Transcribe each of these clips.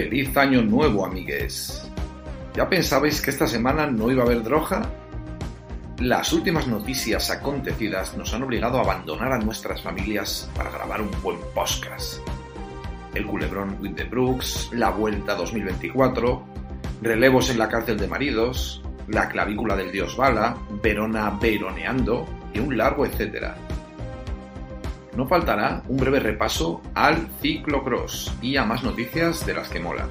Feliz año nuevo, amigues. ¿Ya pensabais que esta semana no iba a haber droga? Las últimas noticias acontecidas nos han obligado a abandonar a nuestras familias para grabar un buen podcast. El culebrón with the Brooks, la vuelta 2024, relevos en la cárcel de maridos, la clavícula del dios Bala, Verona veroneando y un largo etcétera. No faltará un breve repaso al ciclocross y a más noticias de las que mola.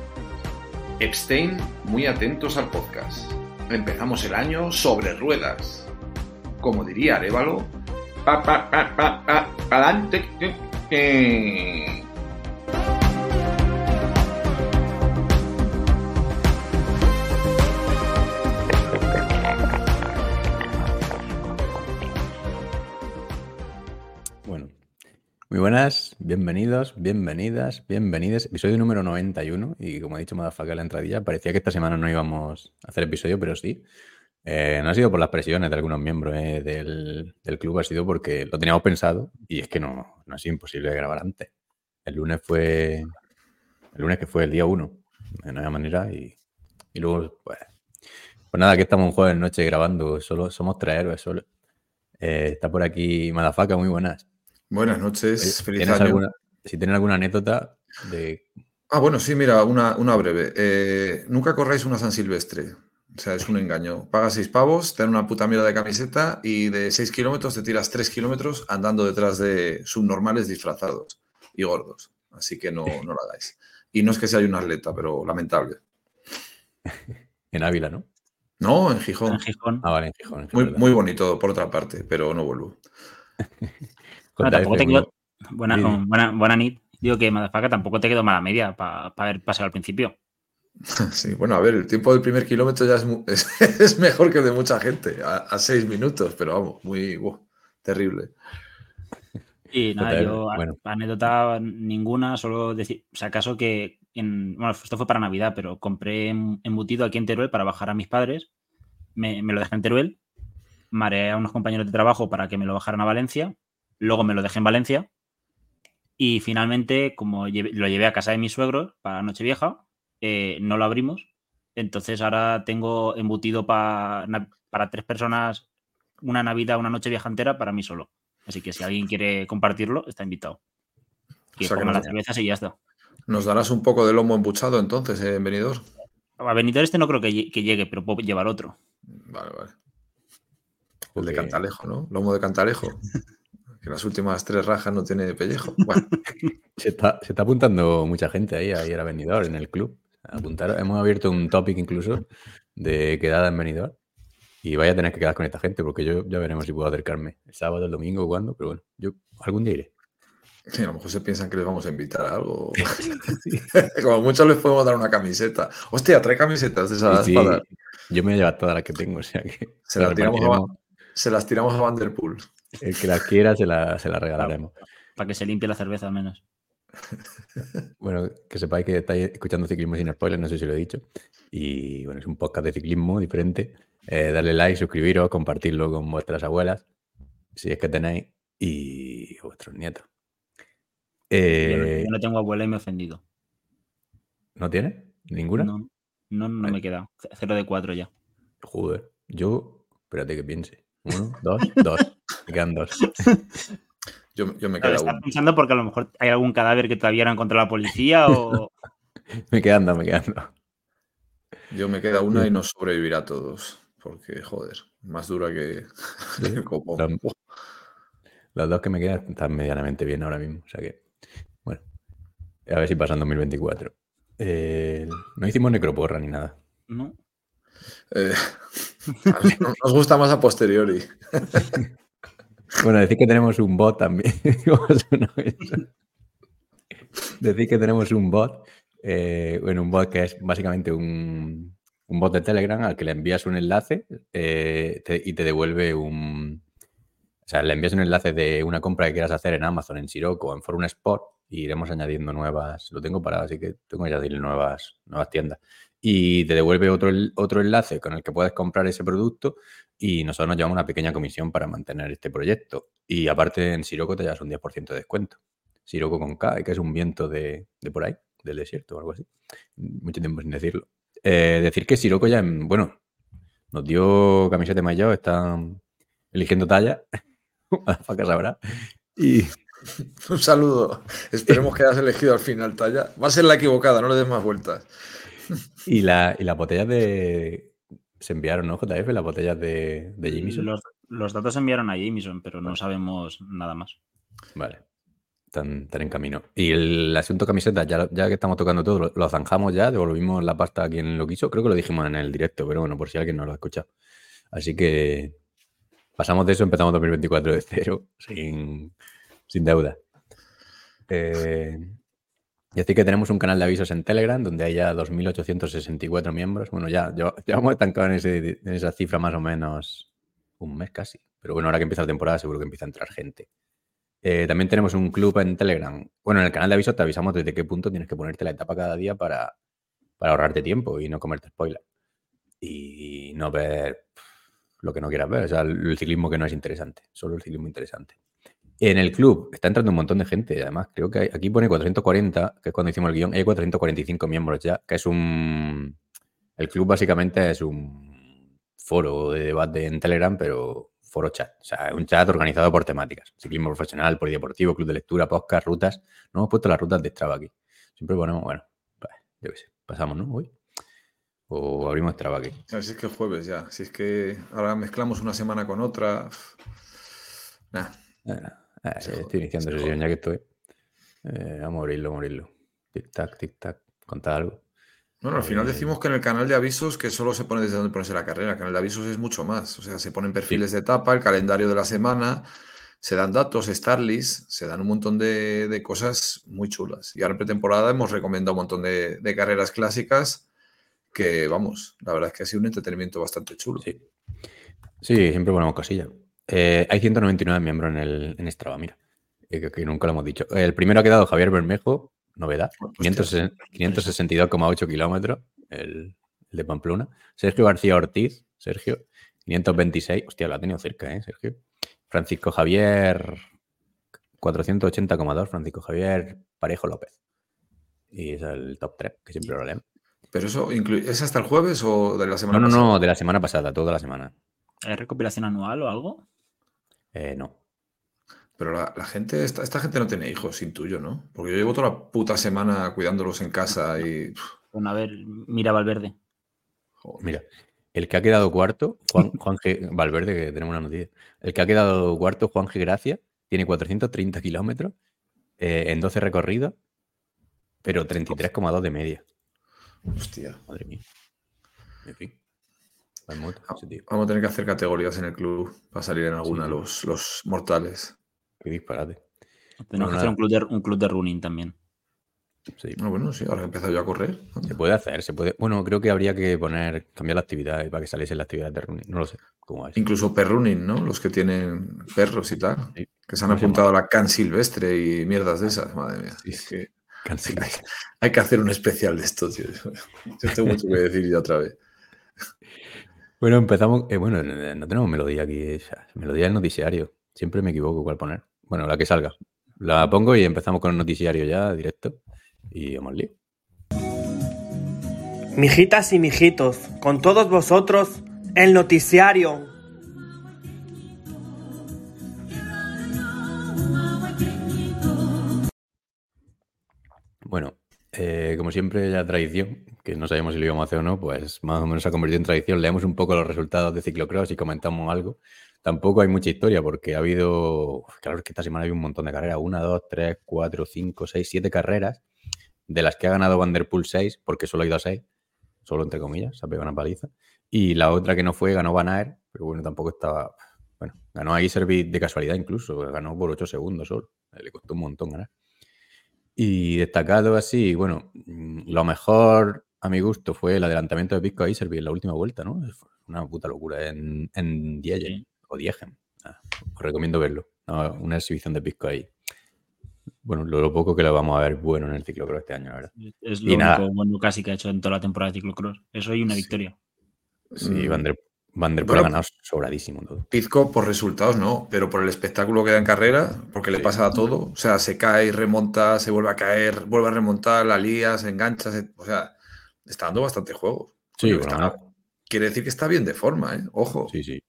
Epstein, muy atentos al podcast. Empezamos el año sobre ruedas. Como diría Arevalo, pa pa pa pa pa pa'lante. Muy buenas, bienvenidos, bienvenidas, bienvenides. Episodio número 91. Y como ha dicho Madafaka en la entradilla, parecía que esta semana no íbamos a hacer episodio, pero sí. Eh, no ha sido por las presiones de algunos miembros eh, del, club, ha sido porque lo teníamos pensado y es que no, no ha sido imposible grabar antes. El lunes fue. El lunes que fue el día 1, de nueva manera, y, y luego, pues. Pues nada, que estamos un jueves noche grabando, solo somos tres héroes solo. Eh, está por aquí Madafaka, muy buenas. Buenas noches, Oye, feliz ¿tienes año. alguna- si tienes alguna anécdota de Ah, bueno, sí, mira, una, una breve. Eh, nunca corráis una San Silvestre. O sea, es un engaño. Pagas seis pavos, te dan una puta mierda de camiseta y de seis kilómetros te tiras tres kilómetros andando detrás de subnormales disfrazados y gordos. Así que no, no lo hagáis. Y no es que sea un atleta, pero lamentable. en Ávila, ¿no? No, en Gijón. en Gijón. Ah, vale, en Gijón. en Gijón, Muy, muy bonito, por otra parte, pero no vuelvo. Bueno, tampoco te quedó. Buena, buena nit. Digo que Madafaka tampoco te quedó mala media para haber pasado al principio. Sí, bueno, a ver, el tiempo del primer kilómetro ya es, mu- es, es mejor que el de mucha gente, a, a seis minutos, pero vamos, muy terrible. Y nada, Total, yo bueno. anécdota ninguna, solo decir, o sea, acaso que en, bueno, esto fue para Navidad, pero compré em- embutido aquí en Teruel para bajar a mis padres. Me, me lo dejé en Teruel, mareé a unos compañeros de trabajo para que me lo bajaran a Valencia, luego me lo dejé en Valencia y finalmente, como lo llevé a casa de mis suegros para Nochevieja, eh, no lo abrimos. Entonces ahora tengo embutido pa- na- para tres personas una Navidad, una Nochevieja entera para mí solo. Así que si alguien quiere compartirlo, está invitado. Que O sea que las cervezas y ya está. ¿Nos darás un poco de lomo embuchado entonces, eh, venidor? A Benito este no creo que, lle- que llegue, pero puedo llevar otro. Vale, vale. El de Cantalejo, ¿no? Lomo de Cantalejo. Que las últimas tres rajas no tiene pellejo. Bueno, Se está, se está apuntando mucha gente ahí, ahí era venidor en el club. Apuntar, hemos abierto un topic incluso de quedada en venidor. Y vaya a tener que quedar con esta gente porque yo ya veremos si puedo acercarme. El sábado, el domingo, cuándo, pero bueno, yo algún día iré. sí, a lo mejor se piensan que les vamos a invitar a algo. Como muchos les podemos dar una camiseta. Hostia, trae camisetas de esas Sí, para- yo me voy a llevar todas las que tengo, o sea que Se las, tiramos a, se las tiramos a Vanderpool. El que las quiera se la, se la regalaremos. Para que se limpie la cerveza al menos. Bueno, que sepáis que estáis escuchando Ciclismo sin spoilers, no sé si lo he dicho. Y bueno, es un podcast de ciclismo diferente. Eh, darle like, suscribiros, compartirlo con vuestras abuelas, si es que tenéis, y vuestros nietos. Yo, no, Eh, yo no tengo abuela y me he ofendido. ¿No tienes? ¿Ninguna? No, no, no me queda. C- Cero de cuatro ya. Joder, yo, espérate que piense. Uno, dos, dos. Me quedan dos. Yo, yo me queda estás uno. pensando porque a lo mejor hay algún cadáver que todavía no encontrado la policía o. Me quedan dos, me quedan dos. Yo me queda una y nos sobrevivirá a todos. Porque, joder, más dura que el copón. Los, los dos que me quedan están medianamente bien ahora mismo. O sea que, bueno, a ver si pasan 2024. Eh, no hicimos necroporra ni nada. ¿no? Eh, nos gusta más a posteriori. Bueno, decir que tenemos un bot también. Decir que tenemos un bot. eh, bueno, un bot que es básicamente un, un bot de Telegram al que le envías un enlace eh, y te devuelve un. O sea, le envías un enlace de una compra que quieras hacer en Amazon, en Siroco en Forum Sport y iremos añadiendo nuevas. Lo tengo parado, así que tengo que añadir nuevas, nuevas tiendas. Y te devuelve otro, otro enlace con el que puedes comprar ese producto y nosotros nos llevamos una pequeña comisión para mantener este proyecto. Y aparte en Siroco te llevas un 10% de descuento. Siroco con K, que es un viento de, de por ahí. del desierto o algo así. Mucho tiempo sin decirlo. Eh, decir que Siroco ya, bueno, nos dio camiseta mayor, están eligiendo talla. Para sabrá. Y un saludo. Esperemos que hayas elegido al final talla. Va a ser la equivocada, no le des más vueltas. Y, la, y las botellas de. Se enviaron, ¿no, JF? Las botellas de, de Jameson. Los, datos se enviaron a Jameson, pero no sabemos nada más. Vale. Están, en camino. Y el asunto camiseta, ya, ya que estamos tocando todo, lo, zanjamos ya, devolvimos la pasta a quien lo quiso. Creo que lo dijimos en el directo, pero bueno, por si alguien no lo ha escuchado. Así que pasamos de eso, empezamos 2024 de cero, sin, sin deuda. Eh, y así que tenemos un canal de avisos en Telegram donde hay ya 2.864 miembros. Bueno, ya, ya, vamos estancado en, ese, en esa cifra más o menos un mes casi. Pero bueno, ahora que empieza la temporada seguro que empieza a entrar gente. Eh, también tenemos un club en Telegram. Bueno, en el canal de avisos te avisamos desde qué punto tienes que ponerte la etapa cada día para, ahorrarte tiempo y no comerte spoiler. Y no ver lo que no quieras ver. O sea, el ciclismo que no es interesante. Solo el ciclismo interesante. En el club está entrando un montón de gente. Además, creo que aquí pone 440, que es cuando hicimos el guion. Hay 445 miembros ya, que es un. El club básicamente es un foro de debate en Telegram, pero foro chat. O sea, un chat organizado por temáticas. Ciclismo profesional, polideportivo, club de lectura, podcast, rutas. No hemos puesto las rutas de Strava aquí. Siempre ponemos, bueno, pues, yo qué sé, pasamos, ¿no? Hoy. O abrimos Strava aquí. si es que jueves ya. Si es que ahora mezclamos una semana con otra. Nah. Estoy iniciando sesión ya que estoy. Eh, a morirlo, a morirlo. Tic-tac, tic-tac. Contar algo. Bueno, al final eh, decimos que en el canal de avisos que solo se pone desde donde ponerse la carrera. El canal de avisos es mucho más. O sea, se ponen perfiles de etapa, el calendario de la semana, se dan datos, Starlist, se dan un montón de, cosas muy chulas. Y ahora en pretemporada hemos recomendado un montón de, carreras clásicas que, vamos, la verdad es que ha sido un entretenimiento bastante chulo. Sí, sí siempre ponemos cosillas. Eh, hay 199 miembros en, el, en Strava, mira. Que, nunca lo hemos dicho. El primero ha quedado Javier Bermejo, novedad. 562,8 kilómetros, el, de Pamplona. Sergio García Ortiz, Sergio, 526. Hostia, lo ha tenido cerca, ¿eh, Sergio? Francisco Javier, 480,2. Francisco Javier Parejo López. Y es el top 3, que siempre lo leemos. ¿Pero eso es hasta el jueves o de la semana pasada? No, no, no, de la semana pasada, toda la semana. ¿Hay recopilación anual o algo? Eh, no. Pero la, gente, esta, gente no tiene hijos sin tuyo, ¿no? Porque yo llevo toda la puta semana cuidándolos en casa y. Bueno, a ver, mira Valverde. Mira, el que ha quedado cuarto, Juan, Juan G. Valverde, que tenemos una noticia. El que ha quedado cuarto, Juan G. Gracia, tiene 430 kilómetros eh, en 12 recorridos, pero 33,2 de media. Hostia. Madre mía. En fin. Vamos a tener que hacer categorías en el club para salir en alguna los, los mortales. Qué disparate. Tenemos que hacer un club, de, un club de running también. Sí. Ah, bueno, sí, ahora he empezado yo a correr. Se puede hacer, se puede. Bueno, creo que habría que poner, cambiar la actividad para que saliese la actividad de running. No lo sé cómo es. Incluso perrunning, ¿no? Los que tienen perros y tal. Que se han apuntado a la can silvestre y mierdas de esas. Madre mía. Es que hay, que hacer un especial de esto, tío. Yo tengo mucho que decir ya otra vez. Bueno, empezamos. Eh, bueno, no tenemos melodía aquí. melodía del noticiario. Siempre me equivoco cuál poner. Bueno, la que salga. La pongo y empezamos con el noticiario ya directo. Y vamos lío. Mijitas y mijitos, con todos vosotros, el noticiario. Bueno, eh, como siempre, la tradición, no sabemos si lo íbamos a hacer o no, pues más o menos se ha convertido en tradición. Leemos un poco los resultados de ciclocross y comentamos algo. Tampoco hay mucha historia porque ha habido, claro, es que esta semana hay un montón de carreras, una, dos, tres, cuatro, cinco, seis, siete carreras, de las que ha ganado Vanderpool seis, porque solo ha ido a seis, solo entre comillas, se ha pegado una paliza. Y la otra que no fue ganó Van Aert, pero bueno, tampoco estaba, bueno, ganó ahí Servit de casualidad incluso, ganó por ocho segundos solo, le costó un montón ganar. Y destacado así, bueno, mm, lo mejor a mi gusto fue el adelantamiento de Pisco a Iserby en la última vuelta, ¿no? Una puta locura en, en Diegen o Diegen. Ah, os recomiendo verlo. una exhibición de Pisco ahí. Bueno, lo, poco que lo vamos a ver bueno en el ciclocross este año, la verdad. Es lo único bueno casi que ha hecho en toda la temporada de ciclocross. Eso y una victoria. Sí, mm. Van der Poel ha ganado sobradísimo todo. Pizco por resultados no, pero por el espectáculo que da en carrera, porque le pasa a todo. O sea, se cae, remonta, se vuelve a caer, vuelve a remontar, la lía, se engancha. se- o sea, está dando bastante juego. Sí, está- menos. quiere decir que está bien de forma, ¿eh? Ojo. Sí, sí.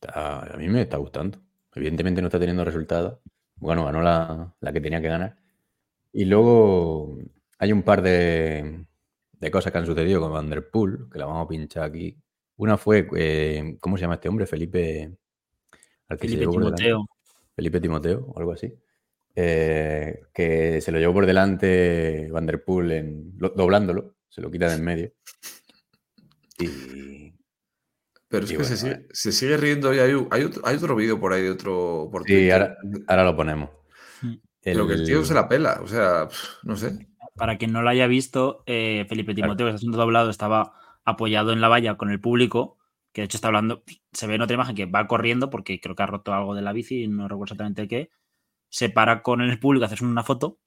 Está- a mí me está gustando. Evidentemente no está teniendo resultados. Bueno, ganó la, la que tenía que ganar. Y luego hay un par de, de cosas que han sucedido con Van der Poel, que la vamos a pinchar aquí. Una fue, eh, ¿cómo se llama este hombre? Felipe. Al que Felipe. Timoteo. Felipe Timoteo o algo así. eh, que se lo llevó por delante Van der Poel en, lo- doblándolo, se lo quita de en medio. Y, Pero es Y que bueno, se, sigue, se sigue riendo y hay, hay otro, hay otro vídeo por ahí de otro. Por Sí, ahora, ahora lo ponemos. Mm. Pero que el tío se la pela. O sea, no sé. Para quien no lo haya visto, eh, Felipe. Timoteo, que está siendo doblado, estaba apoyado en la valla con el público, que de hecho está hablando, se ve en otra imagen que va corriendo porque creo que ha roto algo de la bici, no recuerdo exactamente qué, se para con el público, haces una foto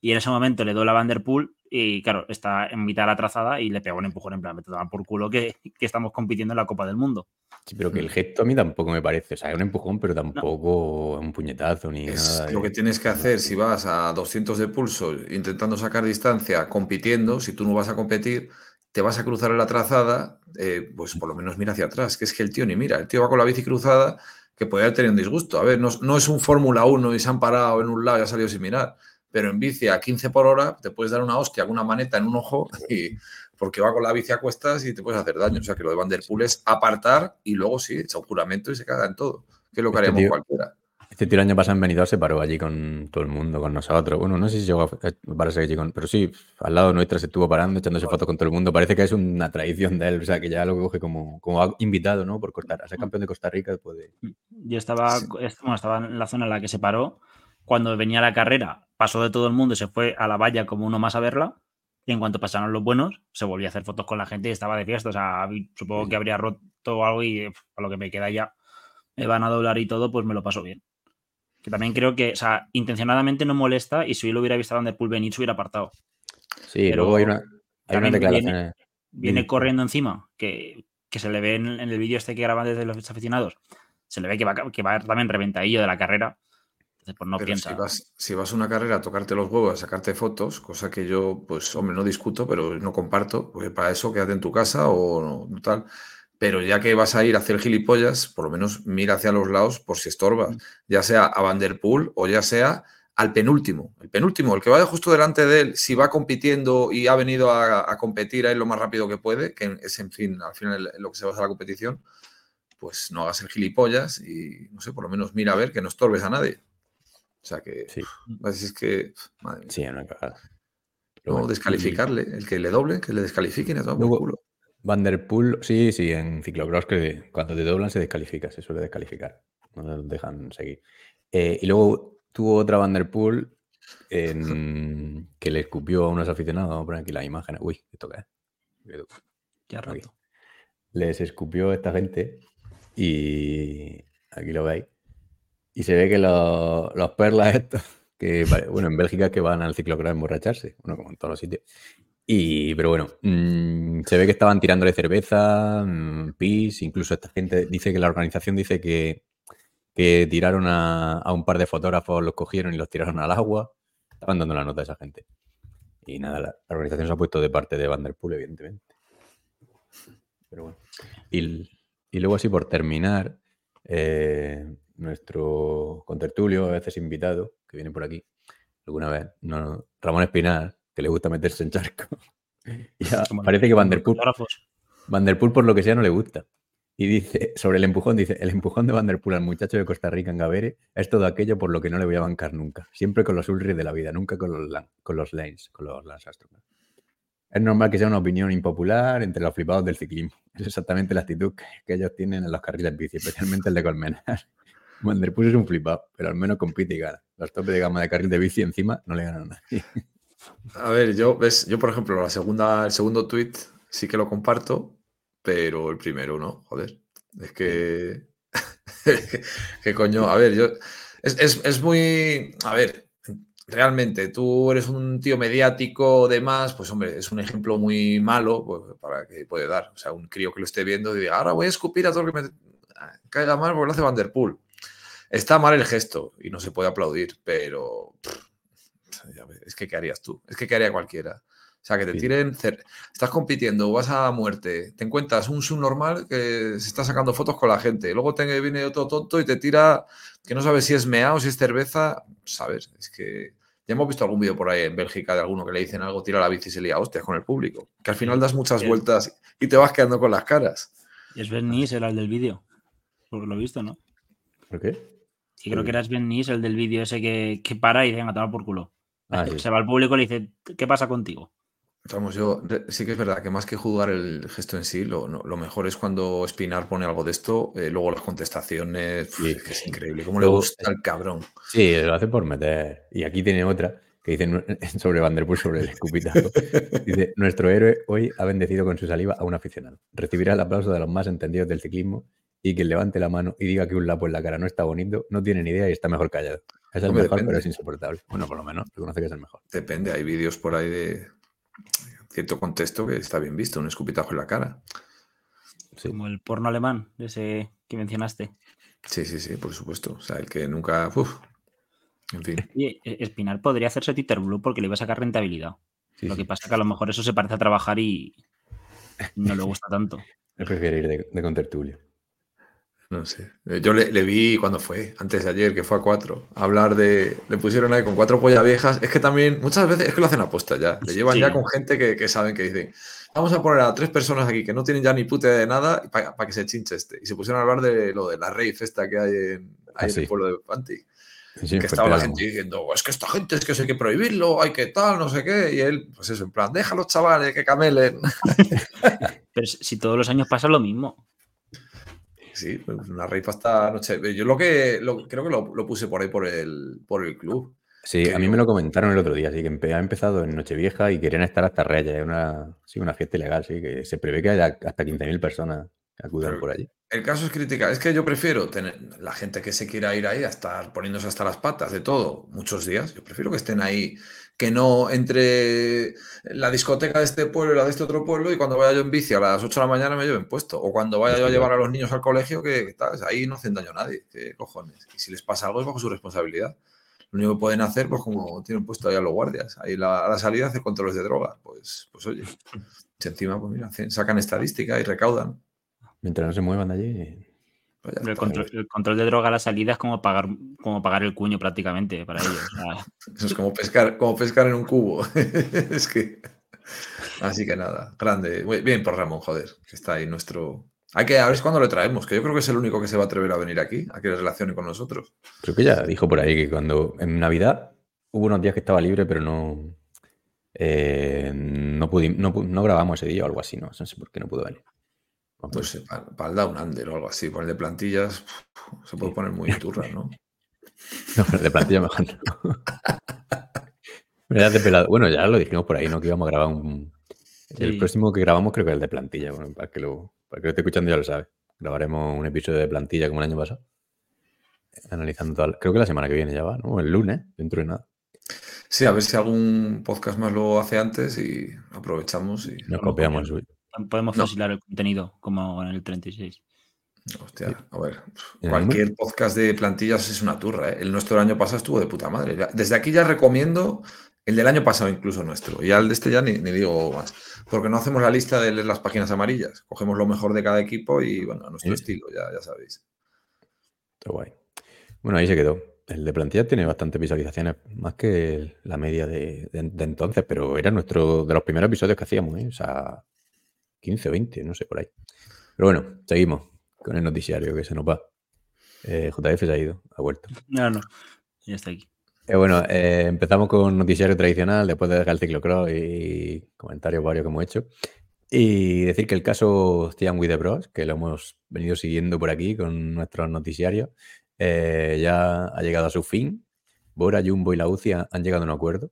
y en ese momento le doy la Van der Poel y claro, está en mitad de la trazada y le pegó un empujón en plan, me te toman por culo que, que estamos compitiendo en la Copa del Mundo. Sí, pero que Mm. el gesto a mí tampoco me parece. O sea, es un empujón, pero tampoco un puñetazo ni Es nada. lo que tienes que hacer si vas a 200 de pulso intentando sacar distancia, compitiendo. Si tú no vas a competir, te vas a cruzar en la trazada, eh, pues por lo menos mira hacia atrás. Que es que el tío ni mira. El tío va con la bici cruzada que puede haber tenido un disgusto. A ver, no, no es un Fórmula 1 y se han parado en un lado y ha salido sin mirar. Pero en bici a 15 por hora te puedes dar una hostia con una maneta en un ojo y porque va con la bici a cuestas y te puedes hacer daño. O sea que lo de Van der Poel es apartar y luego sí, echa un juramento y se caga en todo. Que es lo que Este haríamos tío- cualquiera. Este tío el año pasado en Benidorm se paró allí con todo el mundo, con nosotros. Bueno, no sé si llegó a eh, pararse allí con... Pero sí, al lado nuestra se estuvo parando, echándose fotos con todo el mundo. Parece que es una tradición de él, o sea, que ya lo coge como, como invitado, ¿no? Por cortar. A ser campeón de Costa Rica puede... Yo estaba, Sí. bueno, estaba en la zona en la que se paró. Cuando venía la carrera, pasó de todo el mundo y se fue a la valla como uno más a verla. Y en cuanto pasaron los buenos, se volvió a hacer fotos con la gente y estaba de fiesta. O sea, supongo que habría roto algo y pf, a lo que me queda ya me van a doblar y todo, pues me lo paso bien. Que también creo que, o sea, intencionadamente no molesta y si yo lo hubiera visto der Poel venir, se hubiera apartado. Sí, Pero luego hay una... Hay también unas declaraciones... viene- Viene corriendo encima, que, que se le ve en, en el vídeo este que graban desde los aficionados. Se le ve que va, que va también reventadillo de la carrera. Entonces, pues no Pero piensa. Si vas, si vas a una carrera a tocarte los huevos, a sacarte fotos, cosa que yo, pues, hombre, no discuto, pero no comparto, porque para eso quédate en tu casa o no, tal. Pero ya que vas a ir a hacer gilipollas, por lo menos mira hacia los lados por si estorbas, ya sea a Van der Poel o ya sea al penúltimo. El penúltimo, el que vaya justo delante de él, si va compitiendo y ha venido a, a competir a ir lo más rápido que puede, que es, en fin, al final lo que se basa la competición, pues no hagas el gilipollas y, no sé, por lo menos mira a ver que no estorbes a nadie. O sea que, Sí. así es que, madre mía. Sí, una cagada. Pero No, bueno, descalificarle, el que le doble, que le descalifiquen a por Luego- culo. Van der Poel, sí, sí, en ciclocross que cuando te doblan se descalifica, se suele descalificar, no te dejan seguir. Eh, y luego tuvo otra Van der Poel en- que le escupió a unos aficionados, vamos a poner aquí las imágenes. Uy, ¿esto qué es? Ya Aquí. rato. Les escupió esta gente y aquí lo veis. Y se ve que los, los perlas estos, que bueno, en Bélgica que van al ciclocross a emborracharse, bueno, como en todos los sitios. Y, pero bueno, mm, se ve que estaban tirándole cerveza, mm, pis, incluso esta gente dice que la organización dice que, que tiraron a, a un par de fotógrafos, los cogieron y los tiraron al agua. Estaban dando la nota a esa gente. Y nada, la, organización se ha puesto de parte de Van der Poel, evidentemente. Pero bueno. Y, y luego así por terminar, eh, nuestro contertulio, a veces invitado, que viene por aquí, alguna vez, no, Ramón Espinar, que le gusta meterse en charco. Ya, parece que Van der Poel, fotógrafos. Van der Poel, por lo que sea, no le gusta. Y dice, sobre el empujón, dice, el empujón de Van der Poel al muchacho de Costa Rica en Gavere es todo aquello por lo que no le voy a bancar nunca. Siempre con los Ulris de la vida, nunca con los, con los lanes, con los Lance. Es normal que sea una opinión impopular entre los flipados del ciclismo. Es exactamente la actitud que, que ellos tienen en los carriles bici, especialmente el de Colmenar. Van der Poel es un flipado, pero al menos compite y gana. Los topes de gama de carril de bici encima no le ganan a nadie. A ver, yo, ves, yo por ejemplo, la segunda, el segundo tweet sí que lo comparto, pero el primero no, joder. Es que. que coño, a ver, yo. Es, es- es muy. A ver, realmente tú eres un tío mediático, demás, pues hombre, es un ejemplo muy malo pues, para que puede dar. O sea, un crío que lo esté viendo y diga, ahora voy a escupir a todo lo que me caiga mal porque lo hace Vanderpool. Está mal el gesto y no se puede aplaudir, pero es que ¿qué harías tú? Es que ¿qué haría cualquiera? O sea, que te tiren. Estás compitiendo, vas a muerte, te encuentras un subnormal que se está sacando fotos con la gente. Luego te viene otro tonto y te tira, que no sabes si es mea o si es cerveza. Sabes, es que ya hemos visto algún vídeo por ahí en Bélgica de alguno que le dicen algo, tira la bici y se lía hostias con el público. Que al final das muchas vueltas y te vas quedando con las caras. Y es Ben Nis, era el del vídeo. Por lo visto, ¿no? ¿Por qué? Sí, creo que era Ben Nis, el del vídeo ese que, para y dice, a tomar por culo. Ah, se va al público y le dice, ¿qué pasa contigo? Vamos, yo sí que es verdad que más que juzgar el gesto en sí, lo, mejor es cuando Spinar pone algo de esto, eh, luego las contestaciones, es increíble, cómo le gusta al cabrón. Sí, lo hace por meter. Y aquí tiene otra que dice sobre Vanderpool, sobre el escupitazo. Dice, nuestro héroe hoy ha bendecido con su saliva a un aficionado. Recibirá el aplauso de los más entendidos del ciclismo y quien levante la mano y diga que un lapo en la cara no está bonito, no tiene ni idea y está mejor callado. Es el mejor, pero es insoportable. Bueno, por lo menos reconoce que es el mejor. Depende, hay vídeos por ahí de, cierto contexto que está bien visto, un escupitajo en la cara. Como el porno alemán, ese que mencionaste. Sí, sí, sí, por supuesto. O sea, el que nunca. En fin. Y e, Espinar podría hacerse Twitter Blue porque le iba a sacar rentabilidad. Lo que pasa es que a lo mejor eso se parece a trabajar y no le gusta tanto. Me prefiero ir de, de contertulio. No sé. Eh, yo le, vi cuando fue, antes de ayer, que fue a cuatro, a hablar de. Le pusieron ahí con cuatro pollas viejas. Es que también, muchas veces es que lo hacen a posta ya. Le llevan ya con gente que, saben que dicen, vamos a poner a tres personas aquí que no tienen ya ni puta de nada para que se chinche este. Y se pusieron a hablar de lo de la rave esta que hay en, ah, el pueblo de Panti. que estaba la gente diciendo, es que esta gente es que hay que prohibirlo, hay que tal, no sé qué. Y él, pues eso, en plan, déjalos chavales que camelen. Pero si todos los años pasa lo mismo. Sí, pues una rave esta noche. Yo lo que creo que lo, puse por ahí por el, por el club. Sí, a mí me lo comentaron el otro día, así que ha empezado en Nochevieja y querían estar hasta Reyes, una, sí, una fiesta ilegal, sí, que se prevé que haya hasta 15.000 personas que acudan por allí. El caso es crítica, es que yo prefiero tener la gente que se quiera ir ahí a estar poniéndose hasta las patas de todo muchos días, yo prefiero que estén ahí que no entre la discoteca de este pueblo y la de este otro pueblo y cuando vaya yo en bici a las 8 de la mañana me lleven puesto. O cuando vaya yo a llevar a los niños al colegio, que, ahí no hacen daño a nadie. ¿Qué cojones? Y si les pasa algo es bajo su responsabilidad. Lo único que pueden hacer, pues como tienen puesto ahí a los guardias, ahí a la salida hacer controles de droga. Pues, pues oye, si encima, pues mira, sacan estadística y recaudan. Mientras no se muevan de allí, pues el, control, de droga a la salida es como pagar, como pagar el cuño prácticamente para ellos. Eso es como pescar, como pescar en un cubo. es que. Así que nada, grande. Bien por Ramón, joder, que está ahí nuestro. Hay que a ver cuándo le traemos, que yo creo que es el único que se va a atrever a venir aquí, a que le relacione con nosotros. Creo que ya dijo por ahí que cuando en Navidad hubo unos días que estaba libre, pero no. Eh, no, no, grabamos ese día o algo así, ¿no? No sé por qué no pudo venir. No sé, para, el Down Under o algo así, por el de plantillas se puede poner muy turra, ¿no? no, pero el de plantillas mejor no. Bueno, ya lo dijimos por ahí, ¿no? Que íbamos a grabar un. El próximo que grabamos creo que es el de plantilla. Bueno, para que lo, para que lo esté escuchando ya lo sabe. Grabaremos un episodio de plantilla como el año pasado. Analizando todo. Creo que la semana que viene ya va, ¿no? El lunes, dentro de nada. Sí, a ver si algún podcast más lo hace antes y aprovechamos y. Nos copiamos el Podemos fusilar el contenido como en el 36. Hostia, a ver, cualquier podcast de plantillas es una turra. ¿eh? El nuestro el año pasado estuvo de puta madre. Desde aquí ya recomiendo el del año pasado incluso nuestro. Y al de este ya ni, digo más. Porque no hacemos la lista de las páginas amarillas. Cogemos lo mejor de cada equipo y bueno, a nuestro estilo, ya, ya sabéis. Está guay. Bueno, ahí se quedó. El de plantillas tiene bastantes visualizaciones, más que la media de, entonces, pero era nuestro de los primeros episodios que hacíamos, ¿eh? O sea, 15 o 20, no sé, por ahí. Pero bueno, seguimos con el noticiario que se nos va. Eh, JF se ha ido, ha vuelto. No, no, ya está aquí. Eh, bueno, eh, empezamos con noticiario tradicional, después de dejar el ciclocross y comentarios varios que hemos hecho. Y decir que el caso Stian With the Bros, que lo hemos venido siguiendo por aquí con nuestros noticiarios, ya ha llegado a su fin. Bora, Jumbo y la UCI han llegado a un acuerdo.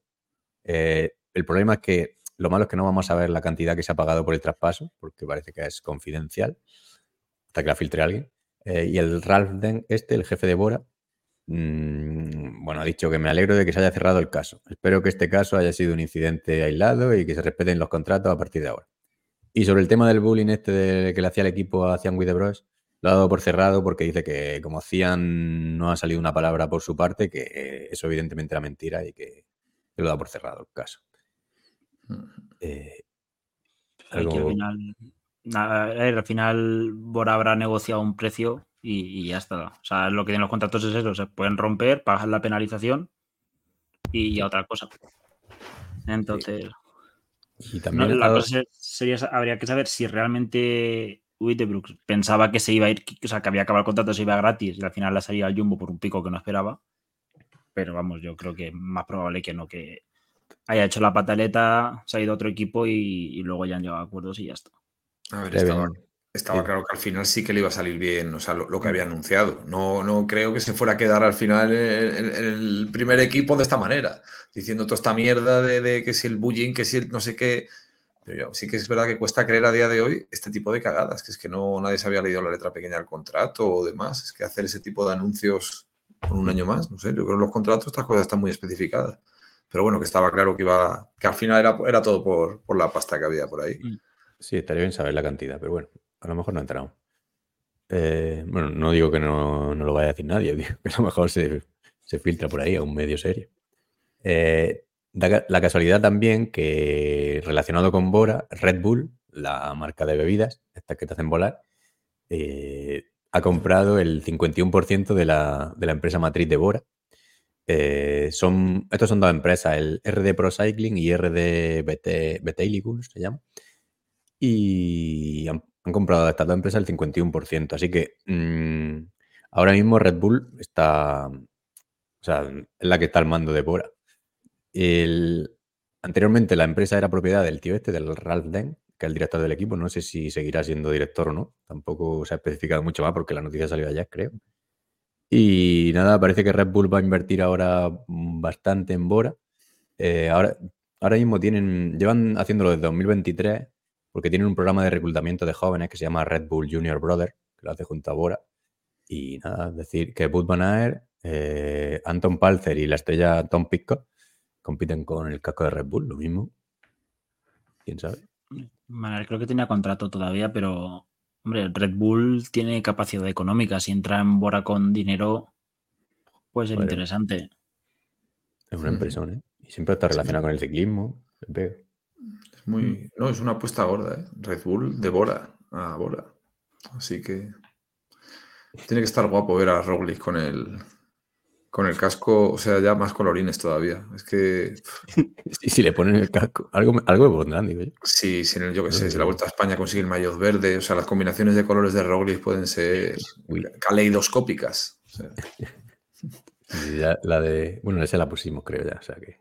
el problema es que lo malo es que no vamos a ver la cantidad que se ha pagado por el traspaso, porque parece que es confidencial, hasta que la filtre alguien. Eh, y el Ralph Den, este, el jefe de Bora, mm, bueno, ha dicho que me alegro de que se haya cerrado el caso. Espero que este caso haya sido un incidente aislado y que se respeten los contratos a partir de ahora. Y sobre el tema del bullying este de, que le hacía el equipo a Cian de Bros, lo ha dado por cerrado porque dice que como Cian no ha salido una palabra por su parte, que eso evidentemente era mentira y que, lo ha dado por cerrado el caso. Eh, al final, al final Bora habrá negociado un precio y, ya está. O sea, lo que tienen los contratos es eso, se pueden romper, pagar la penalización y ya otra cosa. Entonces... Y también la cosa sería, habría que saber si realmente Wittebrooks pensaba que se iba a ir, o sea, que había acabado el contrato, se iba gratis y al final la salía al Jumbo por un pico que no esperaba. Pero vamos, yo creo que es más probable que no, que haya hecho la pataleta, se ha ido a otro equipo y, luego ya han llegado a acuerdos y ya está. A ver, estaba, claro que al final sí que le iba a salir bien, o sea, lo, que había anunciado. No, no creo que se fuera a quedar al final el primer equipo de esta manera, diciendo toda esta mierda de, que si el bullying, que si el no sé qué. Pero sí que es verdad que cuesta creer a día de hoy este tipo de cagadas, que es que no nadie se había leído la letra pequeña del contrato o demás. Es que hacer ese tipo de anuncios con un año más, no sé, yo creo que los contratos estas cosas están muy especificadas. Pero bueno, que estaba claro que iba, que al final era, era todo por, la pasta que había por ahí. Mm. Sí, estaría bien saber la cantidad, pero bueno, a lo mejor no entramos. Eh, bueno, no digo que no, lo vaya a decir nadie, digo que a lo mejor se, filtra por ahí a un medio serio. Eh, la casualidad también que relacionado con Bora, Red Bull, la marca de bebidas, estas que te hacen volar, eh, ha comprado el 51% de la, de la, empresa matriz de Bora. Eh, son, estos son dos empresas, el RD Pro Cycling y RD Beteiligún, se llama. Y han, comprado estas dos empresas el 51%. Así que mm, ahora mismo Red Bull está, o sea, es la que está al mando de Bora. El, anteriormente la empresa era propiedad del tío este, del Ralph Den, que es el director del equipo. No sé si seguirá siendo director o no. Tampoco se ha especificado mucho más porque la noticia salió ayer, creo. Y nada, parece que Red Bull va a invertir ahora bastante en Bora. Eh, ahora, ahora mismo tienen, llevan haciéndolo desde 2023 porque tienen un programa de reclutamiento de jóvenes que se llama Red Bull Junior Brother, que lo hace junto a Bora. Y nada, decir que Bud Van eh, Anton Palzer y la estrella Tom Pitcock compiten con el casco de Red Bull, lo mismo. ¿Quién sabe? creo que tenía contrato todavía, pero hombre, Red Bull tiene capacidad económica. Si entra en Bora con dinero, puede ser interesante. Es una impresión, ¿eh? Y siempre está relacionado con el ciclismo. Es muy. No, es una apuesta gorda, ¿eh? Red Bull de Bora a Bora. Así que. Tiene que estar guapo ver a Roglic con el, con el casco, o sea, ya más colorines todavía. Es que. y si le ponen el casco, algo, algo me pondrán, digo yo. Sí, si yo qué sé, si la Vuelta a España consigue el maillot verde, o sea, las combinaciones de colores de Roglic pueden ser caleidoscópicas. la de. Bueno, esa la pusimos, creo ya, o sea que.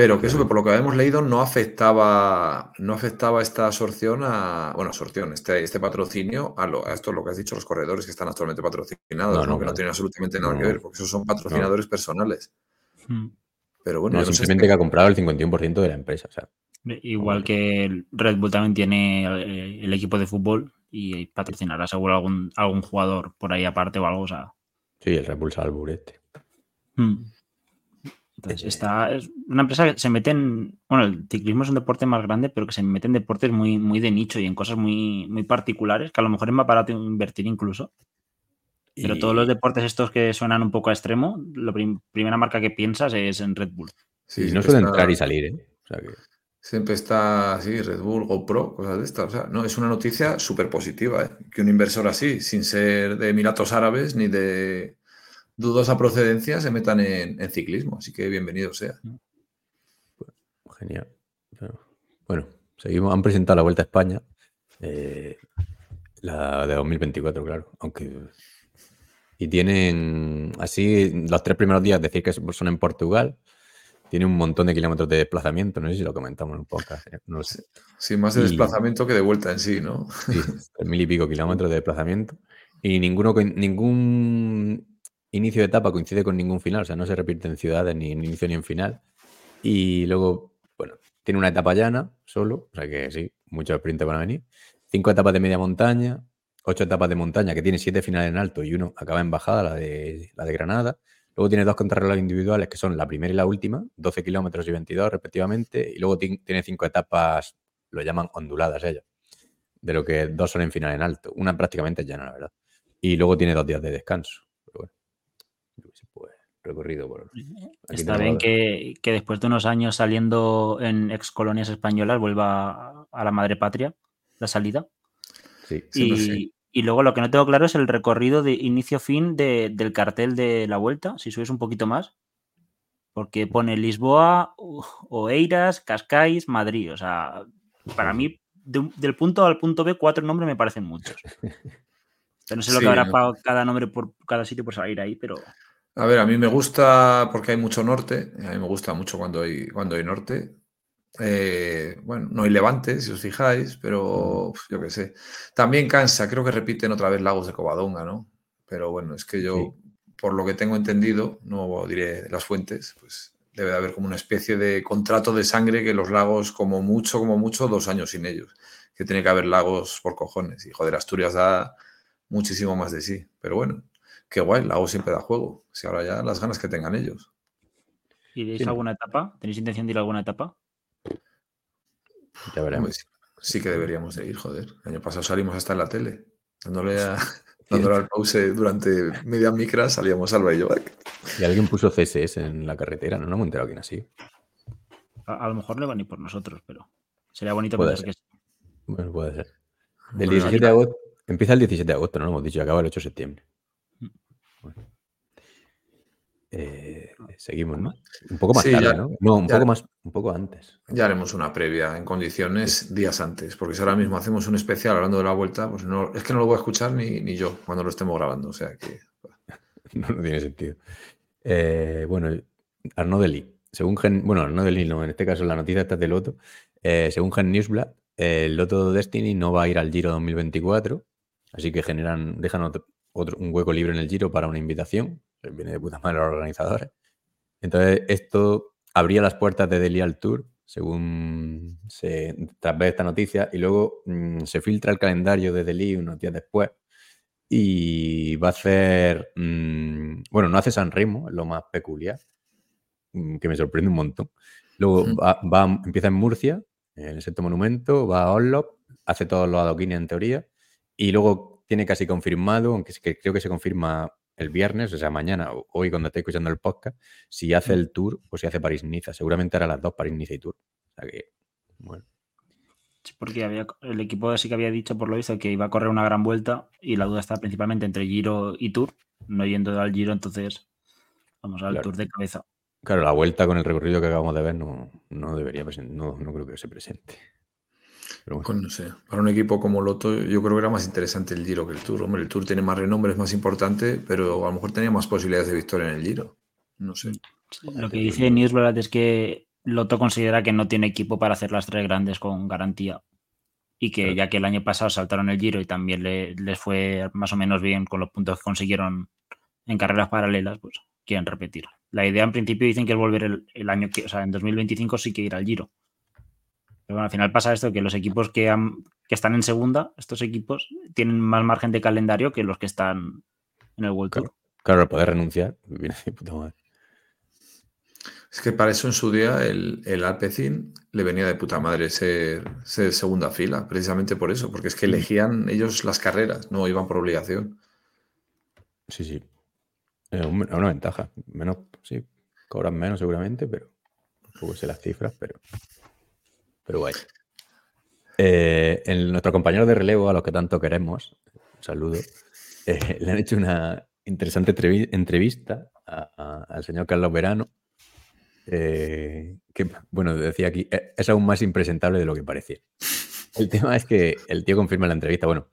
Pero que eso que por lo que habíamos leído no afectaba, no afectaba esta absorción a, bueno, absorción, este, este patrocinio a, lo, a esto lo que has dicho, los corredores que están actualmente patrocinados, no, que no tienen absolutamente nada que ver, porque esos son patrocinadores personales. Hmm. Pero bueno, simplemente que ha comprado el 51% de la empresa. Igual que Red Bull también tiene eh, el equipo de fútbol y patrocinará seguro algún, algún jugador por ahí aparte o algo. O sea. Sí, el Red Bull Salzburg este. Hmm. Entonces, está, es una empresa que se mete en. Bueno, el ciclismo es un deporte más grande, pero que se mete en deportes muy, muy de nicho y en cosas muy, muy particulares, que a lo mejor es más barato invertir incluso. Pero todos los deportes estos que suenan un poco a extremo, la primera marca que piensas es en Red Bull. Sí, y no suele entrar y salir, ¿eh? Siempre está así, Red Bull, GoPro, cosas de estas. O sea, no, es una noticia súper positiva, ¿eh? Que un inversor así, sin ser de Emiratos Árabes ni de dudosa procedencia se metan en, ciclismo. Así que bienvenido sea. Genial. Bueno, seguimos. Han presentado la Vuelta a España. Eh, la de 2024, claro. Aunque. Y tienen así los tres primeros días decir que son en Portugal. Tiene un montón de kilómetros de desplazamiento. No sé si lo comentamos en un podcast. No sé. Sí, más de desplazamiento que de vuelta en sí, ¿no? Sí, mil y pico kilómetros de desplazamiento. Y ninguno, ningún inicio de etapa coincide con ningún final, o sea, no se repite en ciudades ni en inicio ni en final. Y luego, bueno, tiene una etapa llana solo, o sea que sí, muchos sprinters van a venir. Cinco etapas de media montaña, ocho etapas de montaña, que tiene siete finales en alto y uno acaba en bajada, la de, la de Granada. Luego tiene dos contrarreloj individuales que son la primera y la última, 12 kilómetros y 22 respectivamente. Y luego tiene cinco etapas, lo llaman onduladas ellos, de lo que dos son en final en alto. Una prácticamente llana, la verdad. Y luego tiene dos días de descanso. Recorrido por. Está bien que, que, después de unos años saliendo en ex colonias españolas vuelva a la madre patria la salida. Sí, y, y luego lo que no tengo claro es el recorrido de inicio-fin de, del cartel de la vuelta, si subes un poquito más. Porque pone Lisboa, Oeiras, Cascais, Madrid. O sea, para mí, del punto A al punto B, cuatro nombres me parecen muchos. Pero no sé lo que habrá pagado cada nombre por cada sitio por salir ahí, pero. A ver, a mí me gusta porque hay mucho norte. A mí me gusta mucho cuando hay, cuando hay norte. Eh, bueno, no hay levante, si os fijáis, pero yo qué sé. También cansa, creo que repiten otra vez Lagos de Covadonga, ¿no? Pero bueno, es que yo, por lo que tengo entendido, no diré las fuentes, pues debe de haber como una especie de contrato de sangre que los lagos, como mucho, como mucho, dos años sin ellos. Que tiene que haber lagos por cojones. Y joder, Asturias da muchísimo más de sí. Pero bueno, qué guay, Lagos siempre da juego. Si ahora ya las ganas que tengan ellos. ¿Iréis alguna etapa? ¿Tenéis intención de ir a alguna etapa? Ya veremos. sí que deberíamos de ir, joder. El año pasado salimos hasta en la tele, dándole, a, dándole al pause durante media micra, salíamos al y Y alguien puso CSS en la carretera, no, no me he enterado quién así. A, lo mejor no van a ir por nosotros, pero sería bonito puede ser. que Bueno, puede ser. Del 17 de agosto, empieza el 17 de agosto, no lo hemos dicho, y acaba el 8 de septiembre. Bueno. Eh, seguimos, ¿no? Un poco más tarde, ¿no? No, un poco más, un poco antes. Ya haremos una previa en condiciones días antes, porque si ahora mismo hacemos un especial hablando de la vuelta, pues no, es que no lo voy a escuchar ni, ni yo cuando lo estemos grabando, o sea que... no, tiene sentido. Eh, bueno, Arnaud Deli, según Gen, bueno, Arnaud Deli no, en este caso la noticia está de Loto, eh, según Gen Newsblad, el Loto Destiny no va a ir al Giro 2024, así que generan, dejan otro, un hueco libre en el Giro para una invitación, viene de puta madre los organizadores. Entonces, esto abría las puertas de Delhi al Tour, según se tras ver esta noticia, y luego mm, se filtra el calendario de Delhi unos días después. Y va a hacer. Mm, bueno, no hace San Remo, es lo más peculiar, mm, que me sorprende un montón. Luego va, empieza en Murcia, en el sexto monumento, va a Oslo, hace todos los adoquines en teoría, y luego tiene casi confirmado, aunque creo que se confirma el viernes, o sea, mañana, hoy cuando esté escuchando el podcast, si hace el tour o si hace París-Niza. Seguramente hará las dos, París-Niza y Tour. O sea que, bueno. Sí, porque había, el equipo sí que había dicho, por lo visto, que iba a correr una gran vuelta y la duda está principalmente entre Giro y Tour, no yendo al Giro, entonces vamos al Tour de cabeza. Claro, la vuelta con el recorrido que acabamos de ver no, no debería, no, no creo que se presente. Pues no sé, para un equipo como Loto yo creo que era más interesante el Giro que el Tour. Hombre, el Tour tiene más renombre, es más importante, pero a lo mejor tenía más posibilidades de victoria en el Giro. No sé. Lo que dice Newsblad es que Loto considera que no tiene equipo para hacer las tres grandes con garantía. Y que ya que el año pasado saltaron el Giro y también les fue más o menos bien con los puntos que consiguieron en carreras paralelas, pues quieren repetir. La idea en principio dicen que es volver el, el año que, o sea, en 2025 sí que ir al Giro pero bueno, al final pasa esto, que los equipos que, están en segunda, estos equipos, tienen más margen de calendario que los que están en el World Tour. Claro, poder renunciar. Es que para eso en su día el, el Alpecin le venía de puta madre ser, segunda fila, precisamente por eso, porque es que elegían ellos las carreras, no iban por obligación. Sí, sí. Es una ventaja. Menos, sí, cobran menos seguramente, pero tampoco sé las cifras, pero pero guay. Eh, nuestro compañero de relevo, a los que tanto queremos, un saludo, eh, le han hecho una interesante entrevista al señor Carlos Verano, eh, que, bueno, decía aquí, es aún más impresentable de lo que parecía. El tema es que el tío confirma en la entrevista, bueno,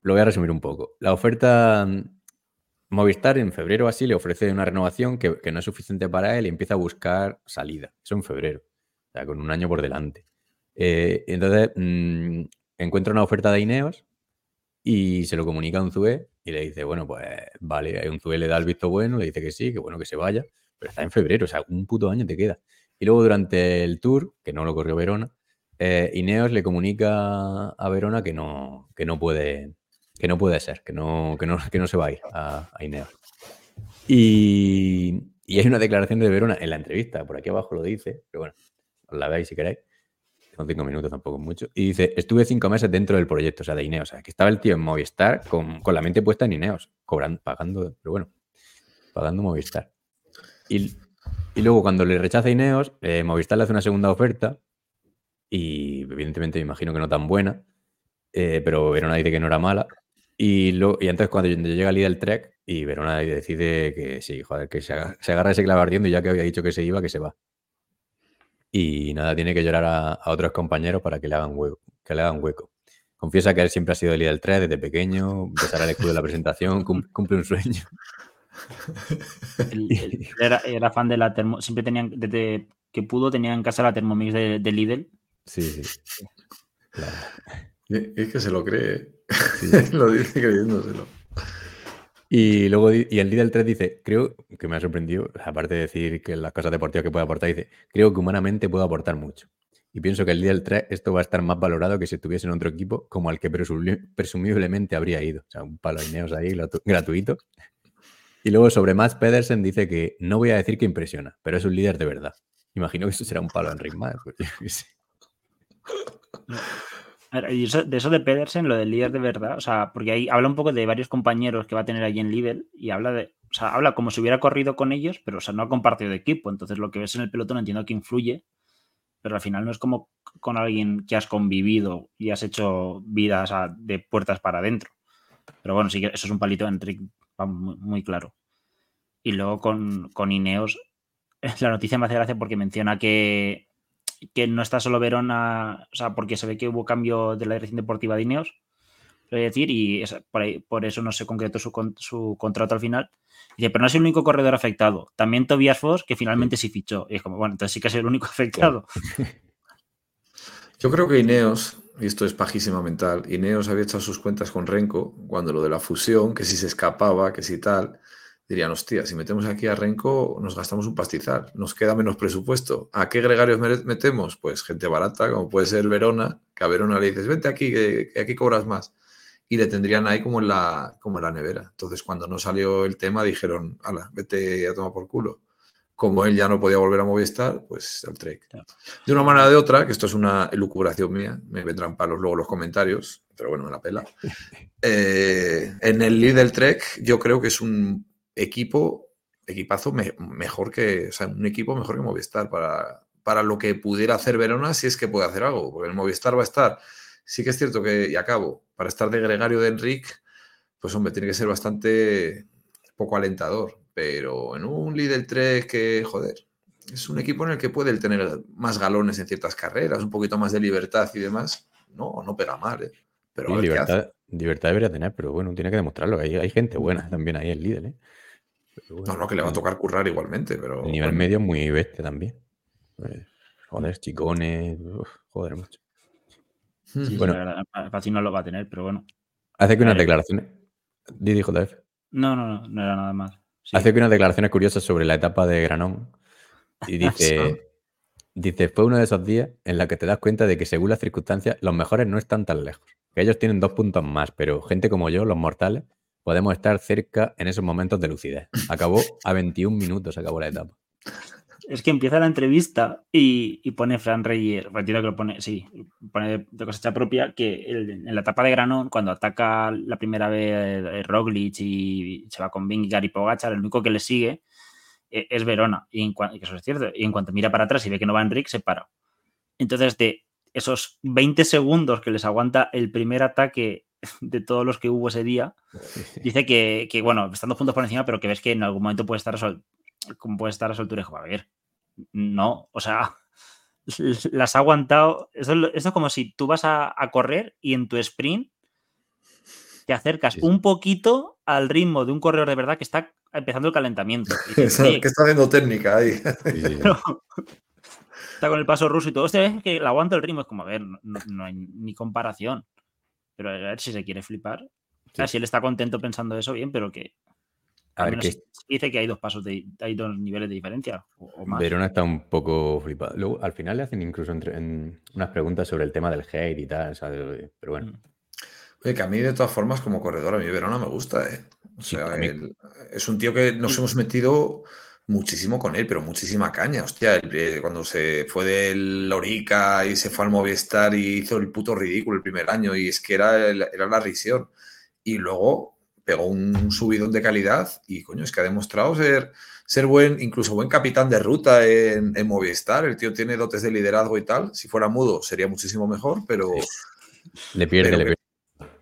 lo voy a resumir un poco. La oferta mm, Movistar en febrero así le ofrece una renovación que, no es suficiente para él y empieza a buscar salida. Eso en febrero o sea, con un año por delante. Eh, entonces, mm, encuentra una oferta de Ineos y se lo comunica a un Zue y le dice, bueno, pues vale, un Zue le da el visto bueno, le dice que sí, que bueno, que se vaya, pero está en febrero, o sea, un puto año te queda. Y luego durante el tour, que no lo corrió Verona, eh, Ineos le comunica a Verona que no, que no puede que no puede ser, que no, que no, que no se va a ir a, Ineos. Y, y hay una declaración de Verona en la entrevista, por aquí abajo lo dice, pero bueno, la veis si queréis. Son cinco minutos, tampoco es mucho. Y dice, estuve cinco meses dentro del proyecto, o sea, de Ineos. O que estaba el tío en Movistar con, con la mente puesta en Ineos, cobrando, pagando, pero bueno, pagando Movistar. Y, y luego cuando le rechaza Ineos, eh, Movistar le hace una segunda oferta y evidentemente me imagino que no tan buena, eh, pero Verona dice que no era mala. Y, lo, y entonces cuando llega Lidl Trek y Verona decide que sí, joder, que se se agarra ese clavo ardiendo y ya que había dicho que se iba, que se va. Y nada, tiene que llorar a, a otros compañeros para que le hagan hueco. Que le hagan hueco. Confiesa que él siempre ha sido el líder 3 desde pequeño, besar el escudo de la presentación, cum- cumple un sueño. Era, era fan de la termo. Siempre tenían, desde que pudo, tenía en casa la Thermomix de, de Lidl. Sí, sí. Claro. Es que se lo cree. Sí. lo dice creyéndoselo. Y luego y el líder 3 dice, creo que me ha sorprendido, aparte de decir que las cosas deportivas que puede aportar, dice, creo que humanamente puedo aportar mucho. Y pienso que el líder 3 esto va a estar más valorado que si estuviese en otro equipo como al que presumi- presumiblemente habría ido. O sea, un palo Ineos ahí gratu- gratuito. Y luego sobre Matt Pedersen dice que no voy a decir que impresiona, pero es un líder de verdad. Imagino que eso será un palo en Rick Mack, pues, de eso de Pedersen, lo del líder de verdad, o sea, porque ahí habla un poco de varios compañeros que va a tener allí en Lidl y habla de, o sea, habla como si hubiera corrido con ellos, pero o sea, no ha compartido de equipo, entonces lo que ves en el pelotón entiendo que influye, pero al final no es como con alguien que has convivido y has hecho vida o sea, de puertas para adentro. Pero bueno, sí que eso es un palito de muy claro. Y luego con, con Ineos, la noticia me hace gracia porque menciona que, que no está solo Verona, o sea, porque se ve que hubo cambio de la dirección deportiva de Ineos, voy a decir, y es- por, ahí- por eso no se concretó su, con- su contrato al final. Dice, pero no es el único corredor afectado. También Tobias Foss, que finalmente sí fichó. Y es como, bueno, entonces sí que es el único afectado. Yo creo que Ineos, y esto es pajísima mental, Ineos había echado sus cuentas con Renko cuando lo de la fusión, que si se escapaba, que si tal, dirían, hostia, si metemos aquí a Renko nos gastamos un pastizal, nos queda menos presupuesto. ¿A qué gregarios metemos? Pues gente barata, como puede ser Verona, que a Verona le dices, vente aquí, que, aquí cobras más. Y le tendrían ahí como en, la, como en la nevera. Entonces, cuando no salió el tema, dijeron, ala, vete a tomar por culo. Como él ya no podía volver a Movistar, pues al Trek. De una manera o de otra, que esto es una elucubración mía, me vendrán palos luego los comentarios, pero bueno, me la pela. Eh, en el Lidl Trek, yo creo que es un equipo, equipazo me- mejor que, o sea, un equipo mejor que Movistar para, para lo que pudiera hacer Verona, si es que puede hacer algo, porque el Movistar va a estar. Sí que es cierto que, y acabo, para estar de gregario de Enric, pues hombre, tiene que ser bastante poco alentador, pero en un Lidl Trek que, joder, es un equipo en el que puede tener más galones en ciertas carreras, un poquito más de libertad y demás. No, no pega mal, ¿eh? Pero Sí, libertad, libertad debería tener, pero bueno, tiene que demostrarlo. Hay, hay gente buena también ahí en líder, ¿eh? Bueno, No, no, que le va a tocar currar igualmente, pero. El nivel bueno. medio es muy bestia también. Pues, joder, chicones, uf, joder, mucho. Sí, Bueno. Fácil no lo va a tener, pero bueno. Hace que unas declaraciones. Didi JF. No, no, no, no era nada más. Sí. Hace que unas declaraciones curiosas sobre la etapa de Granón. Y dice. Dice, fue uno de esos días en los que te das cuenta de que según las circunstancias, los mejores no están tan lejos. Que ellos tienen dos puntos más, pero gente como yo, los mortales, podemos estar cerca en esos momentos de lucidez. Acabó a 21 minutos, acabó la etapa. Es que empieza la entrevista y, pone Fran Reyes, retiro que lo pone, sí, pone de cosecha propia, que en la etapa de Granón, cuando ataca la primera vez eh, Roglic y se va con Vingegaard y Pogacar, el único que le sigue eh, es Verona, y, en eso es cierto, y en cuanto mira para atrás y ve que no va Enric, se para. Entonces, de esos 20 segundos que les aguanta el primer ataque de todos los que hubo ese día, dice que, que, bueno, están dos puntos por encima, pero que ves que en algún momento puede estar a como puede estar a su altura. Y dijo, a ver, no, o sea, las ha aguantado. Esto, es lo- esto es como si tú vas a, a correr y en tu sprint te acercas Sí, un poquito al ritmo de un corredor de verdad que está empezando el calentamiento. Y dices, Esa- "Oye, que está haciendo técnica ahí. Sí, está con el paso ruso y todo. Hostia, es que le aguanto el ritmo. Es como, a ver, no hay ni comparación. Pero a ver si se quiere flipar. O sea, Sí. si él está contento pensando eso, bien, pero que. A al ver, que dice que hay dos pasos de, hay dos niveles de diferencia o, o más. Verona está un poco flipado. Luego, al final le hacen incluso entre- en unas preguntas sobre el tema del hate y tal, ¿sabes? Pero bueno. Mm. Oye, que a mí de todas formas como corredor, a mí Verona me gusta, ¿eh? O Sí, sea, cómic. él- es un tío que nos hemos metido muchísimo con él, pero muchísima caña. Hostia, el- eh, cuando se fue del Lorica y se fue al Movistar y hizo el puto ridículo el primer año, y es que era, era la risión. Y luego pegó un subidón de calidad y coño, es que ha demostrado ser, ser buen, incluso buen capitán de ruta en, en Movistar. El tío tiene dotes de liderazgo y tal. Si fuera mudo sería muchísimo mejor, pero Le pierde, Pero le pierde.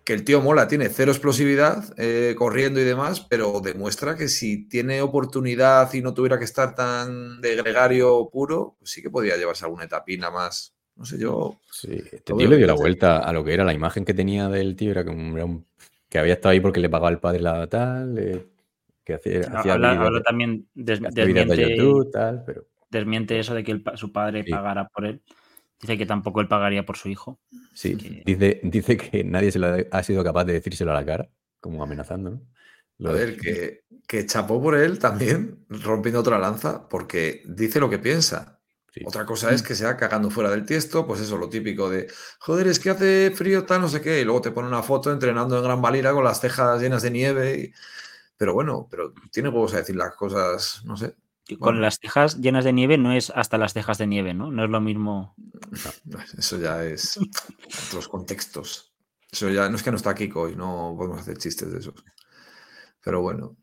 Que el tío mola, tiene cero explosividad eh, corriendo y demás, pero demuestra que si tiene oportunidad y no tuviera que estar tan de gregario puro, pues sí que podría llevarse alguna etapina más. No sé, yo. Sí, este tío le dio la vuelta a lo que era la imagen que tenía del tío, era un- que había estado ahí porque le pagaba el padre la tal, eh, que hacía, hacía Habla, vídeos habla de- también, des- de desmiente, YouTube, tal, pero desmiente eso de que el su padre Sí. pagara por él. Dice que tampoco él pagaría por su hijo. sí, que- dice, dice que nadie se lo ha, sido capaz de decírselo a la cara, como amenazando, ¿no? Lo A de- ver, que, que chapó por él también, rompiendo otra lanza, porque dice lo que piensa. sí. Otra cosa es que sea cagando fuera del tiesto, pues eso, lo típico de, joder, es que hace frío, tal, no sé qué, y luego te pone una foto entrenando en Gran Valira con las cejas llenas de nieve. y- Pero bueno, pero tiene huevos a decir las cosas, no sé. Con las cejas llenas de nieve no es hasta las cejas de nieve, ¿no? No es lo mismo. Eso ya es otros contextos. Eso ya no es que no está Kiko y no podemos hacer chistes de esos. Pero bueno.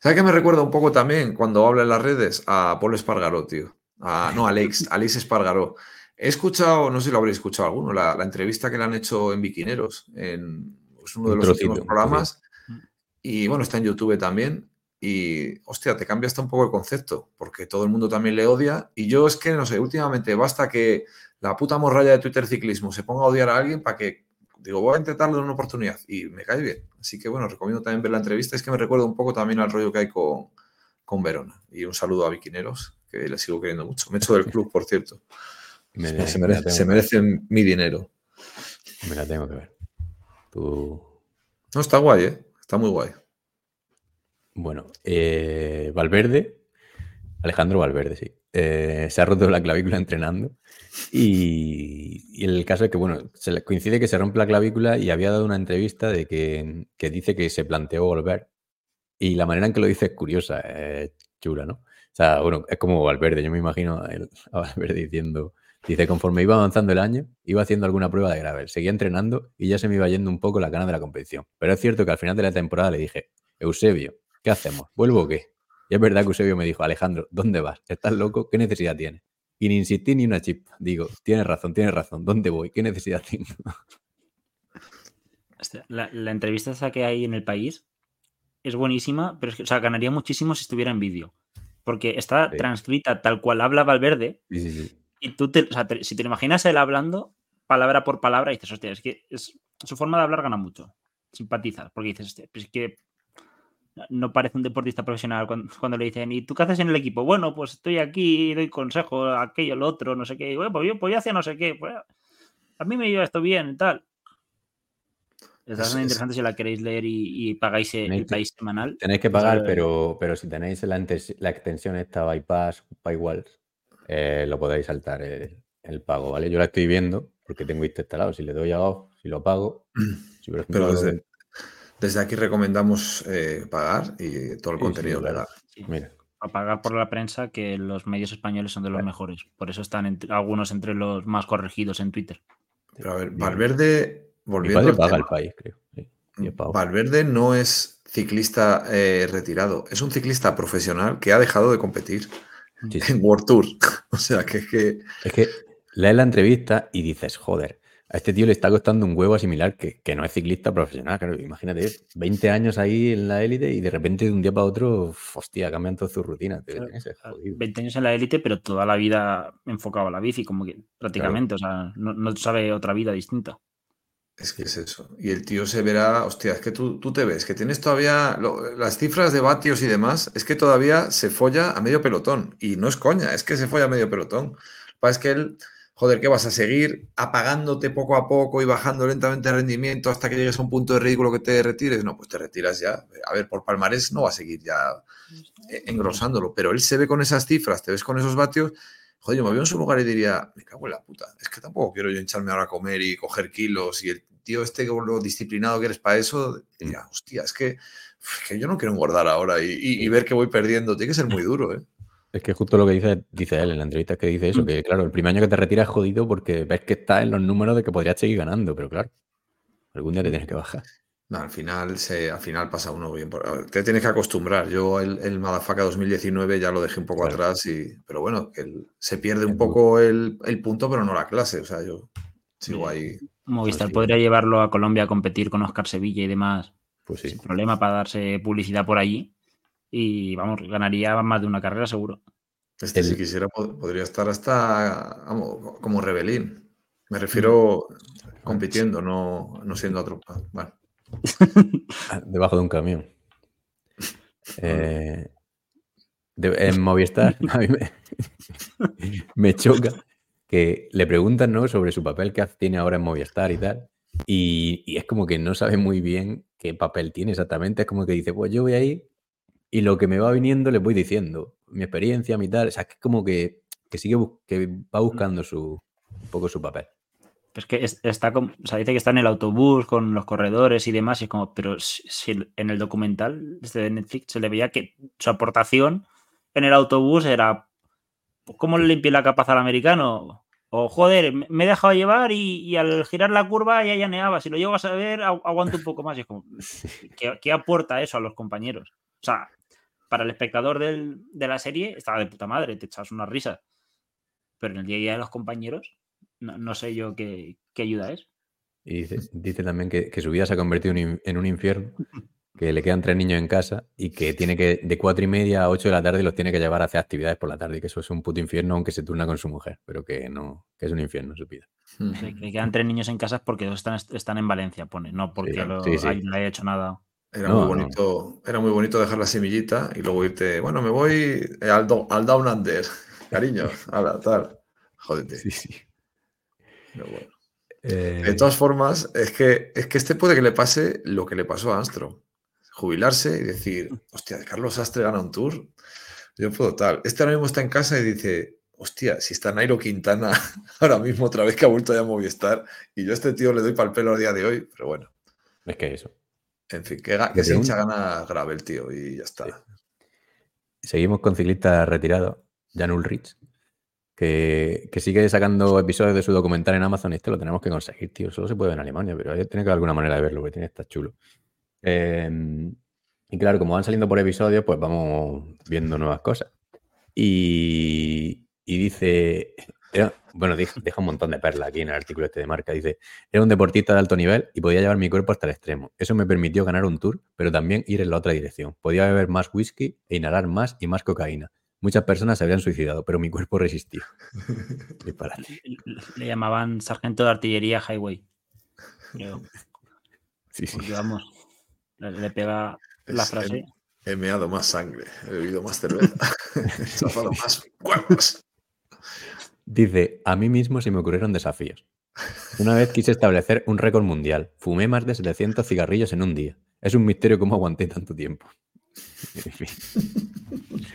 ¿Sabes qué me recuerda un poco también cuando habla en las redes? A Paul Espargaró, tío. A- no, Alex, Alex Espargaró. He escuchado, no sé si lo habréis escuchado alguno, la, la entrevista que le han hecho en Biquineros, en pues, uno de Un los trocito, últimos programas. Y bueno, está en YouTube también. Y hostia, te cambia hasta un poco el concepto, porque todo el mundo también le odia. Y yo es que, no sé, últimamente basta que la puta morralla de Twitter ciclismo se ponga a odiar a alguien para que, digo, voy a intentarlo en una oportunidad. Y me cae bien. Así que bueno, recomiendo también ver la entrevista. Es que me recuerda un poco también al rollo que hay con, con Verona. Y un saludo a Viquineros, que le sigo queriendo mucho. Me echo del club, por cierto. Me- se, merece- se merecen mi dinero. Me la tengo que ver. Tú. No, está guay, ¿eh? Está muy guay. Bueno, eh, Valverde, Alejandro Valverde, sí. eh, se ha roto la clavícula entrenando. Y, el caso es que, bueno, se coincide que se rompe la clavícula y había dado una entrevista de que, que dice que se planteó volver. Y la manera en que lo dice es curiosa, es chula, ¿no? O sea, bueno, es como Valverde. Yo me imagino a, él- Valverde diciendo, dice, conforme iba avanzando el año, iba haciendo alguna prueba de gravel, seguía entrenando y ya se me iba yendo un poco la gana de la competición. Pero es cierto que al final de la temporada le dije, Eusebio, ¿qué hacemos? ¿Vuelvo o qué? Y es verdad que Eusebio me dijo, Alejandro, ¿dónde vas? ¿Estás loco? ¿Qué necesidad tienes? Y ni insistí ni una chispa. Digo, tienes razón, tienes razón. ¿Dónde voy? ¿Qué necesidad tengo? La, la entrevista esa que hay en el país es buenísima, pero es que, o sea, ganaría muchísimo si estuviera en vídeo. Porque está Sí. transcrita tal cual habla Valverde, Sí, y tú te, o sea, te- si te lo imaginas él hablando palabra por palabra, dices, hostia, es que es, su forma de hablar gana mucho. Simpatizas, porque dices, hostia, pues es que no parece un deportista profesional cuando, cuando le dicen, ¿y tú qué haces en el equipo? Bueno, pues estoy aquí, doy consejo, aquello, lo otro, no sé qué. Bueno, pues yo, pues yo hacía no sé qué. Pues, a mí me lleva esto bien y tal. Es Es- interesante si la queréis leer y, y pagáis el, Tenéis que- país semanal. Tenéis que pagar, pero, pero si tenéis la, la extensión esta bypass, paywalls, eh, lo podéis saltar el, el pago, ¿vale? Yo la estoy viendo porque tengo instalado. Si le doy a off, si lo pago, si por ejemplo Pero desde, desde aquí recomendamos eh, pagar y todo el Sí, contenido sí, legal. sí, Mira, a pagar por la prensa que los medios españoles son de los Vale. mejores. Por eso están entre- algunos entre los más corregidos en Twitter. Pero a ver. Valverde, mi volviendo al paga tema, el país, creo. sí, yo pago. Valverde no es ciclista eh, retirado, es un ciclista profesional que ha dejado de competir Sí, sí. en World Tour. o sea, que es que Es que lees la entrevista y dices, joder, a este tío le está costando un huevo asimilar que, que no es ciclista profesional. Claro, imagínate, 20 años ahí en la élite y de repente de un día para otro, hostia, cambian todas sus rutinas. Claro, tienes que ser jodido. 20 años en la élite, pero toda la vida enfocado a la bici, como que prácticamente, o sea, no, no sabe otra vida distinta. es que es eso. Y el tío se verá, hostia, es que tú, tú te ves, que tienes todavía lo- las cifras de vatios y demás, es que todavía se folla a medio pelotón. Y no es coña, es que se folla a medio pelotón. Lo que pasa es que él, joder, ¿qué vas a seguir apagándote poco a poco y bajando lentamente el rendimiento hasta que llegues a un punto de ridículo que te retires? No, pues te retiras ya. A ver, por Palmarés no va a seguir ya eh, engrosándolo, pero él se ve con esas cifras, te ves con esos vatios. Joder, yo me veo en su lugar y diría, me cago en la puta, es que tampoco quiero yo hincharme ahora a comer y coger kilos y el tío este, lo disciplinado que eres para eso, diría, hostia, es que, es que yo no quiero engordar ahora y, y- y ver que voy perdiendo. Tiene que ser muy duro, ¿eh? Es que justo lo que dice, dice él en la entrevista es que dice eso, que claro, el primer año que te retiras es jodido porque ves que estás en los números de que podrías seguir ganando, pero claro, algún día te tienes que bajar. No, al final, se, al final pasa uno bien. por- Te tienes que acostumbrar. Yo el, el Madafaka 2019 ya lo dejé un poco Claro. atrás, y, pero bueno, que el- se pierde un poco el, el punto, pero no la clase. O sea, yo sigo ahí. Movistar Así podría llevarlo a Colombia a competir con Oscar Sevilla y demás Pues sí. sin problema para darse publicidad por allí. Y vamos, ganaría más de una carrera seguro. Este, El- si quisiera, pod- podría estar hasta vamos, como rebelín. Me refiero compitiendo, no, no siendo atropado. Bueno, Ah, Debajo de un camión. Eh, de- en Movistar, a mí me, me choca que le preguntan ¿no? sobre su papel que tiene ahora en Movistar y tal. Y, y es como que no sabe muy bien qué papel tiene exactamente. Es como que dice, pues yo voy ahí y lo que me va viniendo le voy diciendo. Mi experiencia, mi tal. O sea, que es como que, que sigue que va buscando su, un poco su papel. Es que es- está como, o sea, dice que está en el autobús con los corredores y demás, y es como, pero si, si en el documental este de Netflix se le veía que su aportación en el autobús era pues, ¿cómo le limpié la capaz al americano? O joder, me he dejado llevar y, y al girar la curva ya llaneaba. Si lo llego a saber, agu- aguanto un poco más. Y es como, ¿qué, qué aporta eso a los compañeros? O sea, para el espectador del- de la serie estaba de puta madre, te echas una risa. Pero en el día a día de los compañeros, no, no sé yo qué, qué ayuda es. Y dice, dice también que, que su vida se ha convertido en, un infierno, que le quedan tres niños en casa y que tiene que, de cuatro y media a ocho de la tarde, los tiene que llevar a hacer actividades por la tarde y que eso es un puto infierno aunque se turna con su mujer, pero que no, que es un infierno su vida. Le, quedan tres niños en casa porque dos están, están en Valencia, pone, no porque Sí, lo, sí, no haya hecho nada. Era, No, muy no. bonito, era muy bonito dejar la semillita y luego irte, bueno, me voy eh, al, do- al Down Under, cariño, ala, tal. Jódete. sí. Pero bueno. Eh, De todas formas, es que, es que este puede que le pase lo que le pasó a Armstrong. Jubilarse y decir, hostia, Carlos Astre gana un tour. Yo puedo tal. Este ahora mismo está en casa y dice, hostia, si está Nairo Quintana ahora mismo otra vez que ha vuelto ya a Movistar y yo a este tío le doy para el pelo a día de hoy, pero bueno, es que eso. En fin, que, se hincha gana grave el tío y ya está. Seguimos con ciclista retirado, Jan Ulrich, que, que sigue sacando episodios de su documental en Amazon y este lo tenemos que conseguir, tío. Solo se puede ver en Alemania, pero tiene que haber alguna manera de verlo, porque tiene que estar chulo. Eh, y claro, como van saliendo por episodios, pues vamos viendo nuevas cosas. Y, y dice, era- bueno, deja, deja un montón de perlas aquí en el artículo este de marca. Dice, era un deportista de alto nivel y podía llevar mi cuerpo hasta el extremo. Eso me permitió ganar un tour, pero también ir en la otra dirección. Podía beber más whisky e inhalar más y más cocaína. Muchas personas se habrían suicidado, pero mi cuerpo resistió. Disparate. Le llamaban sargento de artillería Highway. Yo, Sí, sí. porque vamos, le, le pega la Es- frase. He, he meado más sangre, he bebido más cerveza, he chafado más huevos. Dice, a mí mismo se me ocurrieron desafíos. Una vez quise establecer un récord mundial. Fumé más de 700 cigarrillos en un día. Es un misterio cómo aguanté tanto tiempo. En fin,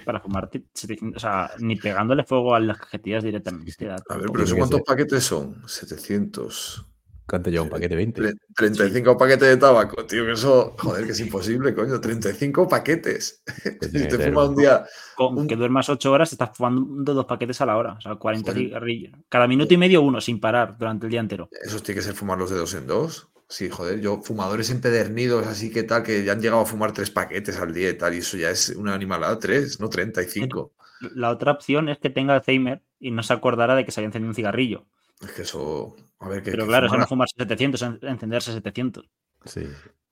Para fumar, o sea, ni pegándole fuego a las cajetillas directamente. A ver, pero Tiene ¿eso que cuántos paquetes son? 700. ¿Cuánto lleva un paquete? 20. Tre- 35 paquetes de tabaco, tío, que eso, joder, que es imposible, coño. 35 paquetes. Pues si te fumas un día. Con un- que duermas 8 horas, estás fumando dos paquetes a la hora. O sea, 40 Joder. cigarrillos. Cada minuto y medio uno, sin parar, durante el día entero. Esos tiene que ser fumar los de dos en dos. Sí, joder, yo, fumadores empedernidos, así que tal, que ya han llegado a fumar tres paquetes al día y tal, y eso ya es una animalada, tres, no 35. La otra opción es que tenga Alzheimer y no se acordara de que se había encendido un cigarrillo. Es que eso. A ver, que. Pero que claro, eso fumar- no fumarse 700, en- encenderse 700. Sí.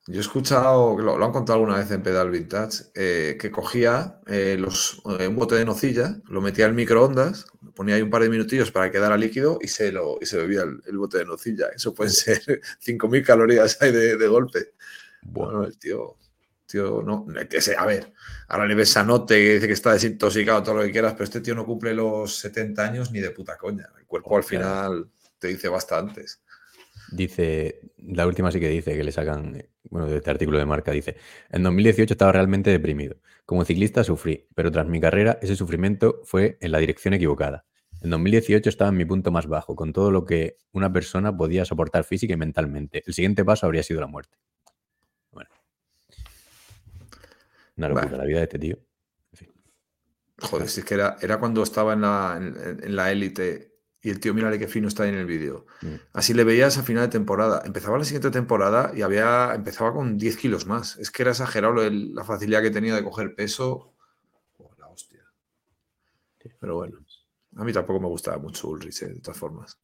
Yo he escuchado, lo, lo han contado alguna vez en Pedal Vintage, eh, que cogía eh, los, eh, un bote de nocilla, lo metía en microondas, ponía ahí un par de minutillos para que quedara líquido y se, lo, y se bebía el, el bote de nocilla. Eso pueden ser 5.000 calorías ahí de, de golpe. Bueno, el tío, tío, no, que se, a ver, ahora le ves Sanote que dice que está desintoxicado, todo lo que quieras, pero este tío no cumple los 70 años ni de puta coña. El cuerpo al final te dice bastantes. Dice, la última sí que dice que le sacan, bueno, de este artículo de marca, dice, en 2018 estaba realmente deprimido. Como ciclista sufrí, pero tras mi carrera ese sufrimiento fue en la dirección equivocada. En 2018 estaba en mi punto más bajo, con todo lo que una persona podía soportar física y mentalmente. El siguiente paso habría sido la muerte. Bueno. Una locura Vale. la vida de este tío. Joder, si es que era, era cuando estaba en la, en, en la élite y el tío, mírale qué fino está ahí en el vídeo. Mm. Así le veías a final de temporada. Empezaba la siguiente temporada y había, empezaba con 10 kilos más. Es que era exagerado la facilidad que tenía de coger peso. Oh, la hostia. Pero bueno, a mí tampoco me gustaba mucho Ulrich, eh, de todas formas.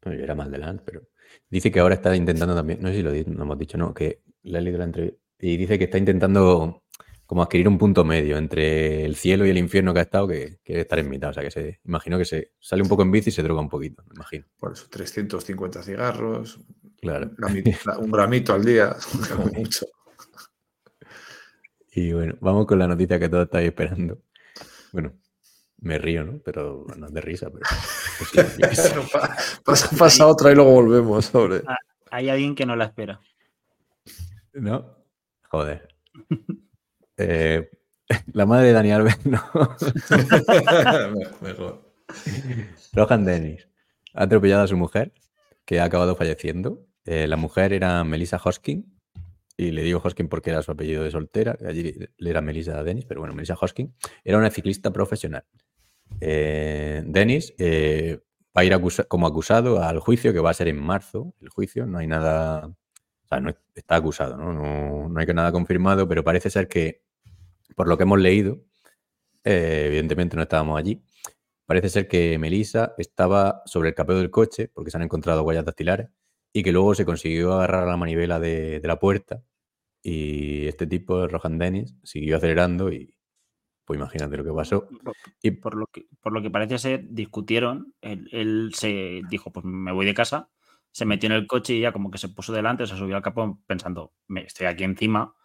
Bueno, yo era más delante, pero. Dice que ahora está intentando también. No sé si lo hemos dicho, no, que le he leído la entrevista. Y dice que está intentando como adquirir un punto medio entre el cielo y el infierno que ha estado, que quiere estar en mitad. O sea, que se. Imagino que se sale un poco en bici y se droga un poquito, me imagino. Por eso, 350 cigarros, Claro. un gramito al día, como mucho. Y bueno, vamos con la noticia que todos estáis esperando. Bueno, me río, ¿no? Pero no es de risa, pero. pues. No, pasa, pasa otra y luego volvemos, sobre. Hay alguien que no la espera. ¿No? Joder. Eh, la madre de Dani Alves, no. Mejor. Rohan Dennis ha atropellado a su mujer, que ha acabado falleciendo. Eh, la mujer era Melissa Hoskin, y le digo Hoskin porque era su apellido de soltera, allí le era Melissa Dennis, pero bueno, Melissa Hoskin era una ciclista profesional. Eh, Dennis eh, va a ir acusa- como acusado al juicio que va a ser en marzo. El juicio, no hay nada. O sea, no está acusado, ¿no? No, no hay que nada confirmado, pero parece ser que, por lo que hemos leído, eh, evidentemente no estábamos allí, parece ser que Melissa estaba sobre el capeo del coche, porque se han encontrado huellas dactilares, y que luego se consiguió agarrar a la manivela de, de la puerta. Y este tipo, Rohan Dennis, siguió acelerando y, pues imagínate lo que pasó. Por, Y por lo que, por lo que parece ser, discutieron. Él, él se dijo, pues me voy de casa. Se metió en el coche y ya como que se puso delante, se subió al capón pensando, me estoy aquí encima,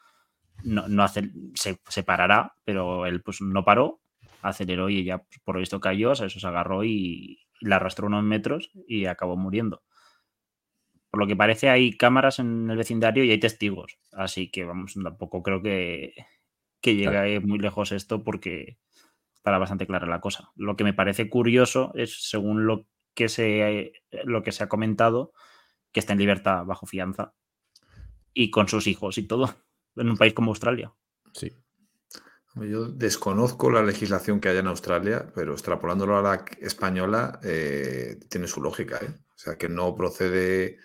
no, no hace, se, se parará, pero él pues no paró, aceleró y ella pues, por lo visto cayó, o sea, eso se agarró y, y la arrastró unos metros y acabó muriendo. Por lo que parece hay cámaras en el vecindario y hay testigos, así que vamos, tampoco creo que, que llegue muy lejos esto porque estará bastante clara la cosa. Lo que me parece curioso es, según lo que se, lo que se ha comentado, que está en libertad bajo fianza y con sus hijos y todo, en un país como Australia. sí. Yo desconozco la legislación que hay en Australia, pero extrapolándolo a la española eh, tiene su lógica. ¿eh? O sea, que no procede.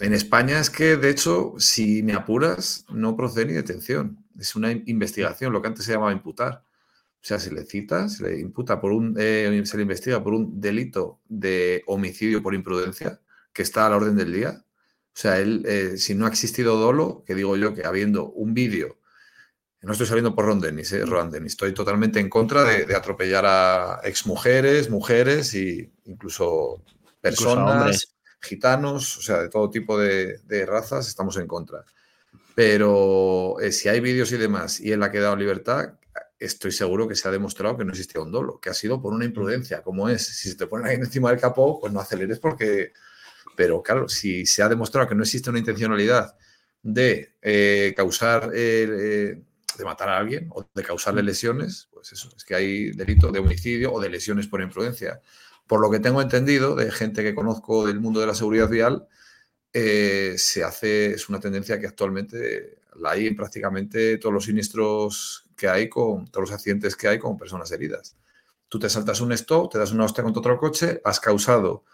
En España es que, de hecho, si me apuras, no procede ni detención. Es una investigación, lo que antes se llamaba imputar. O sea, se le cita, se le imputa por un, eh, se le investiga por un delito de homicidio por imprudencia que está a la orden del día. O sea, él, eh, si no ha existido dolo, que digo yo que habiendo un vídeo no estoy saliendo por Ron Dennis, eh, Ron Dennis. Estoy totalmente en contra de, de atropellar a exmujeres, mujeres e incluso personas, hombres. gitanos, o sea, de todo tipo de, de razas, estamos en contra. Pero eh, si hay vídeos y demás y él ha quedado en libertad, estoy seguro que se ha demostrado que no existía un dolo, que ha sido por una imprudencia, como es. Si se te ponen ahí encima del capó, pues no aceleres porque... Pero claro, si se ha demostrado que no existe una intencionalidad de eh, causar... eh, de matar a alguien o de causarle lesiones, pues eso, es que hay delito de homicidio o de lesiones por imprudencia. Por lo que tengo entendido de gente que conozco del mundo de la seguridad vial, eh, se hace, es una tendencia que actualmente la hay en prácticamente todos los siniestros que hay, con todos los accidentes que hay con personas heridas. Tú te saltas un stop, te das una hostia contra otro coche, has causado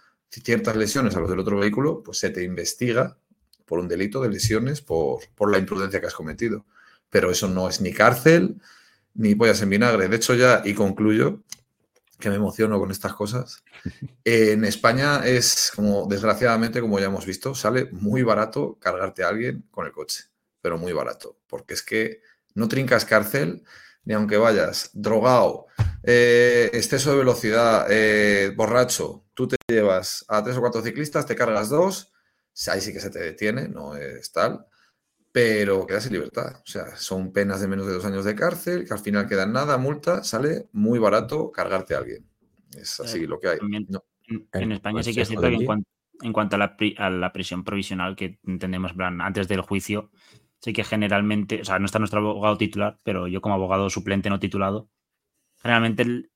ciertas lesiones a los del otro vehículo, pues se te investiga por un delito de lesiones por, por la imprudencia que has cometido pero eso no es ni cárcel ni pollas en vinagre. De hecho, ya, y concluyo, que me emociono con estas cosas, en España es como, desgraciadamente, como ya hemos visto, sale muy barato cargarte a alguien con el coche, pero muy barato, porque es que no trincas cárcel ni aunque vayas drogado, eh, exceso de velocidad, eh, borracho, tú te llevas a tres o cuatro ciclistas, te cargas dos, ahí sí que se te detiene, no es tal pero quedas en libertad. O sea, son penas de menos de dos años de cárcel, que al final quedan nada, multa, sale muy barato cargarte a alguien. Es así Eh, lo que hay. también- No. En, España sí que es cierto que en, cuanto a la, pri- a la prisión provisional que entendemos, plan, antes del juicio, sí que generalmente, o sea, no está nuestro abogado titular, pero yo como abogado suplente no titulado, generalmente el-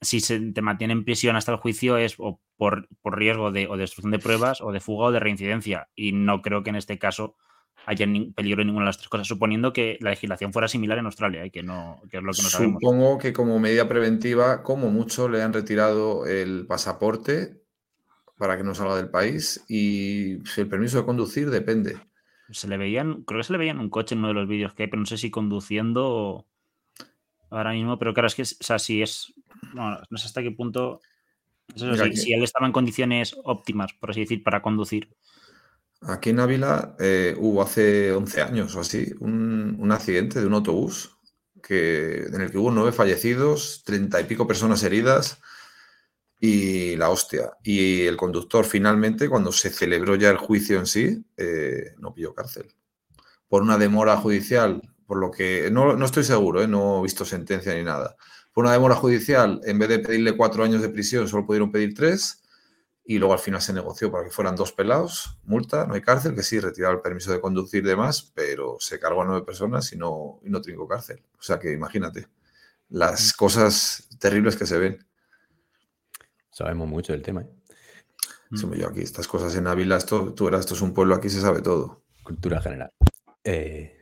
si se te mantiene en prisión hasta el juicio es o por, por riesgo de o destrucción de pruebas o de fuga o de reincidencia. Y no creo que en este caso haya peligro en ninguna de las tres cosas, suponiendo que la legislación fuera similar en Australia y que no que es lo que no sabemos. Supongo que como medida preventiva, como mucho, le han retirado el pasaporte para que no salga del país y el permiso de conducir depende. Se le veían, creo que se le veía en un coche en uno de los vídeos que hay, pero no sé si conduciendo o ahora mismo, pero claro, es que, o sea, si es, no, no sé hasta qué punto, eso, si, que- si él estaba en condiciones óptimas, por así decir, para conducir. Aquí en Ávila eh, hubo hace 11 años o así un, un accidente de un autobús que, en el que hubo nueve fallecidos, treinta y pico personas heridas y la hostia. Y el conductor finalmente, cuando se celebró ya el juicio en sí, eh, no pilló cárcel. Por una demora judicial, por lo que no, no estoy seguro, eh, no he visto sentencia ni nada. Por una demora judicial, en vez de pedirle cuatro años de prisión, solo pudieron pedir tres y luego al final se negoció para que fueran dos pelados, multa, no hay cárcel, que sí, retirar el permiso de conducir y demás, pero se cargó a nueve personas y no, y no trincó cárcel. O sea que imagínate las cosas terribles que se ven. Sabemos mucho del tema. ¿eh? Sí, yo aquí, estas cosas en Ávila, esto, tú verás, esto es un pueblo, aquí se sabe todo. Cultura general. Eh,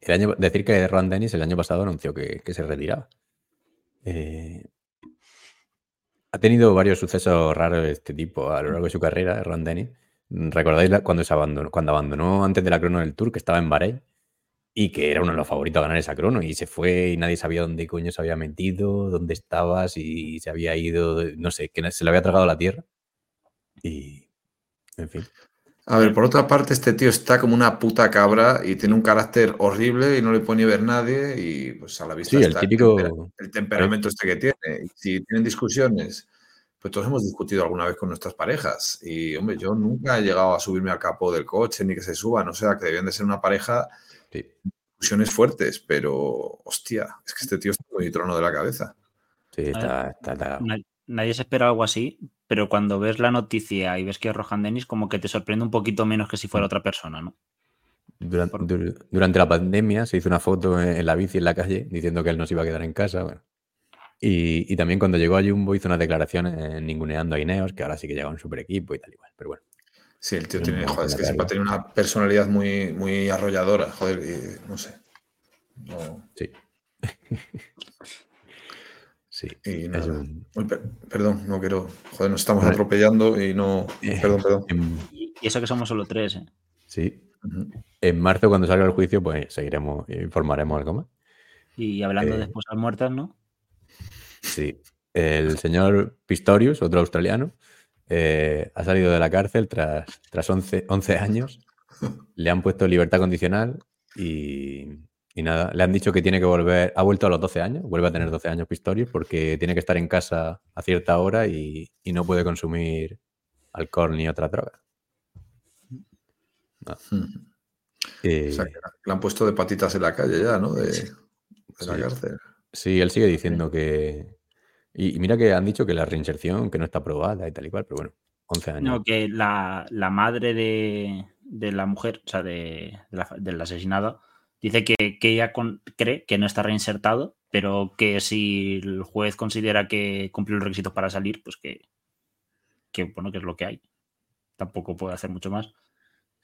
el año, decir que Ron Dennis el año pasado anunció que, se retiraba. Eh, ha tenido varios sucesos raros de este tipo a lo largo de su carrera, Ron Dennis. ¿Recordáis cuando, se abandonó, cuando abandonó antes de la crono del Tour, que estaba en Bahrein? Y que era uno de los favoritos a ganar esa crono y se fue y nadie sabía dónde coño se había metido, dónde estaba, si se había ido, no sé, que se le había tragado la tierra. Y, en fin. A ver, por otra parte, este tío está como una puta cabra y tiene un carácter horrible y no le ni ver nadie y pues a la vista Sí, el está típico- tempera- el temperamento este que tiene. Y si tienen discusiones, pues todos hemos discutido alguna vez con nuestras parejas y, hombre, yo nunca he llegado a subirme al capó del coche ni que se suban, o sea, que debían de ser una pareja Sí. discusiones fuertes, pero, hostia, es que este tío está muy trono de la cabeza. Sí, está, está- está- Na- Nadie se espera algo así, pero cuando ves la noticia y ves que es Rohan Dennis, como que te sorprende un poquito menos que si fuera otra persona, ¿no? Por- Durante, la pandemia se hizo una foto en, en la bici en la calle diciendo que él no se iba a quedar en casa. bueno. Y, y también cuando llegó a Jumbo hizo unas declaraciones eh, ninguneando a Ineos, que ahora sí que llega un super equipo y tal igual. Pero bueno, Sí, el tío tiene, joder, es que siempre ha tenido una personalidad muy, muy arrolladora, joder, y no sé. No- sí. sí. y es nada. un- Uy, per- perdón, no quiero. Joder, nos estamos Vale. atropellando y no. Eh, Perdón, perdón. en- Y eso que somos solo tres, ¿eh? sí. En marzo, cuando salga el juicio, pues seguiremos, informaremos algo más. Y hablando Eh. de esposas muertas, ¿no? Sí. El señor Pistorius, otro australiano, eh, ha salido de la cárcel tras, tras 11, 11 años. Le han puesto libertad condicional y, y nada, le han dicho que tiene que volver, ha vuelto a los 12 años, vuelve a tener 12 años Pistorius porque tiene que estar en casa a cierta hora y, y no puede consumir alcohol ni otra droga. Ujú. Eh, O sea, que le han puesto de patitas en la calle ya, ¿no? De, de la cárcel. Sí, él sigue diciendo que... Y, y mira que han dicho que la reinserción, que no está aprobada y tal y cual, pero bueno, 11 años. No, que la, la madre de, de la mujer, o sea, de, de la- del asesinado, dice que, que ella con- cree que no está reinsertado, pero que si el juez considera que cumple los requisitos para salir, pues que, que bueno, que es lo que hay. Tampoco puede hacer mucho más.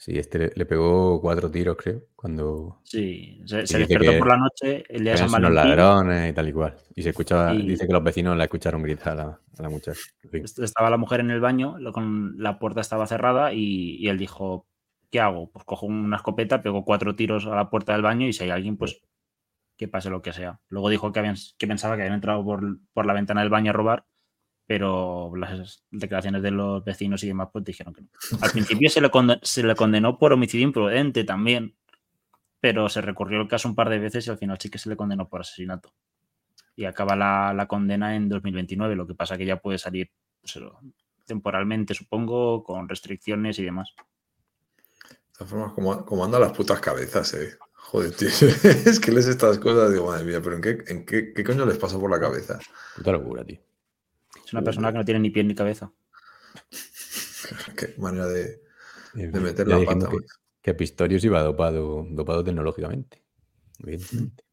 Sí, este le, pegó cuatro tiros, creo, cuando Sí, se, se despertó por la noche el día de San Valentín. ladrones y tal y cual. Y se escuchaba, Y- dice que los vecinos la escucharon gritar a la, a la muchacha. Estaba la mujer en el baño, lo- con la puerta estaba cerrada y, y él dijo, ¿qué hago? Pues cojo una escopeta, pego cuatro tiros a la puerta del baño y si hay alguien, pues que pase lo que sea. Luego dijo que, pensaba que habían entrado por, la ventana del baño a robar, pero las declaraciones de los vecinos y demás pues dijeron que no. Al principio se le, condenó por homicidio imprudente también, pero se recurrió el caso un par de veces y al final sí que se le condenó por asesinato. Y acaba la, condena en 2029, lo que pasa que ya puede salir pues, temporalmente, supongo, con restricciones y demás. De todas formas, como, como andan las putas cabezas, eh. Joder, tío. es que lees estas cosas digo, madre mía, pero ¿en qué, en qué, qué coño les pasa por la cabeza? Puta locura, tío. Es una persona que no tiene ni pie ni cabeza. Qué manera de, En de meter ya la pata. que, que Pistorius iba dopado, dopado tecnológicamente. Evidentemente.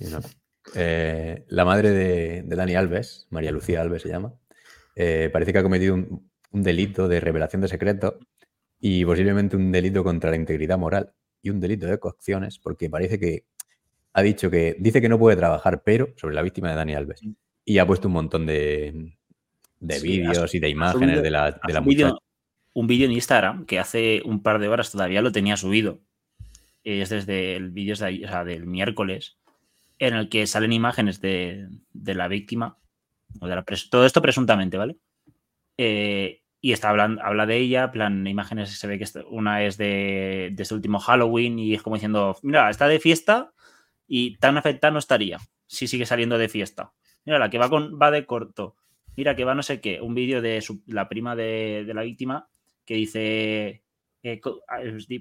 Nada. Eh, la madre de, de Dani Alves, María Lucía Alves se llama, eh, parece que ha cometido un, un delito de revelación de secretos y posiblemente un delito contra la integridad moral y un delito de coacciones, porque parece que ha dicho que dice que no puede trabajar, pero sobre la víctima de Dani Alves. Y ha puesto un montón de, de Sí, vídeos y de imágenes de la, de la subido muchacha. un vídeo en Instagram que hace un par de horas todavía lo tenía subido. Es desde el vídeo de o sea, del miércoles, en el que salen imágenes de, de la víctima, o de la pres- todo esto presuntamente, ¿vale? Eh, y está hablando, habla de ella, plan, imágenes, se ve que una es de, de este último Halloween y es como diciendo, mira, está de fiesta y tan afectada no estaría si sigue saliendo de fiesta. Mira, la que va, con, va de corto. Mira, que va no sé qué. Un vídeo de su- la prima de, de la víctima que dice. eh,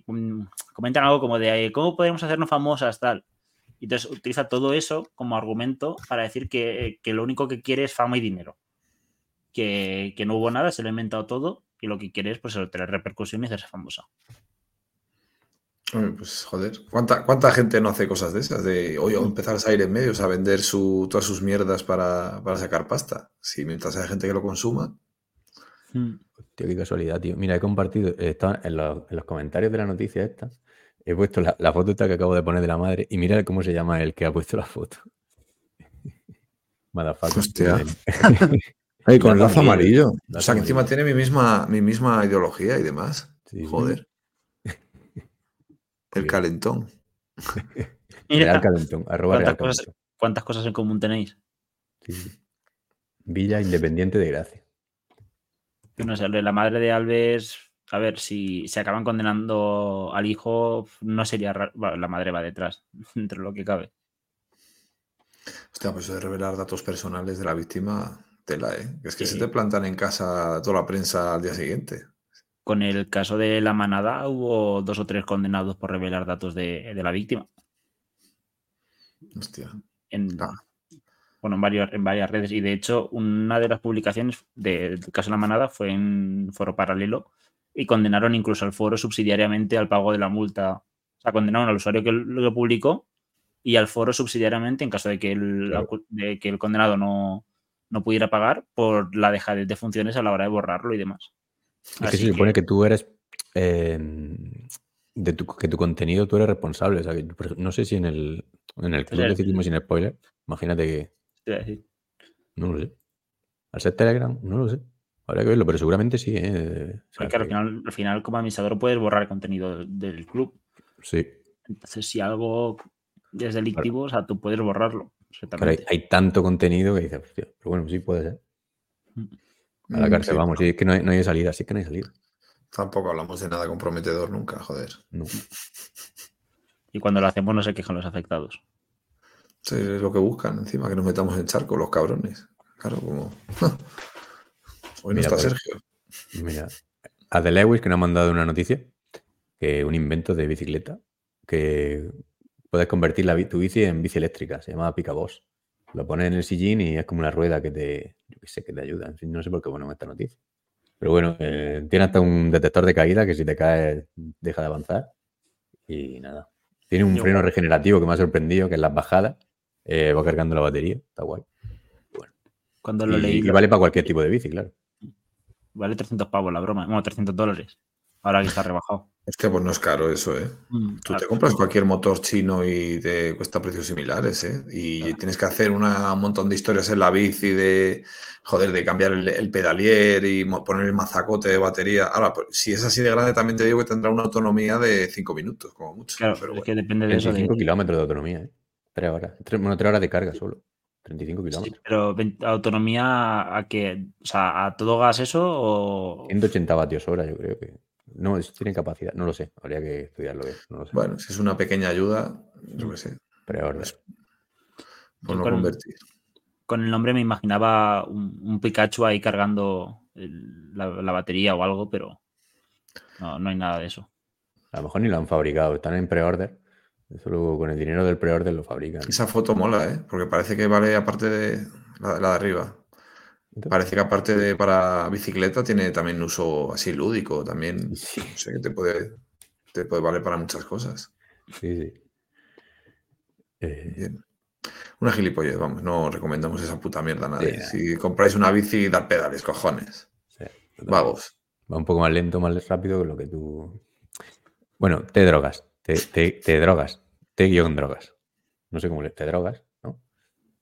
mm, comentan algo como de eh, cómo podemos hacernos famosas, tal. Y entonces utiliza todo eso como argumento para decir que, que lo único que quiere es fama y dinero. Que, que no hubo nada, se lo ha inventado todo y lo que quiere es pues, tener repercusión y hacerse famosa. Pues joder, ¿cuánta, ¿cuánta gente no hace cosas de esas? De, oye, empezar a salir en medios a vender su, todas sus mierdas para, para sacar pasta. Si mientras hay gente que lo consuma. Tío, qué casualidad, tío. Mira, he compartido, está en los, en los comentarios de la noticia esta, he puesto la, la foto esta que acabo de poner de la madre y mira cómo se llama el que ha puesto la foto. Motherfucker. Hostia. Ay, con el lazo amarillo. Lazo O sea, que encima amarillo. tiene mi misma, mi misma ideología y demás. Sí, sí. Joder. El calentón. Mira, Real Calentón, arroba Real ¿Cuántas cosas? Calentón. ¿cuántas cosas en común tenéis? Sí. Villa Independiente de Gracia. No sé, la madre de Alves, a ver, si se acaban condenando al hijo, no sería raro. bueno, la madre va detrás, entre lo que cabe. Hostia, pues eso de revelar datos personales de la víctima, tela, ¿eh? Es que Sí. se te plantan en casa toda la prensa al día siguiente. Con el caso de la manada hubo dos o tres condenados por revelar datos de, de la víctima. Hostia. En, Ah. bueno, en, varios, en varias redes. Y de hecho, una de las publicaciones de- del caso de la manada fue en Foro Paralelo y condenaron incluso al foro subsidiariamente al pago de la multa. O sea, condenaron al usuario que lo publicó y al foro subsidiariamente en caso de que el, Claro. de que el condenado no, no pudiera pagar por la dejadez de funciones a la hora de borrarlo y demás. Es que se supone que tú eres. eh, de tu, que tu contenido tú eres responsable. o sea, que, no sé si en el, en el club sea, decidimos sin spoiler. Imagínate que. decir. No lo sé. Al ser Telegram, no lo sé. Habría que verlo, pero seguramente sí. ¿eh? O sea, Porque al que- final, al final, como administrador, puedes borrar el contenido del club. Sí. Entonces, si algo es delictivo, o sea, tú puedes borrarlo. Pero hay, tanto contenido que dices, hostia, pero bueno, sí puede ser. A la Mm, cárcel, sí, vamos. Sí, es que no hay, no hay salida, sí que no hay salida. Tampoco hablamos de nada comprometedor nunca, joder. No. Y cuando lo hacemos, no se quejan los afectados. Sí, es lo que buscan encima, que nos metamos en charco los cabrones. Claro, como. Hoy no Mira, está pues, Sergio. Mira, a The Lewis que nos ha mandado una noticia, que un invento de bicicleta, que puedes convertir la, tu bici en bici eléctrica, se llama Picaboss. Lo pones en el sillín y es como una rueda que te, yo qué sé, que te ayuda. No sé por qué ponemos esta noticia. Pero bueno, eh, tiene hasta un detector de caída que si te caes deja de avanzar. Y nada. Tiene un Yo- freno regenerativo que me ha sorprendido, que en las bajadas eh, va cargando la batería. Está guay. Cuando lo Y, leí, y vale para cualquier tipo de bici, claro. vale 300 pavos la broma. Bueno, 300 dólares. Ahora que está rebajado. Hostia, pues no es caro eso, ¿eh? Tú te compras cualquier motor chino y te cuesta precios similares, ¿eh? Y tienes que hacer una- un montón de historias en la bici de, joder, de cambiar el, el pedalier y poner el mazacote de batería. Ahora, pues, si es así de grande, también te digo que tendrá una autonomía de 5 minutos, como mucho. Claro, pero es bueno. que depende de eso. de- 35 kilómetros de autonomía, ¿eh? Tres horas. Tres, bueno, tres horas de carga solo. 35 Sí, kilómetros. pero ven- autonomía a que, o sea, a todo gas eso o 180 vatios hora, yo creo que. No, es- tiene capacidad. No lo sé. Habría que estudiarlo bien. No lo sé. Bueno, si es una pequeña ayuda, yo qué sé, Pero ahora. pues, Yo por no con- convertir. con el nombre me imaginaba un, un Pikachu ahí cargando el- la, la batería o algo, pero no, no hay nada de eso. A lo mejor ni lo han fabricado. Están en pre-order. Eso luego con el dinero del pre-order lo fabrican. Esa foto mola, ¿eh? Porque parece que vale, aparte de la, la de arriba, parece que aparte de para bicicleta tiene también uso así lúdico, también, Sí. que te puede, te puede valer para muchas cosas. Sí, sí. Eh, Bien. Una gilipollez, vamos, no recomendamos esa puta mierda a nadie. Si compráis una bici, dar pedales, cojones. Sí. Vagos. Va un poco más lento, más rápido que lo que tú. Bueno, te drogas. Te, te, te drogas. Te guion drogas. No sé cómo le. Te drogas.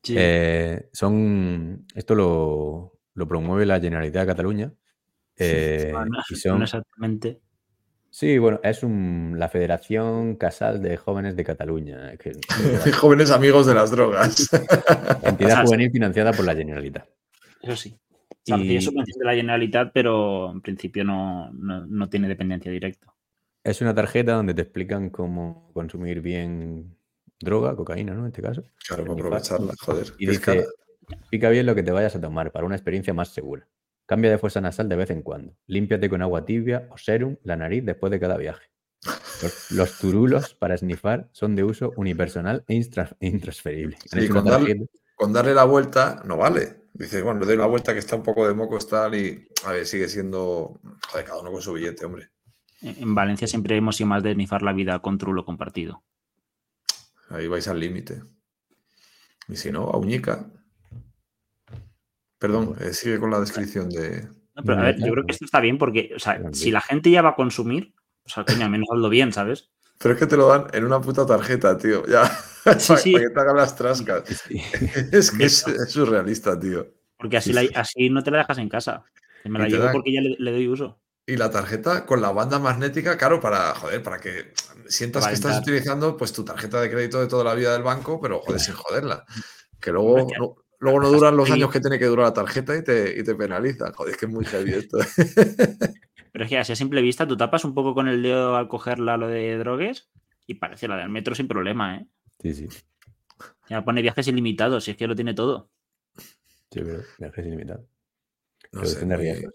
Sí. Eh, son. Esto lo, lo promueve la Generalitat de Cataluña. eh, No, y no son. exactamente. Sí, bueno, es un, la Federación Casal de Jóvenes de Cataluña. Que, Jóvenes amigos de las drogas. entidad juvenil financiada por la Generalitat. Eso sí. O sea, Y- recibe subvención de la Generalitat, pero en principio no, no, no tiene dependencia directa. Es una tarjeta donde te explican cómo consumir bien droga, cocaína, ¿no? En este caso. Claro, para aprovecharla, joder. Y dice, pica bien lo que te vayas a tomar para una experiencia más segura. Cambia de fuerza nasal de vez en cuando. Límpiate con agua tibia o serum la nariz después de cada viaje. Los, los turulos para snifar son de uso unipersonal e intransferible. Sí, con darle- Con darle la vuelta no vale. Dices, bueno, le doy la vuelta que está un poco de mocos tal y a ver, sigue siendo, joder, cada uno con su billete, hombre. En en Valencia siempre hemos sido más de nifar la vida con trulo compartido. Ahí vais al límite. Y si no, a uñica. Perdón, eh, sigue con la descripción de... No, pero a ver, yo creo que esto está bien porque, o sea, si la gente ya va a consumir, o sea, coño, al menos hazlo bien, ¿sabes? Pero es que te lo dan en una puta tarjeta, tío. Ya. Sí, para, sí. para que te hagan las trascas. Sí. Es que es, es surrealista, tío. Porque así, la- así no te la dejas en casa. Me la llevo dan- porque ya le, le doy uso. Y la tarjeta con la banda magnética, claro, para, joder, para que sientas Para que estás utilizando pues tu tarjeta de crédito de toda la vida del banco, pero joder, sin joderla. Que luego, no, luego no duran los años que tiene que durar la tarjeta y te, y te penaliza. Joder, es que es muy heavy esto. Pero es que así a simple vista, tú tapas un poco con el dedo al cogerla lo de drogues y parece la del metro sin problema, ¿eh? Sí, sí. Ya pone viajes ilimitados, si es que lo tiene todo. Sí, pero viajes ilimitados. No Pero sé, tiene muy, riesgos.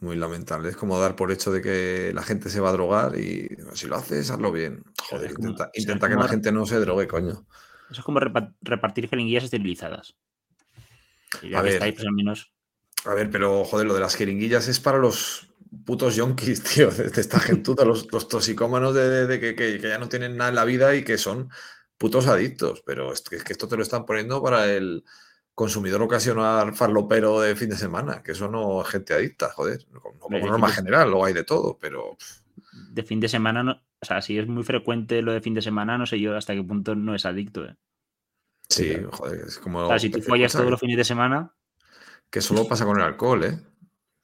Muy lamentable. Es como dar por hecho de que la gente se va a drogar y si lo haces, hazlo bien. Joder, como- intenta, intenta que la gente no se drogue, coño. Eso es como repa- repartir jeringuillas esterilizadas. Y ya A que ver. estáis, pues al menos. A ver, pero joder, lo de las jeringuillas es para los putos yonkis, tío, de, de esta gentuza, los, los toxicómanos de, de- de que, que- que ya no tienen nada en la vida y que son putos adictos. Pero es que, es que esto te lo están poniendo para el consumidor ocasional farlopero de fin de semana, que eso no es gente adicta, joder. Como norma general, luego hay de todo, pero De fin de semana, no, o sea, si es muy frecuente lo de fin de semana, no sé yo hasta qué punto no es adicto. ¿eh? sí, claro. joder, es como... O sea, si tú follas todos los fines de semana, Que solo pasa con el alcohol, ¿eh?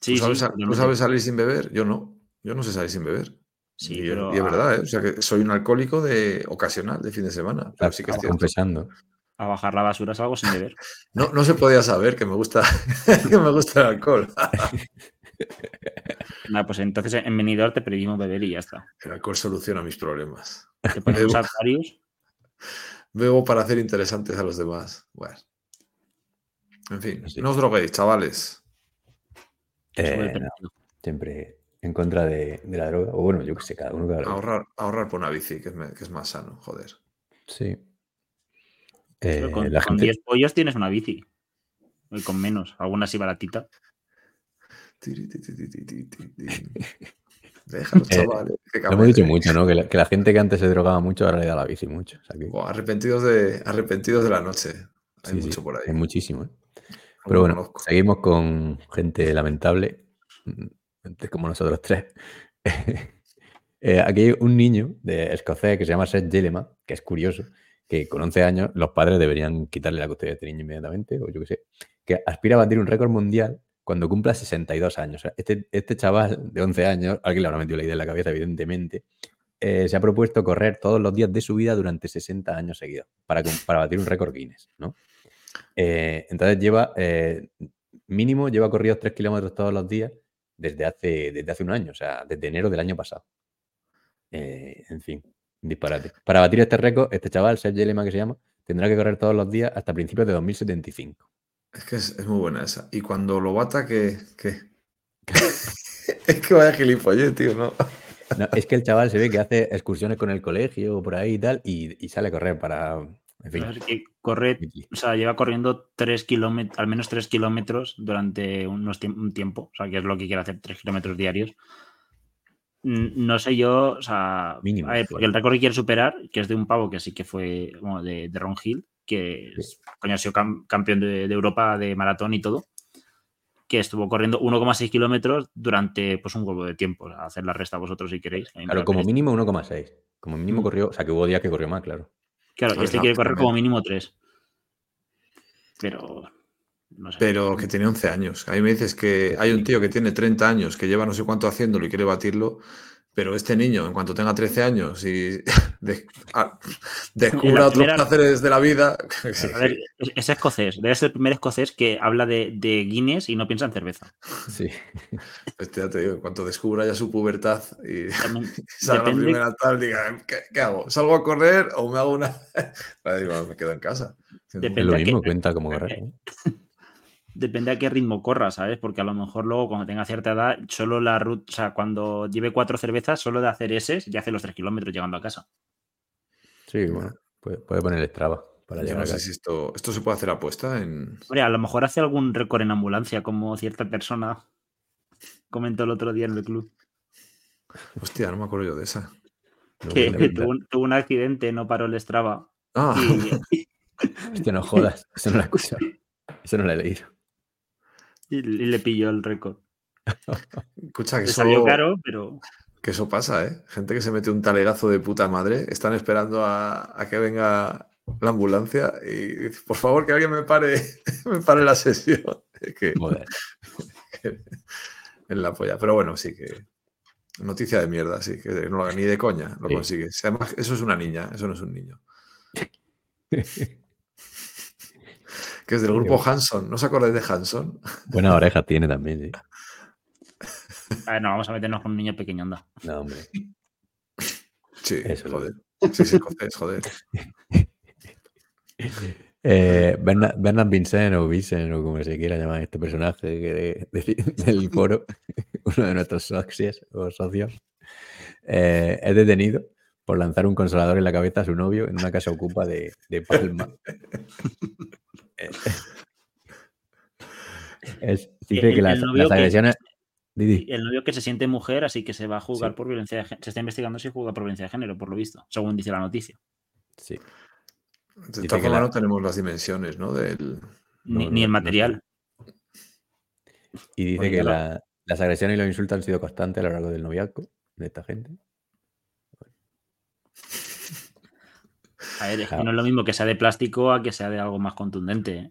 sí, ¿Tú, sabes, sí, ¿Tú sabes salir sin beber? Yo no. Yo no sé salir sin beber. Sí, y, pero y es verdad, ¿eh? O sea que soy un alcohólico de ocasional, de fin de semana. Pero sí que es Estás cierto. confesando. A bajar la basura es algo sin beber. No, no se podía saber que me gusta, que me gusta el alcohol. Nada, pues entonces en Benidorm te pedimos beber y ya está. El alcohol soluciona mis problemas. Te ponemos Bebo. Aquarius. Bebo para hacer interesantes a los demás. Bueno. En fin, Sí. no os droguéis, chavales. Eh, no, siempre en contra de, de la droga. O bueno, yo que sé, cada uno que Ahorrar, ahorrar por una bici, que es, me- que es más sano, joder. Sí. Pero Eh, con, la con gente. 10 pollos tienes una bici. Y con menos, alguna así baratita. Déjalo, Eh, chavales. que Lo hemos dicho mucho, ¿no? Que la, que la gente que antes se drogaba mucho ahora le da la bici mucho. O sea que, Buah, arrepentidos, de, arrepentidos de la noche. Hay sí, sí, mucho por ahí. Hay muchísimo. ¿eh? Pero bueno, conozco. seguimos con gente lamentable, mm, gente como nosotros tres. Eh, aquí hay un niño de escocés que se llama Seth Jelema, que es curioso, que con 11 años los padres deberían quitarle la custodia de este niño inmediatamente, o yo qué sé, que aspira a batir un récord mundial cuando cumpla 62 años. O sea, este, este chaval de 11 años, alguien le habrá metido la idea en la cabeza, evidentemente, eh, se ha propuesto correr todos los días de su vida durante 60 años seguidos para, para batir un récord Guinness, ¿no? Eh, entonces lleva, eh, mínimo, lleva corridos 3 kilómetros todos los días desde hace, desde hace un año, o sea, desde enero del año pasado. En fin, disparate. Para batir este récord, este chaval, Sergio Lema que se llama, tendrá que correr todos los días hasta principios de 2075. Es que es, es muy buena esa. Y cuando lo bata, ¿qué? qué? es que vaya gilipollez, tío, ¿no? No, es que el chaval se ve que hace excursiones con el colegio por ahí y tal, y, y sale a correr para. En fin. Es que corre, o sea, lleva corriendo 3 kilómetros, al menos 3 kilómetros durante unos tiemp- un tiempo. O sea, que es lo que quiere hacer, 3 kilómetros diarios. No sé yo, o sea, Mínimo, ver, porque el récord que quiere superar, que es de un pavo que sí que fue, bueno, de, de Ron Hill, que es- coño, ha sido cam- campeón de, de Europa de maratón y todo, que estuvo corriendo 1,6 kilómetros durante pues un huevo de tiempo. O sea, hacer la resta vosotros si queréis. Claro, como mínimo 1,6. Como mínimo Mm. corrió, o sea que hubo días que corrió más, claro. Claro, este quiere correr como mínimo 3. Pero. No sé. Pero que tiene 11 años. A mí me dices que hay un tío que tiene 30 años, que lleva no sé cuánto haciéndolo y quiere batirlo, pero este niño, en cuanto tenga 13 años y de- a- descubra la otros primera- placeres de la vida, A ver, es, es escocés. Debe ser el primer escocés que habla de, de Guinness y no piensa en cerveza. Sí. pues ya te digo, en cuanto descubra ya su pubertad y También salga la depende- primera tal, diga, ¿qué, qué hago? ¿Salgo a correr o me hago una...? Digo, me quedo en casa. lo Depende a mismo, cuenta como correr. ¿eh? Depende a qué ritmo corra, ¿sabes? Porque a lo mejor luego cuando tenga cierta edad, solo la ruta, o sea, cuando lleve cuatro cervezas, solo de hacer ese, ya hace los tres kilómetros llegando a casa. Sí, bueno, puede, puede poner el traba para Yo llegar no a sé casa. si esto, esto se puede hacer apuesta en... Hombre, a lo mejor hace algún récord en ambulancia, como cierta persona comentó el otro día en el club. Hostia, no me acuerdo yo de esa. No, Que, tuvo, un, tuvo un accidente, no paró el Strava. Ah, Y, Hostia, no jodas. Eso no lo he escuchado. Eso no lo he leído. Y- y le pilló el récord. escucha que Le eso... salió caro, pero Que eso pasa, ¿eh? Gente que se mete un talegazo de puta madre, están esperando a, a que venga la ambulancia y dice, por favor que alguien me pare, me pare la sesión. Es que Joder. en la polla. Pero bueno, sí que. Noticia de mierda, sí, que no lo haga ni de coña, lo Sí. consigue. Si Además, eso es una niña, eso no es un niño. Que es del grupo Hanson. ¿No os acordáis de Hanson? Buena oreja tiene también, sí. a ver, no vamos a meternos con un niño pequeño, anda. No, hombre. Sí, Eso es. joder. Sí, sí, escocés, joder. Eh, Bernard, Bernard Vincent o Vincent o como se quiera llamar este personaje que de- de- del foro, uno de nuestros socios o socios, eh, es detenido por lanzar un consolador en la cabeza a su novio en una casa ocupa de, de Palma. Es- dice El- que el las, que- agresiones... Didi, El novio que se siente mujer, así que se va a juzgar Sí. por violencia de género. Se está investigando si juzga por violencia de género, por lo visto, según dice la noticia. sí. De que formas, la- no tenemos las dimensiones, ¿no? Del, Ni, No, ni no, el no material. Y dice que la- las agresiones y los insultos han sido constantes a lo largo del noviazgo de esta gente. A ver, es que no es lo mismo que sea de plástico a que sea de algo más contundente. ¿eh?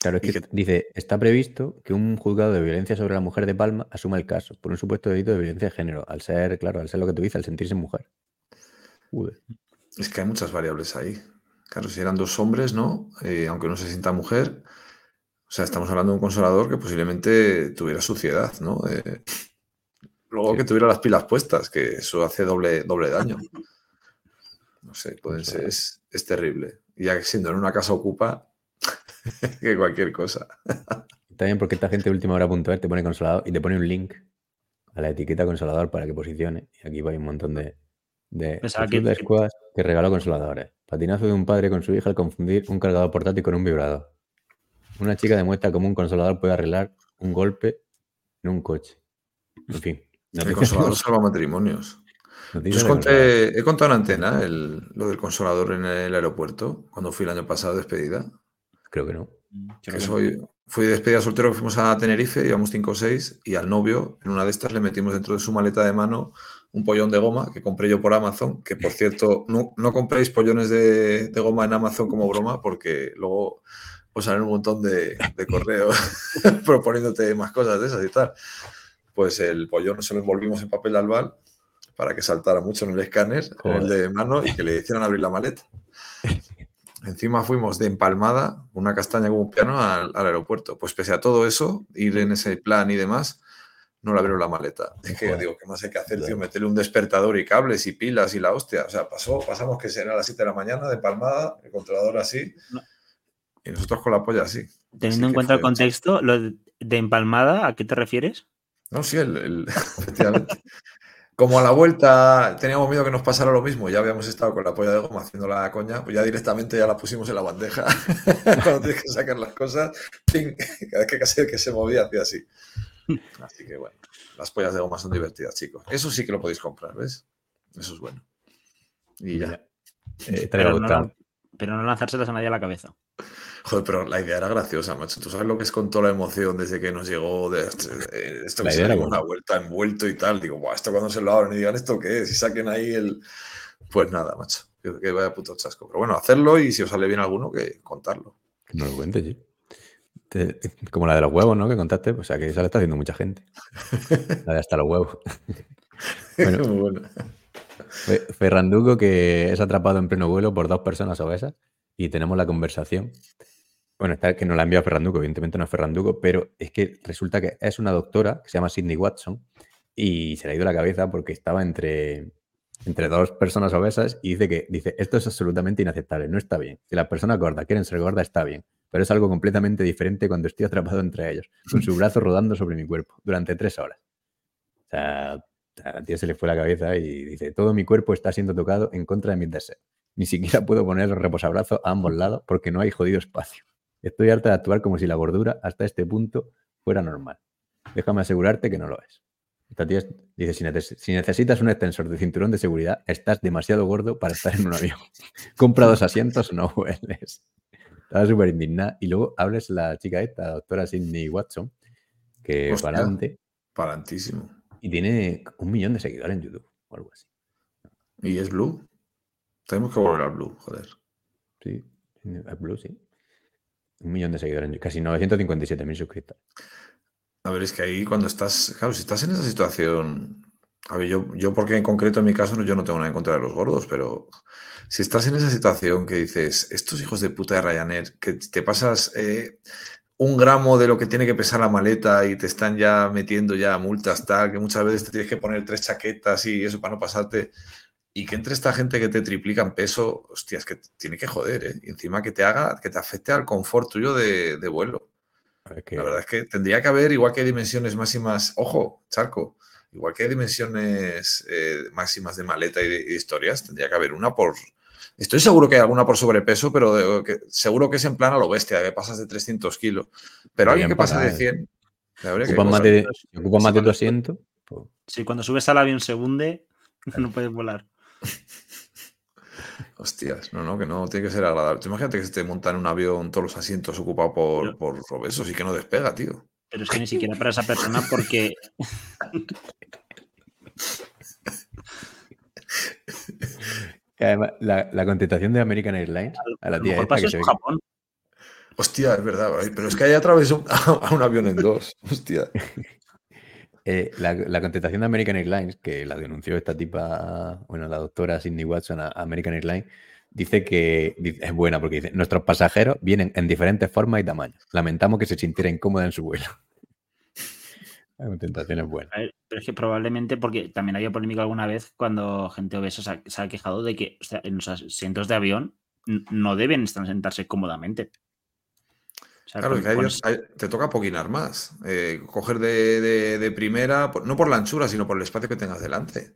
Claro, es que que- dice, está previsto que un juzgado de violencia sobre la mujer de Palma asuma el caso por un supuesto delito de violencia de género, al ser, claro, al ser lo que tú dices, al sentirse mujer. Es que hay muchas variables ahí. Claro, si eran dos hombres, ¿no? Eh, aunque no se sienta mujer. O sea, estamos hablando de un consolador que posiblemente tuviera suciedad, ¿no? Eh, luego Sí. que tuviera las pilas puestas, que eso hace doble, doble daño. No sé, pueden ser, es, es terrible. Y ya que siendo en una casa ocupa, que cualquier cosa. También porque esta gente de última hora.es te pone consolador y te pone un link a la etiqueta consolador para que posicione. Y aquí hay un montón de, de Club que- de Squash que regaló consoladores. Patinazo de un padre con su hija al confundir un cargador portátil con un vibrador. Una chica demuestra cómo un consolador puede arreglar un golpe en un coche. En fin. El consolador salva matrimonios. Yo os conté, he contado en antena el- lo del consolador en el aeropuerto, cuando fui el año pasado de despedida. Creo que no. Que soy, fui de despedida soltero, fuimos a Tenerife, íbamos 5 o 6, y al novio, en una de estas, le metimos dentro de su maleta de mano un pollón de goma que compré yo por Amazon, que por cierto, no, no compréis pollones de, de goma en Amazon como broma, porque luego os salen un montón de, de correos proponiéndote más cosas de esas y tal. Pues el pollón se lo envolvimos en papel albal para que saltara mucho en el escáner, en el de mano, y que le hicieran abrir la maleta. Encima fuimos de empalmada, una castaña como un piano, al, al aeropuerto. Pues pese a todo eso, ir en ese plan y demás, no le abrieron la maleta. Es que Joder. digo, ¿qué más hay que hacer, tío? Meterle un despertador y cables y pilas y la hostia. O sea, pasó, pasamos que será a las 7 de la mañana de palmada, el controlador así, y nosotros con la polla así. Teniendo Así en cuenta el contexto, lo de, de empalmada, ¿a qué te refieres? No, sí, el, el- efectivamente. Como a la vuelta teníamos miedo que nos pasara lo mismo, ya habíamos estado con la polla de goma haciendo la coña, pues ya directamente ya la pusimos en la bandeja. Cuando tienes que sacar las cosas, cada vez que casi que se movía hacía así. Así que bueno, las pollas de goma son divertidas, chicos. Eso sí que lo podéis comprar, ¿ves? Eso es bueno. Y ya. Eh, no, lo- pero no lanzárselas a nadie a la cabeza. Joder, pero la idea era graciosa, macho. Tú sabes lo que es con toda la emoción desde que nos llegó de, de- esto La que idea se una vuelta envuelto y tal. Digo, Buah, esto cuando se lo abren y digan esto qué es y saquen ahí el. Pues nada, macho. Que, que vaya puto chasco. Pero bueno, hacerlo y si os sale bien alguno, que contarlo. Que no lo cuentes, sí. Te- como la de los huevos, ¿no? Que contaste, pues, o sea, que esa la está haciendo mucha gente. La de hasta los huevos. Bueno. Muy buena. Fe- Ferranduco que es atrapado en pleno vuelo por dos personas obesas y tenemos la conversación. Bueno, está que nos la enviado Ferranduco, evidentemente no es Ferranduco, pero es que resulta que es una doctora que se llama Sidney Watson y se le ha ido la cabeza porque estaba entre, entre dos personas obesas y dice que dice esto es absolutamente inaceptable, no está bien. Si las personas gordas quieren ser gordas, está bien, pero es algo completamente diferente cuando estoy atrapado entre ellos, con su brazo rodando sobre mi cuerpo durante tres horas. O sea, al tío se le fue la cabeza y dice, todo mi cuerpo está siendo tocado en contra de mis deseos. Ni siquiera puedo poner los reposabrazos a ambos lados porque no hay jodido espacio. Estoy harta de actuar como si la gordura hasta este punto fuera normal. Déjame asegurarte que no lo es. Esta tía dice, si, neces- si necesitas un extensor de cinturón de seguridad, estás demasiado gordo para estar en un avión. Compra dos asientos, no hueles. Estaba súper indignada. Y luego hables la chica esta, la doctora Sidney Watson, que Hostia. para adelante Parantísimo. Y tiene un millón de seguidores en YouTube o algo así. ¿Y es Blue? Tenemos que volver al Blue, joder. Sí, es Blue, sí. Un millón de seguidores, en- casi 957.000 suscriptores. A ver, es que ahí cuando estás, claro, si estás en esa situación, a ver, yo, yo porque en concreto en mi caso yo no tengo nada en contra de los gordos, pero si estás en esa situación que dices, estos hijos de puta de Ryanair, que te pasas eh, un gramo de lo que tiene que pesar la maleta y te están ya metiendo ya multas, tal, que muchas veces te tienes que poner tres chaquetas y eso para no pasarte, y que entre esta gente que te triplica en peso, hostia, es que tiene que joder, ¿eh? Y encima que te haga, que te afecte al confort tuyo de, de vuelo. La verdad es que tendría que haber, igual que hay dimensiones máximas, ojo, charco, igual que hay dimensiones eh, máximas de maleta y de, y de historias, tendría que haber una por... Estoy seguro que hay alguna por sobrepeso, pero de- que- seguro que es en plan a lo bestia, que pasas de 300 kilos. Pero alguien que pasa de pagar. 100... habría que ocupan más de, si ocupan más de tu asiento, Si cuando subes al avión se hunde, no puedes volar. Hostias, no, no, que no, tiene que ser agradable. Imagínate que se te monta en un avión todos los asientos ocupados por, Pero- por obesos y que no despega, tío. Pero es que ni siquiera para esa persona porque que además, la, la contestación de American Airlines a a la lo tía mejor esta que se Japón. Hostia, es verdad, pero es que ahí atravesó a un avión en dos. Hostia. Eh, la, la contestación de American Airlines, que la denunció esta tipa, bueno, la doctora Sidney Watson a a American Airlines, dice que es buena porque dice, nuestros pasajeros vienen en diferentes formas y tamaños. Lamentamos que se sintiera incómoda en su vuelo. La contestación es buena. A ver, pero es que probablemente porque también había polémica alguna vez cuando gente obesa se ha, se ha quejado de que o sea, en los asientos de avión no deben estar sentarse cómodamente. O sea, Claro, con- que hay- con- hay- te toca poquinar más. eh, coger de, de- de primera, no por la anchura, sino por el espacio que tengas delante.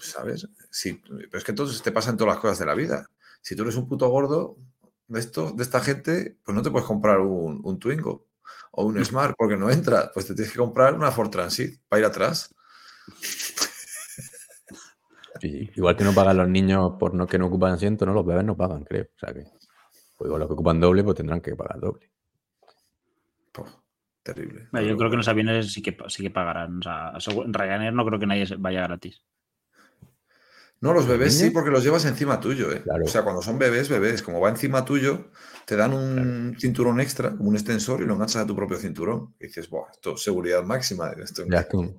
¿Sabes? Sí, pero es que entonces te pasan todas las cosas de la vida. Si tú eres un puto gordo de, esto, de esta gente, pues no te puedes comprar un, un Twingo o un Smart porque no entra. Pues te tienes que comprar una Ford Transit para ir atrás. Sí, igual que no pagan los niños por no, que no ocupan asiento, ¿no? Los bebés no pagan, creo. O sea que, pues igual los que ocupan doble, pues tendrán que pagar doble. Terrible. Yo creo que en los aviones sí que, sí que pagarán. O sea, Ryanair no creo que nadie se- vaya gratis. No, los bebés sí, porque los llevas encima tuyo, ¿eh? Claro. O sea, cuando son bebés, bebés, como va encima tuyo, te dan un cinturón extra, un extensor, y lo enganchas a tu propio cinturón. Y dices, Buah, esto es seguridad máxima. Esto, Ya con,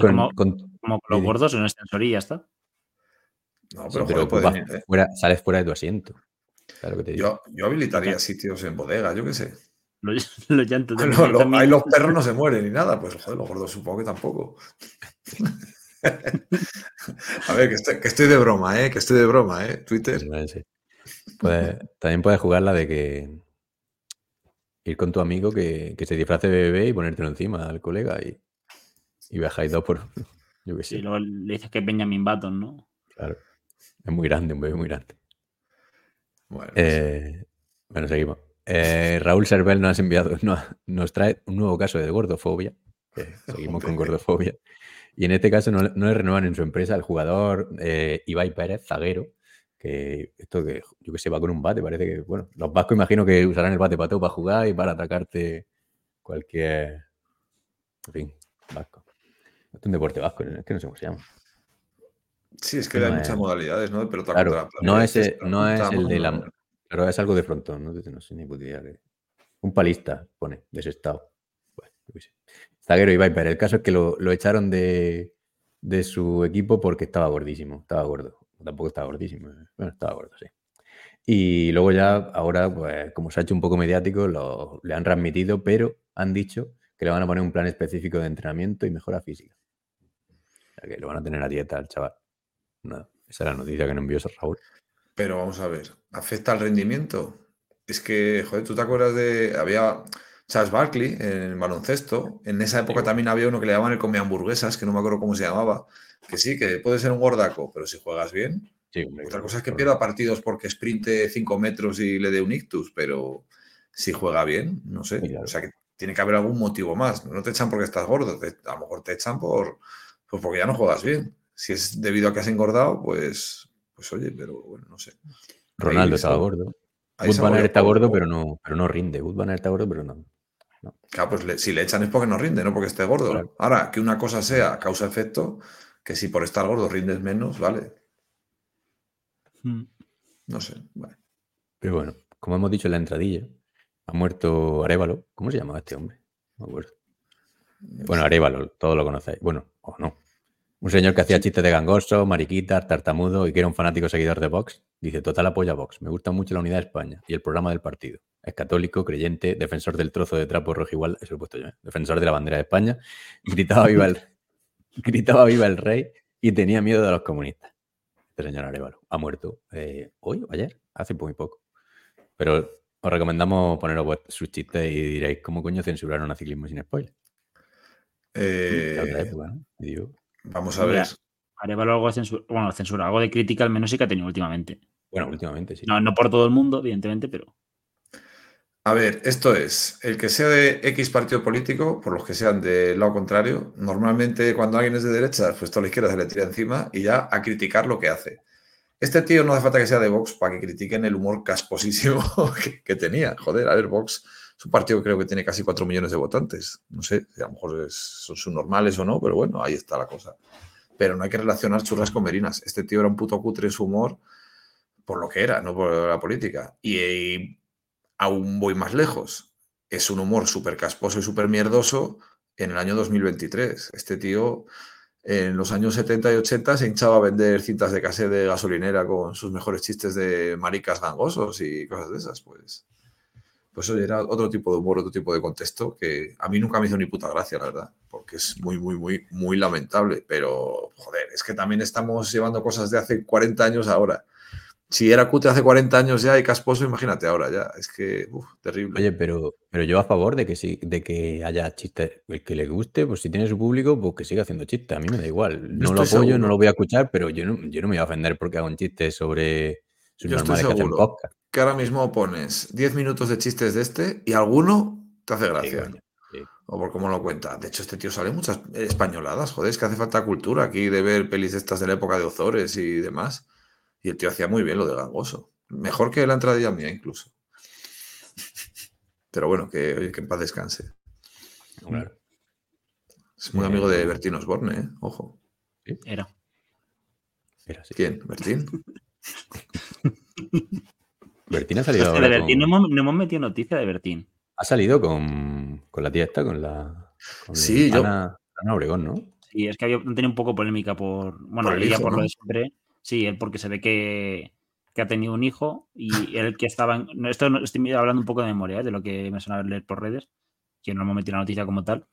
como, con- como con los sí. gordos en un extensor y ya está. No, sí, pero, pero joder, ocupas pueden- eh, fuera, sales fuera de tu asiento. ¿Sabes lo que te digo? yo, yo habilitaría sitios en bodega, yo qué sé. Los, los llantos de lo- ahí los perros no se mueren ni nada, pues joder, los gordos supongo que tampoco. A ver, que estoy, que estoy de broma, ¿eh? Que estoy de broma, ¿eh? Twitter. Sí, sí. Puedes- también puedes jugar la de que ir con tu amigo que, que se disfrace de bebé y ponértelo encima al colega y, y viajáis dos por. Yo qué sé. Sí, luego le dices que es Benjamin Button, ¿no? Claro. Es muy grande, un bebé muy grande. Bueno, Eh, bueno, seguimos. Eh, Raúl Servel nos, ha enviado, nos, nos trae un nuevo caso de gordofobia. que seguimos con gordofobia. Y en este caso no, no le renuevan en su empresa al jugador eh, Ibai Pérez, zaguero, Que esto que, yo que sé, va con un bate, parece que, bueno, los vascos imagino que usarán el bate pateo para jugar y para atacarte cualquier. En fin, vasco. Esto es un deporte vasco, es que no sé cómo se llama. Sí, es que No hay es- muchas modalidades, ¿no? Pero Claro, no es, no es el de la. Pero es algo de frontón, no, no sé ni puta idea Un palista, pone, de ese estado. Bueno, yo qué sé. Zaguero y Viper. El caso es que lo, echaron de, su equipo porque estaba gordísimo. Estaba gordo. Tampoco estaba gordísimo. eh. Bueno, estaba gordo, sí. Y luego ya, ahora, pues, como se ha hecho un poco mediático, lo, le han transmitido, pero han dicho que le van a poner un plan específico de entrenamiento y mejora física. O sea, que lo van a tener a dieta al chaval. Nada, esa es la noticia que nos envió Raúl. Pero vamos a ver, ¿afecta al rendimiento? Es que, joder, ¿tú te acuerdas de. Había Charles Barkley en el baloncesto. En esa época también había uno que le llamaban el come hamburguesas, que no me acuerdo cómo se llamaba. Que sí, que puede ser un gordaco, pero si juegas bien. Sí, Otra claro, cosa es que claro. pierda partidos porque sprinte 5 metros y le dé un ictus, pero si juega bien, no sé. Claro. O sea que tiene que haber algún motivo más. No te echan porque estás gordo, te- a lo mejor te echan por pues porque ya no juegas bien. Si es debido a que has engordado, pues, pues oye, pero bueno, no sé. Ronaldo Ahí estaba gordo. Wood Banner está gordo, pero no, pero no rinde. Wood Banner está gordo, pero no. Claro, pues le- si le echan es porque no rinde, no porque esté gordo. Claro. Ahora, que una cosa sea causa-efecto, que si por estar gordo rindes menos, vale. Mm. No sé. Pero bueno, como hemos dicho en la entradilla, ha muerto Arevalo. ¿Cómo se llamaba este hombre? No me acuerdo. Bueno, Arevalo, todos lo conocéis. Bueno, o no. Un señor que hacía chistes de gangoso, mariquitas, tartamudo y que era un fanático seguidor de Vox. Dice, total apoya a Vox. Me gusta mucho la unidad de España y el programa del partido. Es católico, creyente, defensor del trozo de trapo rojo igual, eso lo he puesto yo, ¿eh? defensor de la bandera de España. Gritaba viva el, gritaba viva el rey y tenía miedo de los comunistas. Este señor Arevalo ha muerto eh, hoy o ayer, hace muy poco. Pero os recomendamos poneros sus chistes y diréis, ¿cómo coño censuraron a ciclismo sin spoiler? Eh, De otra época, ¿no? Digo, vamos a Mira, ver. Arevalo algo de censura, bueno, censura, algo de crítica al menos sí que ha tenido últimamente. bueno, últimamente sí. No, no por todo el mundo, evidentemente, pero A ver, esto es, el que sea de X partido político, por los que sean del lado contrario, normalmente cuando alguien es de derecha, pues toda la izquierda se le tira encima y ya a criticar lo que hace. Este tío no hace falta que sea de Vox para que critiquen el humor casposísimo que, que tenía. Joder, a ver, Vox es un partido que creo que tiene casi 4 millones de votantes. No sé, a lo mejor es- son subnormales o no, pero bueno, ahí está la cosa. Pero no hay que relacionar churras con merinas. Este tío era un puto cutre su humor por lo que era, no por la política. Y, y aún voy más lejos. Es un humor súper casposo y súper mierdoso en el año 2023. Este tío en los años 70 y 80 se hinchaba a vender cintas de cassette de gasolinera con sus mejores chistes de maricas gangosos y cosas de esas, pues. Pues oye, era otro tipo de humor, otro tipo de contexto que a mí nunca me hizo ni puta gracia, la verdad, porque es muy, muy, muy, muy lamentable. Pero, joder, es que también estamos llevando cosas de hace 40 años ahora. Si era cutre hace 40 años ya y casposo, imagínate ahora ya. Es que, uff, terrible. Oye, pero, pero yo a favor de que sí, de que haya chistes. El que le guste, pues si tiene su público, pues que siga haciendo chistes. A mí me da igual. No lo apoyo, no lo voy a escuchar, pero yo no, yo no me voy a ofender porque hago un chiste sobre Yo estoy que seguro. que ahora mismo pones 10 minutos de chistes de este y alguno te hace gracia. sí. O por cómo lo cuenta. De hecho, este tío sale muchas españoladas. Joder, es que hace falta cultura aquí de ver pelis de estas de la época de Ozores y demás. Y el tío hacía muy bien lo de gangoso. Mejor que la entradilla mía, incluso. Pero bueno, que, oye, que en paz descanse. Claro. Es muy Eh, amigo de Bertín Osborne, ¿eh? Ojo. era. ¿Quién? ¿Bertín? Bertín ha salido Hostia, ahora de Bertín no con, hemos, no hemos metido noticia de Bertín. ha salido con, con la tía esta, con la con Sí, yo- Ana, Ana Obregón, ¿no? Sí, es que había tenido un poco polémica por. Bueno, Por el ella hijo, por lo de siempre. Sí, él porque se ve que, que ha tenido un hijo y él que estaba. en- esto no- estoy hablando un poco de memoria, ¿eh? de lo que me suena leer por redes, que no hemos metido la noticia como tal.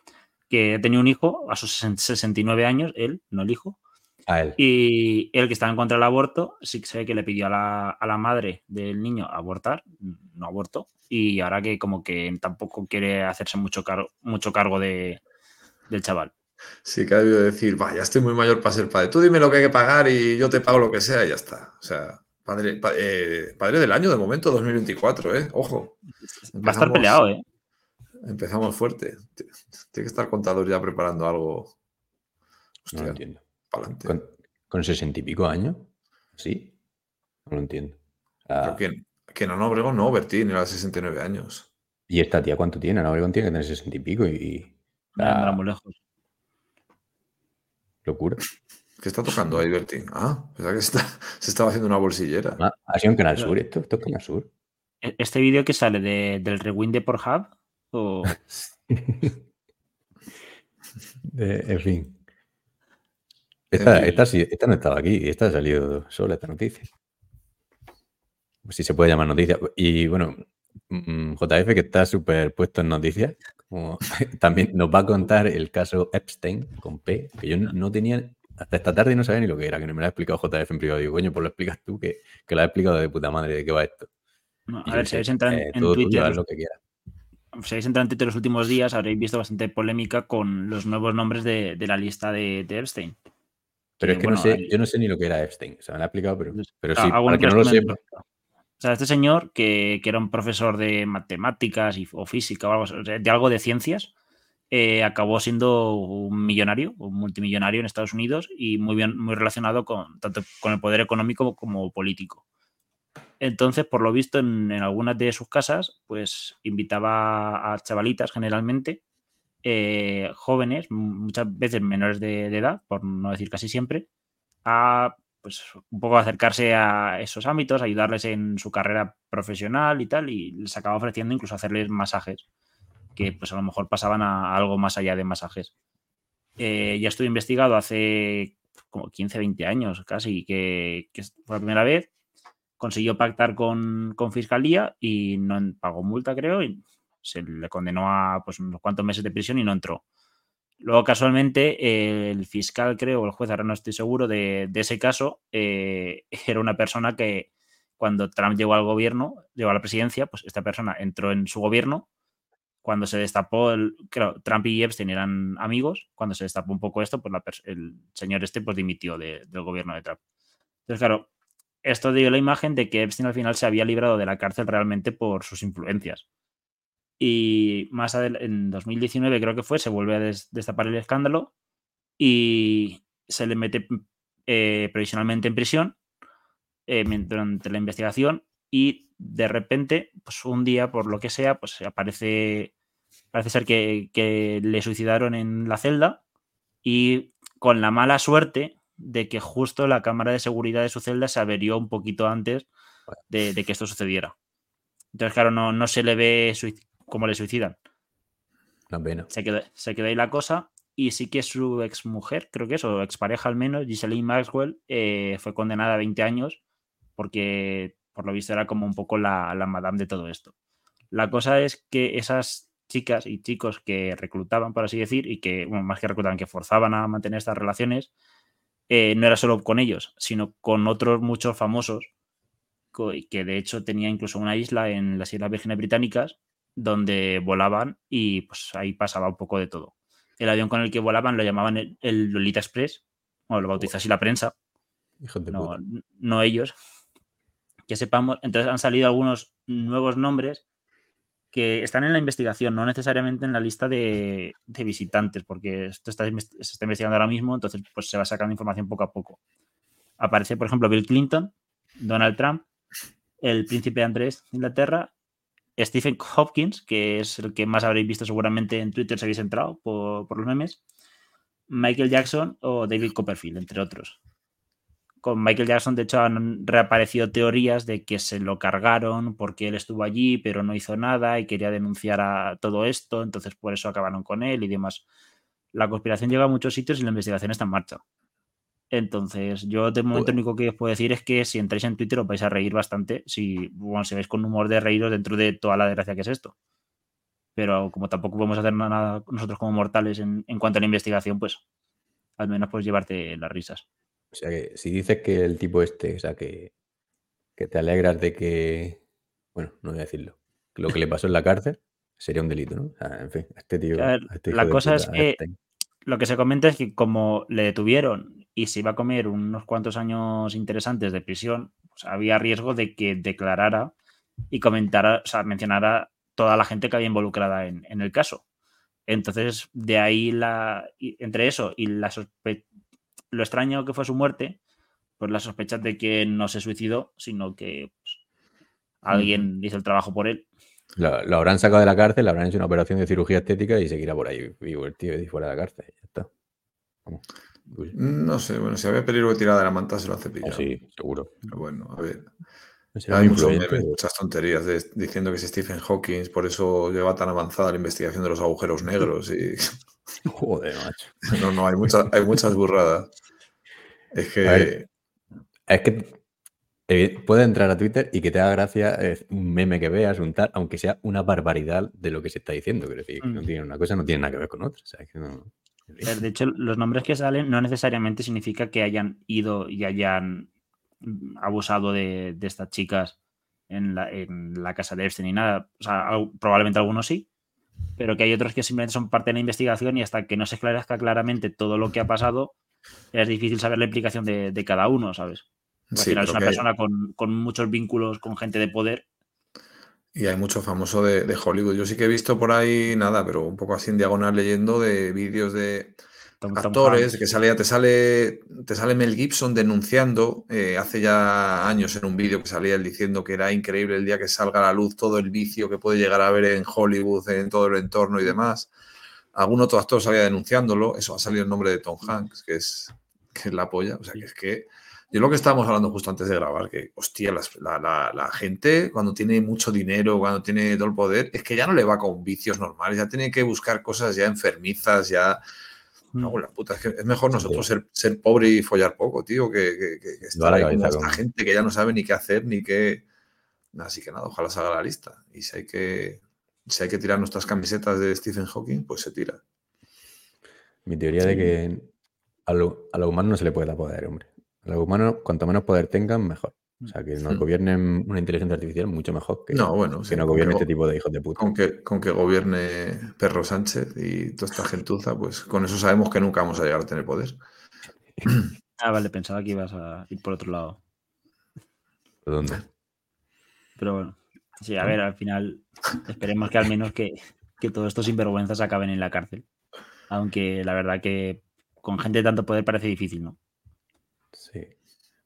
Que ha tenido un hijo a sus 69 años, él, no el hijo, A él. y él que estaba en contra del aborto, sí que se ve que le pidió a la, a la madre del niño abortar, no abortó, y ahora que como que tampoco quiere hacerse mucho, cargo mucho cargo de, del chaval. Sí, que ha debido decir, vaya, estoy muy mayor para ser padre. Tú dime lo que hay que pagar y yo te pago lo que sea y ya está. O sea, padre, pa- eh, padre del año de momento, 2024, ¿eh? Ojo. Va a estar peleado, ¿eh? Empezamos fuerte. Tiene que estar contador ya preparando algo. No Hostia, entiendo. Para adelante. Con, con sesenta y pico años. ¿Sí? No lo entiendo. Ah, ¿quién? ¿Quién? Ana Obregón? No, Bertín, era 69 años. ¿Y esta tía cuánto tiene? Ana Obregón tiene que tener 60 y pico y... y- No andará ah, muy lejos. locura. ¿Qué está tocando ahí, Bertín? Ah, pensaba que está- se estaba haciendo una bolsillera. Ah, ha sido en Canal Sur esto. Esto es Canal Sur. ¿E- ¿Este vídeo que sale de- del rewind de Pornhub? O... De- en fin. Esta, esta, sí- esta no estaba aquí, esta ha salido sola, esta noticia. Pues Si se puede llamar noticia. Y bueno, mm, JF, que está súper puesto en noticias, como también nos va a contar el caso Epstein con P, que yo no- tenía, hasta esta tarde no sabía ni lo que era, que no me lo ha explicado JF en privado. Digo, coño, pues lo explicas tú, que, que lo has explicado de puta madre de qué va esto. No, a ver, si habéis entrado en, eh, en Twitter, lo que quieras. si habéis entrado en Twitter los últimos días, habréis visto bastante polémica con los nuevos nombres de, de la lista de, de Epstein. Pero que, es que bueno, no sé, yo no sé ni lo que era Epstein. O sea, me lo ha explicado, pero, pero sí, para que no lo sepa. O sea, este señor, que, que era un profesor de matemáticas y, o física o algo, de algo de ciencias, eh, acabó siendo un millonario, un multimillonario en Estados Unidos y muy bien, muy relacionado con tanto con el poder económico como político. Entonces, por lo visto, en, en algunas de sus casas, pues invitaba a chavalitas generalmente, eh, jóvenes, muchas veces menores de, edad, por no decir casi siempre, a pues un poco acercarse a esos ámbitos, ayudarles en su carrera profesional y tal, y les acaba ofreciendo incluso hacerles masajes, que pues a lo mejor pasaban a algo más allá de masajes. Eh, ya estuve investigado hace como 15, 20 años casi, que, que fue la primera vez, consiguió pactar con, con fiscalía y no pagó multa, creo, y se le condenó a pues, unos cuantos meses de prisión y no entró. Luego, casualmente, el fiscal, creo, o el juez, ahora no estoy seguro, de, ese caso, eh, era una persona que cuando Trump llegó al gobierno, llegó a la presidencia, pues esta persona entró en su gobierno. Cuando se destapó, el, claro, Trump y Epstein eran amigos. Cuando se destapó un poco esto, pues la el señor este pues dimitió de- del gobierno de Trump. Entonces, claro, esto dio la imagen de que Epstein al final se había librado de la cárcel realmente por sus influencias. Y más adelante, en 2019 creo que fue, se vuelve a des- destapar el escándalo y se le mete eh, provisionalmente en prisión eh, durante la investigación y de repente, pues un día, por lo que sea, pues aparece, parece ser que, que le suicidaron en la celda y con la mala suerte de que justo la cámara de seguridad de su celda se averió un poquito antes de, de que esto sucediera. Entonces, claro, no, no se le ve cómo le suicidan. Pena. Se quedó, se quedó ahí la cosa. Y sí que su exmujer, creo que es, o expareja al menos, Ghislaine Maxwell, eh, fue condenada a 20 años porque, por lo visto, era como un poco la, la madame de todo esto. La cosa es que esas chicas y chicos que reclutaban, por así decir, y que, bueno, más que reclutaban, que forzaban a mantener estas relaciones, eh, no era solo con ellos, sino con otros muchos famosos, que de hecho tenía incluso una isla en las Islas Vírgenes Británicas donde volaban y pues ahí pasaba un poco de todo. El avión con el que volaban lo llamaban el, el Lolita Express, o lo bautizó así la prensa, no, no ellos. Que sepamos, entonces han salido algunos nuevos nombres que están en la investigación, no necesariamente en la lista de, de visitantes, porque esto está, se está investigando ahora mismo, entonces pues se va sacando información poco a poco. Aparece, por ejemplo, Bill Clinton, Donald Trump, el príncipe Andrés de Inglaterra, Stephen Hopkins, que es el que más habréis visto seguramente en Twitter si habéis entrado por, por los memes, Michael Jackson o David Copperfield, entre otros. Con Michael Jackson, de hecho, han reaparecido teorías de que se lo cargaron porque él estuvo allí, pero no hizo nada y quería denunciar a todo esto, entonces por eso acabaron con él y demás. La conspiración llega a muchos sitios y la investigación está en marcha. Entonces, yo de momento lo único que os puedo decir es que si entráis en Twitter os vais a reír bastante si, bueno, vais con humor de reíros dentro de toda la desgracia que es esto. Pero como tampoco podemos hacer nada nosotros como mortales en, en cuanto a la investigación, pues al menos puedes llevarte las risas. O sea que si dices que el tipo este, o sea que, que te alegras de que, bueno, no voy a decirlo, que lo que le pasó en la cárcel sería un delito, ¿no? O sea, en fin, a este tío. A ver, a este la cosa puta, es que Epstein. lo que se comenta es que como le detuvieron y se iba a comer unos cuantos años interesantes de prisión, pues había riesgo de que declarara y comentara, o sea, mencionara toda la gente que había involucrada en, en el caso. Entonces, de ahí la. entre eso y la sospe- lo extraño que fue su muerte, pues las sospechas de que no se suicidó, sino que pues, alguien hizo el trabajo por él. Lo, lo habrán sacado de la cárcel, le habrán hecho una operación de cirugía estética y seguirá por ahí vivo el tío y fuera de la cárcel. Ya está. Vamos. Uy, No sé, bueno, si había peligro de tirada de la manta se lo hace oh, pillar. sí, seguro. Pero bueno, a ver. Será Hay muchos memes, muchas tonterías de- diciendo que es Stephen Hawking, por eso lleva tan avanzada la investigación de los agujeros negros. Y Joder, macho. no, no, hay muchas, hay muchas burradas. Es ver. que Es que eh, puede entrar a Twitter y que te haga gracia un meme que veas, un tal, aunque sea una barbaridad de lo que se está diciendo. Quiero decir, no Mm. tiene, una cosa no tiene nada que ver con otra. o sea, es que no- De hecho, los nombres que salen no necesariamente significa que hayan ido y hayan mm, abusado de, de estas chicas en la, en la casa de Epstein ni nada. O sea, al- probablemente algunos sí, pero que hay otros que simplemente son parte de la investigación y hasta que no se esclarezca claramente todo lo que ha pasado, es difícil saber la implicación de, de cada uno, ¿sabes? Al sí, final es una que- persona con, con muchos vínculos con gente de poder. Y hay mucho famoso de, de Hollywood. Yo sí que he visto por ahí nada, pero un poco así en diagonal leyendo de vídeos de Tom- Tom actores Hanks. que salía, te sale, te sale Mel Gibson denunciando eh, hace ya años en un vídeo que salía él diciendo que era increíble el día que salga a la luz todo el vicio que puede llegar a haber en Hollywood, en todo el entorno y demás. Algún otro actor salía denunciándolo. Eso ha salido el nombre de Tom Hanks, que es, que es la polla. O sea, que es que yo lo que estábamos hablando justo antes de grabar, que hostia, la, la- la gente cuando tiene mucho dinero, cuando tiene todo el poder, es que ya no le va con vicios normales, ya tiene que buscar cosas ya enfermizas, ya... No, la puta, es que es mejor nosotros ser, ser pobre y follar poco, tío, que, que, que- estar ahí cabeza esta con- gente que ya no sabe ni qué hacer ni qué... Así que nada, ojalá salga la lista. Y si hay que, si hay que tirar nuestras camisetas de Stephen Hawking, pues se tira. Mi teoría de que a lo, a lo humano no se le puede dar poder, hombre. Los humanos, cuanto menos poder tengan, mejor. O sea, que nos Hmm. gobiernen una inteligencia artificial mucho mejor que, No, bueno, que sí, no gobierne este tipo de hijos de puta. Con que, con que gobierne Perro Sánchez y toda esta gentuza, pues con eso sabemos que nunca vamos a llegar a tener poder. Ah, vale, pensaba que ibas a ir por otro lado. ¿Por dónde? Pero bueno, sí, a ver, al final esperemos que al menos que, que todos estos sinvergüenzas acaben en la cárcel. Aunque la verdad que con gente de tanto poder parece difícil, ¿no? Sí.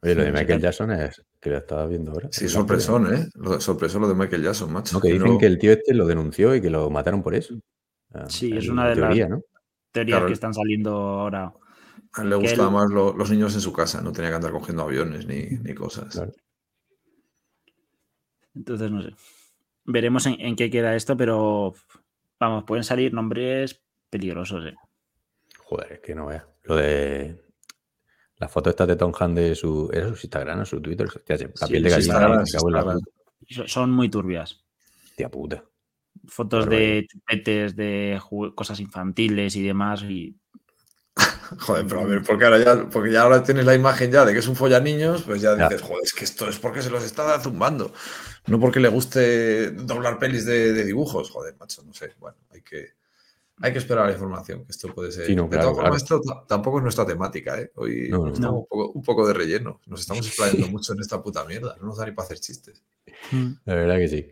Oye, lo de Michael sí. Jackson es que lo estaba viendo ahora. Sí, sorpresón, ¿eh? Lo, sorpresón lo de Michael Jackson, macho. No, que dicen no- que el tío este lo denunció y que lo mataron por eso. Ah, Sí, es una de las-. Teorías Claro. que están saliendo ahora. A él le que gustaban él- más lo- los niños en su casa, no tenía que andar cogiendo aviones ni, ni cosas. Claro. Entonces, no sé. Veremos en, en qué queda esto, pero vamos, pueden salir nombres peligrosos, ¿eh? Joder, es que no veas. Lo de la foto esta de Tom Han de su. ¿Era su Instagram o su Twitter? Hostia, la Sí, de gallina. Instagram, la Son muy turbias. Hostia puta. Fotos Pero de chupetes, de cosas infantiles y demás. Y Joder, pero a ver, porque ahora ya, porque ya ahora tienes la imagen ya de que es un follaniños, pues ya Ya. dices, joder, es que esto es porque se los está zumbando. No porque le guste doblar pelis de, de dibujos, joder, macho, no sé. Bueno, hay que, hay que esperar la información, que esto puede ser. Sí, no, de claro, todas formas, claro. esto ta- tampoco es nuestra temática, ¿eh? Hoy No, no, estamos no. Un, poco, un poco de relleno. Nos estamos explayando mucho en esta puta mierda. No nos da ni para hacer chistes. La verdad que sí.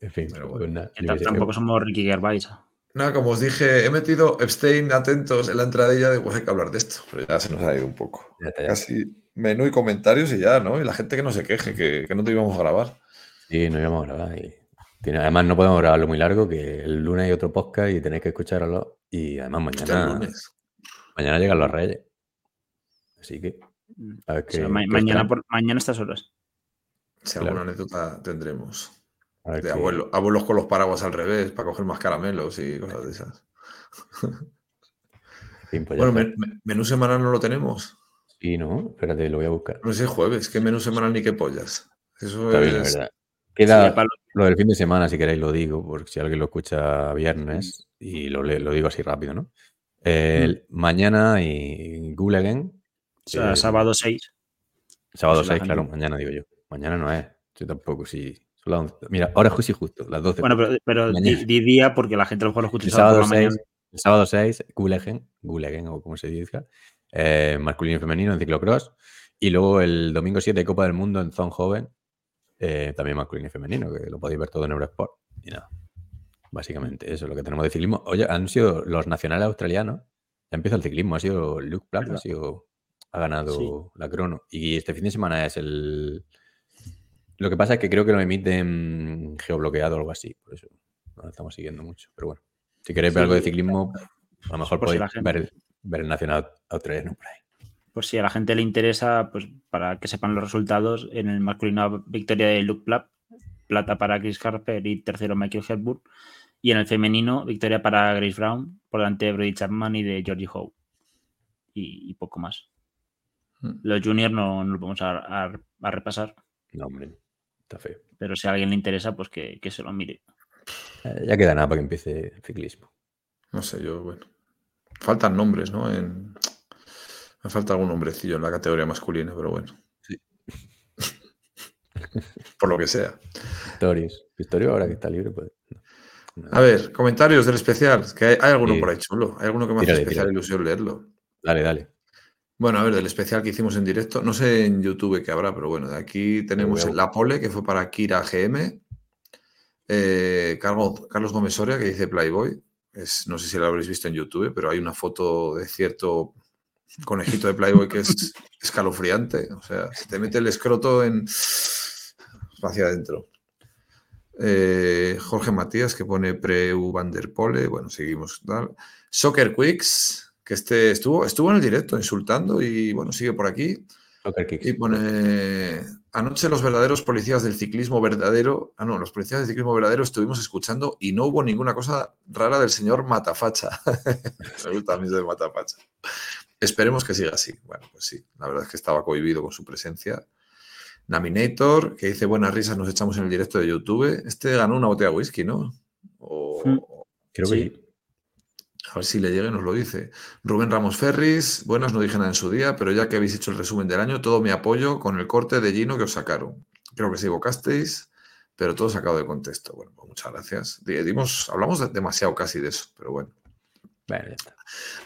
En fin, Pero pues bueno, tampoco somos Ricky Gervais. Nada, como os dije, he metido Epstein atentos en la entradilla de pues hay que hablar de esto, pero ya se nos ha ido un poco. Ya está, ya. Casi menú y comentarios y ya, ¿no? Y la gente que no se queje, que, que no te íbamos a grabar. Sí, no íbamos a grabar. y tiene- además, no podemos grabarlo muy largo, que el lunes hay otro podcast y tenéis que escucharlo. Y además, mañana, mañana llegan los reyes. Así que, a ver O qué. sea, ma- qué os mañana, por, mañana a estas horas. Si Claro. alguna anécdota tendremos. A ver De qué- abuelo- abuelos con los paraguas al revés para coger más caramelos y cosas de esas. pues Bueno, men- menú semanal no lo tenemos. Sí, no, espérate, lo voy a buscar. No sé, jueves. ¿Qué menú semanal ni qué pollas? Eso Está bien, la es. verdad. Sí, Queda para- lo del fin de semana, si queréis, lo digo, porque si alguien lo escucha viernes y lo, lo digo así rápido, ¿no? El- Mañana y Again. o sea, eh, sábado 6. Sábado Pues la 6, claro, gente- mañana digo yo. Mañana no es. Yo tampoco, sí. Son las 11. Mira, ahora es justo y justo, las 12. Bueno, pero, pero di, di día porque la gente a lo mejor lo escucha el sábado sábado por la 6, mañana. el sábado 6, Gulegen, Gulegen o como se diga, eh, masculino y femenino en ciclocross. Y luego el domingo 7, Copa del Mundo en Zone Joven, eh, también masculino y femenino, que lo podéis ver todo en Eurosport. Y nada, básicamente eso es lo que tenemos de ciclismo. Oye, han sido los nacionales australianos, ya empieza el ciclismo, ha sido Luke Platt, ha sido, ha ganado Sí. la crono. Y este fin de semana es el. Lo que pasa es que creo que lo emiten geobloqueado o algo así. Por eso no lo estamos siguiendo mucho. Pero bueno, si queréis ver algo de ciclismo, a lo mejor si podéis ver, el, ver el Nacional australiano por ahí. Pues si a la gente le interesa, pues para que sepan los resultados, en el masculino victoria de Luke Platt, plata para Chris Harper y tercero Michael Hepburn. Y en el femenino, victoria para Grace Brown por delante de Brody Chapman y de Georgie Howe. Y, y poco más. Mm. Los juniors no, no los vamos a, a- a repasar, No, hombre, está feo. pero si a alguien le interesa, pues que, que se lo mire. Eh, Ya queda nada para que empiece el ciclismo. No sé, yo, bueno. Faltan nombres, ¿no? En... Me falta algún nombrecillo en la categoría masculina, pero bueno. Sí. Por lo que sea. Pistorius. Pistorio ahora que está libre, pues. no. A ver, comentarios del especial. Que hay, hay alguno Sí. por ahí chulo. Hay alguno que me hace Tírale, especial tírale. ilusión leerlo. Dale, dale. Bueno, a ver, del especial que hicimos en directo. No sé en YouTube qué habrá, pero bueno, de aquí tenemos la pole que fue para Kira GM. eh, Carlos, Carlos Gómez Soria que dice Playboy. Es, no sé si lo habréis visto en YouTube, pero hay una foto de cierto conejito de Playboy que es escalofriante. O sea, se te mete el escroto en hacia adentro. Eh, Jorge Matías que pone Preu Van der Pole. Bueno, seguimos. tal. Soccer Quicks, que este estuvo, estuvo en el directo insultando y bueno, sigue por aquí. Y pone, anoche los verdaderos policías del ciclismo verdadero, ah no, los policías del ciclismo verdadero estuvimos escuchando y no hubo ninguna cosa rara del señor Matafacha. Me gusta a mí de Matafacha. Esperemos que siga así. Bueno, pues sí, la verdad es que estaba cohibido con su presencia. Naminator, que dice buenas risas, nos echamos en el directo de YouTube. Este ganó una botella de whisky, ¿no? O, Mm. Creo que Sí. a ver si le llega y nos lo dice. Rubén Ramos Ferris, buenas, no dije nada en su día, pero ya que habéis hecho el resumen del año, todo mi apoyo con el corte de Gino que os sacaron. Creo que se equivocasteis, pero todo sacado de contexto. Bueno, pues muchas gracias. Di- Dimos, hablamos de- demasiado casi de eso, pero bueno. Está.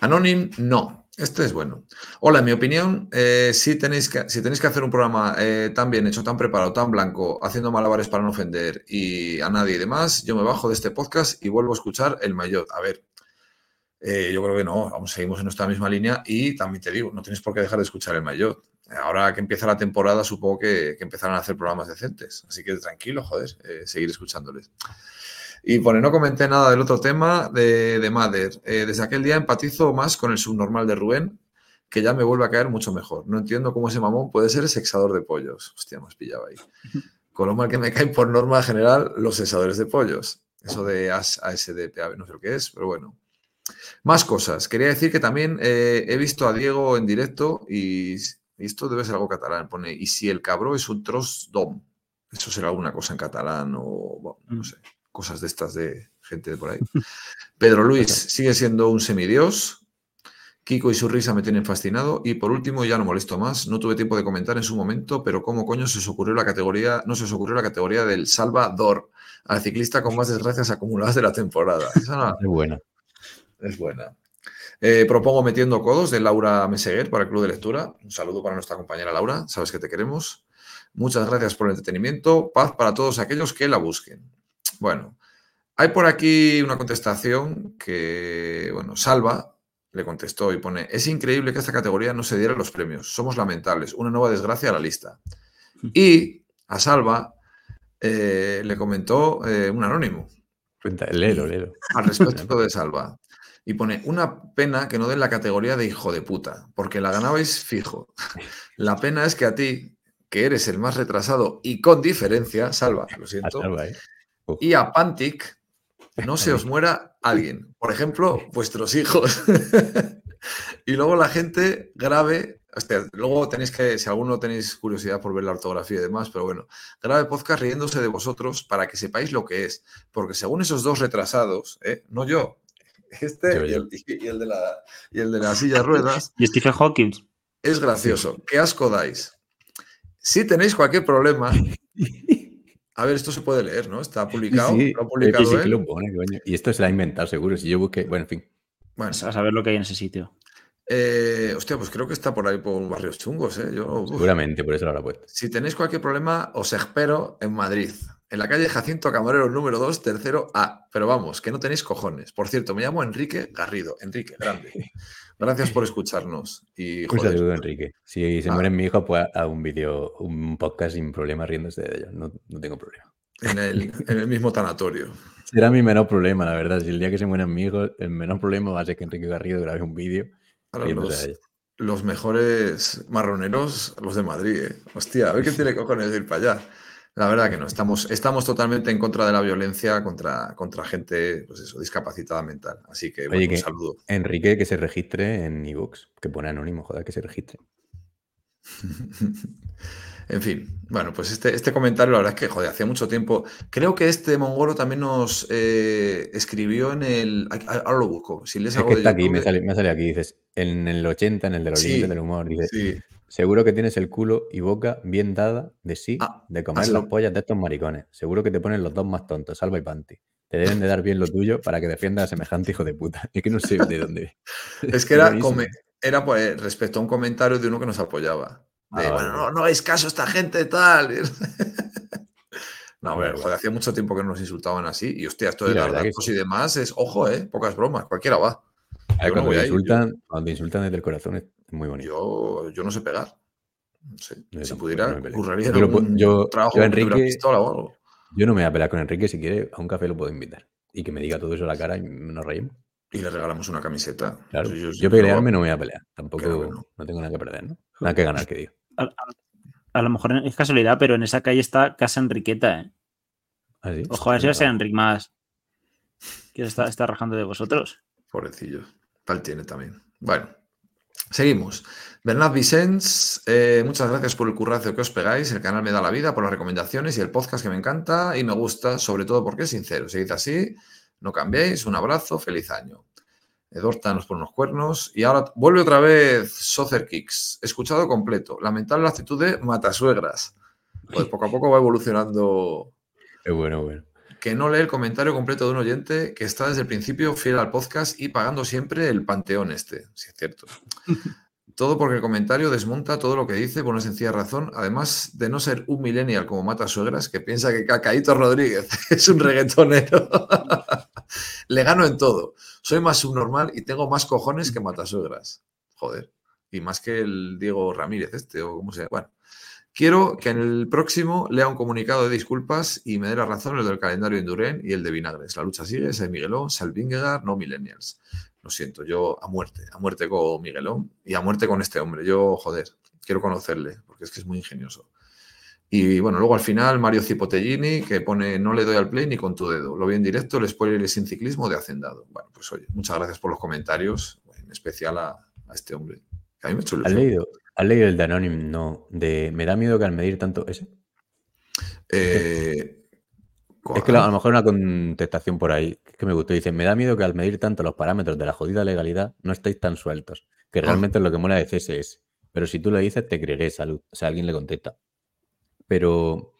Anonym, no. Este es bueno. Hola, en mi opinión, eh, si, tenéis que, si tenéis que hacer un programa eh, tan bien hecho, tan preparado, tan blanco, haciendo malabares para no ofender y a nadie y demás, yo me bajo de este podcast y vuelvo a escuchar el mayor. A ver, eh, yo creo que no, vamos, seguimos en nuestra misma línea y también te digo, no tienes por qué dejar de escuchar el mayor. Ahora que empieza la temporada, supongo que, que empezarán a hacer programas decentes. Así que tranquilo, joder, seguir escuchándoles. Y pone, no comenté nada del otro tema de, de Mother. Eh, desde aquel día empatizo más con el subnormal de Rubén, que ya me vuelve a caer mucho mejor. No entiendo cómo ese mamón puede ser sexador de pollos. Hostia, me has pillado ahí. Con lo mal que me caen por norma general los sexadores de pollos. Eso de AS, ASDPAB, no sé lo que es, pero bueno. Más cosas. Quería decir que también eh, he visto a Diego en directo y, y esto debe ser algo catalán. Pone, y si el cabró es un tros dom. Eso será alguna cosa en catalán o bueno, no Mm. sé, cosas de estas de gente de por ahí. Pedro Luis sigue siendo un semidios. Kiko y su risa me tienen fascinado. Y por último, ya no molesto más, no tuve tiempo de comentar en su momento, pero cómo coño se os ocurrió la categoría, no se os ocurrió la categoría del Salvador, al ciclista con más desgracias acumuladas de la temporada. Esa no- Es buena. es buena. Eh, propongo metiendo codos de Laura Meseguer para el Club de Lectura. Un saludo para nuestra compañera Laura, sabes que te queremos. Muchas gracias por el entretenimiento. Paz para todos aquellos que la busquen. Bueno, hay por aquí una contestación que, bueno, Salva le contestó y pone, es increíble que esta categoría no se diera los premios. Somos lamentables. Una nueva desgracia a la lista. Y a Salva eh, le comentó eh, un anónimo Cuenta, léelo, léelo. al respecto de Salva. Y pone, una pena que no den la categoría de hijo de puta, porque la ganabais fijo. La pena es que a ti, que eres el más retrasado y con diferencia, Salva, lo siento, salva, ¿eh? Y a Pantic, no se os muera alguien. Por ejemplo, vuestros hijos. y luego la gente hostia, luego tenéis que, si alguno tenéis curiosidad por ver la ortografía y demás, pero bueno, grabe podcast riéndose de vosotros para que sepáis lo que es. Porque según esos dos retrasados, ¿eh? no yo, este Yo, y, el, y el de la, y el de la silla de ruedas, Y Stephen Hawking. es gracioso. ¿Qué asco dais? Si tenéis cualquier problema, a ver, esto se puede leer, ¿no? Está publicado, Sí, lo ha publicado sí que él. lo pone, coño. Y esto se la ha inventado, seguro. Si yo busqué. Bueno, en fin. Bueno, A saber lo que hay en ese sitio. eh, hostia, pues creo que está por ahí por barrios chungos, ¿eh? Yo. Seguramente, por eso lo habrá puesto. Si tenéis cualquier problema, os espero en Madrid. En la calle Jacinto Camarero número 2, tercero A. Pero vamos, que no tenéis cojones. Por cierto, me llamo Enrique Garrido. Enrique, grande. Gracias por escucharnos. Y, Un joder, saludo, Enrique. Si se Ah. muere mi hijo, pues a un vídeo, un podcast sin problema riéndose de ellos. No, no tengo problema. en el, en el mismo tanatorio. Será mi menor problema, la verdad. Si el día que se mueran mi hijo, el menor problema va a ser que Enrique Garrido grabe un vídeo los, los mejores marroneros, los de Madrid. ¿eh? Hostia, a ver qué tiene cojones de ir para allá. La verdad que no, estamos, estamos totalmente en contra de la violencia contra, contra gente pues eso, discapacitada mental. Así que, bueno, Oye, un que- saludo. Enrique que se registre en ebooks, que pone anónimo, joder, que se registre. En fin, bueno, pues este, este comentario, la verdad es que, joder, hacía mucho tiempo. Creo que este mongolo también nos eh, escribió en el. Ahora lo busco. Si lees Es algo que de está aquí, YouTube, me sale, me sale aquí, dices, en el 80, en el de los Sí, límites del humor, dice, Sí, seguro que tienes el culo y boca bien dada de sí, Ah, de comer hazlo. las pollas de estos maricones. Seguro que te ponen los dos más tontos, Salva y Panty. Te deben de dar bien lo tuyo para que defiendas a semejante hijo de puta. Es que no sé de dónde. Es que era, era pues, respecto a un comentario de uno que nos apoyaba. De, Ah, bueno, no, no hagáis caso a esta gente, tal. No, hombre, joder, hacía mucho tiempo que no nos insultaban así. Y hostia, esto de sí. y demás es, ojo, eh, pocas bromas, cualquiera va. A ver, Yo no cuando, te yo- insultan, cuando te insultan desde el corazón es muy bonito. Yo, yo no sé pegar. No sé. Yo si pudiera, no curraría Yo algún trabajo yo, Enrique- pistola o algo. Yo no me voy a pelear con Enrique, si quiere, a un café lo puedo invitar. Y que me diga todo eso a la cara y nos reímos. Y le regalamos una camiseta. Claro. Yo- yo- Yo yo- pelearme no me voy a pelear. Tampoco no. no tengo nada que perder, ¿no? Nada que ganar, que digo. A, a- a lo mejor es casualidad, pero en esa calle está Casa Enriqueta, ¿eh? ¿Ah, sí? Ojo, a ver si va a ser Enric más. Que se está, está rajando de vosotros. Pobrecillo. Tal tiene también. Bueno, seguimos. Bernat Vicens, eh, muchas gracias por el currazo que os pegáis. El canal me da la vida, por las recomendaciones y el podcast que me encanta y me gusta, sobre todo porque es sincero. Seguid así, no cambiéis. Un abrazo, feliz año. Edorta nos pone unos cuernos. Y ahora vuelve otra vez Socer Kicks. Escuchado completo. Lamentable la actitud de matasuegras. Pues poco a poco va evolucionando Es bueno, bueno. Que no lee el comentario completo de un oyente que está desde el principio fiel al podcast y pagando siempre el panteón este, si es cierto. Todo porque el comentario desmonta todo lo que dice por una sencilla razón, además de no ser un millennial como Mata Suegras, que piensa que Cacaíto Rodríguez es un reggaetonero. Le gano en todo. Soy más subnormal y tengo más cojones que Mata Suegras. Joder. Y más que el Diego Ramírez este, o como sea. Bueno. Quiero que en el próximo lea un comunicado de disculpas y me dé la razón el del calendario Indurain y el de Vinagres. La lucha sigue, San Miguelón, Salvingegar, no Millennials. Lo siento, yo a muerte, a muerte con Miguelón y a muerte con este hombre. Yo, joder, quiero conocerle porque es que es muy ingenioso. Y bueno, luego al final Mario Cipotellini que pone no le doy al play ni con tu dedo. Lo vi en directo, el spoiler es sin ciclismo de Hacendado. Bueno, pues oye, muchas gracias por los comentarios, en especial a, este hombre. Que a mí me ha hecho ¿Has leído, ¿Has leído el de Anonym? No. De me da miedo que al medir tanto. ¿Ese? Eh, Es que a lo mejor una contestación por ahí que me gustó. Dice, me da miedo que al medir tanto los parámetros de la jodida legalidad no estéis tan sueltos. Que Ah. realmente es lo que mola de CSS. Pero si tú lo dices, te creeré, salud. O sea, alguien le contesta. Pero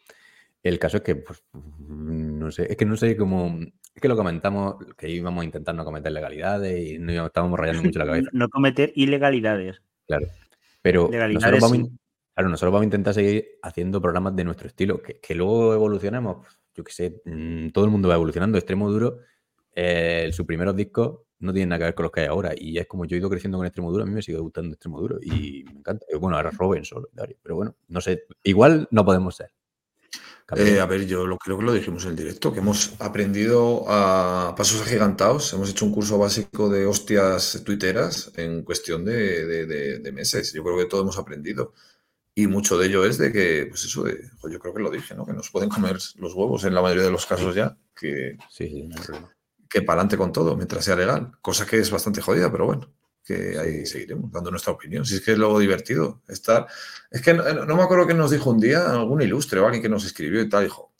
el caso es que, pues, no sé, es que no sé cómo... Es que lo comentamos, que íbamos a intentar no cometer legalidades y no íbamos- estábamos rayando mucho la cabeza. No cometer ilegalidades. Claro. Pero nosotros vamos, a sí. in- claro, nosotros vamos a intentar seguir haciendo programas de nuestro estilo, que, que luego evolucionemos. Yo qué sé, mm, todo el mundo va evolucionando. Extremo Duro, eh, sus primeros discos no tienen nada que ver con los que hay ahora. Y es como yo he ido creciendo con Extremo Duro, a mí me sigue gustando Extremo Duro y me encanta. Bueno, ahora Robin solo, pero bueno, no sé. Igual no podemos ser. Eh, a ver, yo lo, creo que lo dijimos en el directo, que hemos aprendido a pasos agigantados, hemos hecho un curso básico de hostias tuiteras en cuestión de, de- de- de meses. Yo creo que todo hemos aprendido. Y mucho de ello es de que, pues eso, de, jo, yo creo que lo dije, ¿no? Que nos pueden comer los huevos en la mayoría de los casos ya, que, Sí, sí, no que para adelante con todo, mientras sea legal. Cosa que es bastante jodida, pero bueno, que ahí seguiremos dando nuestra opinión. Si es que es lo divertido. Estar... Es que no, no me acuerdo que nos dijo un día algún ilustre o alguien que nos escribió y tal, dijo,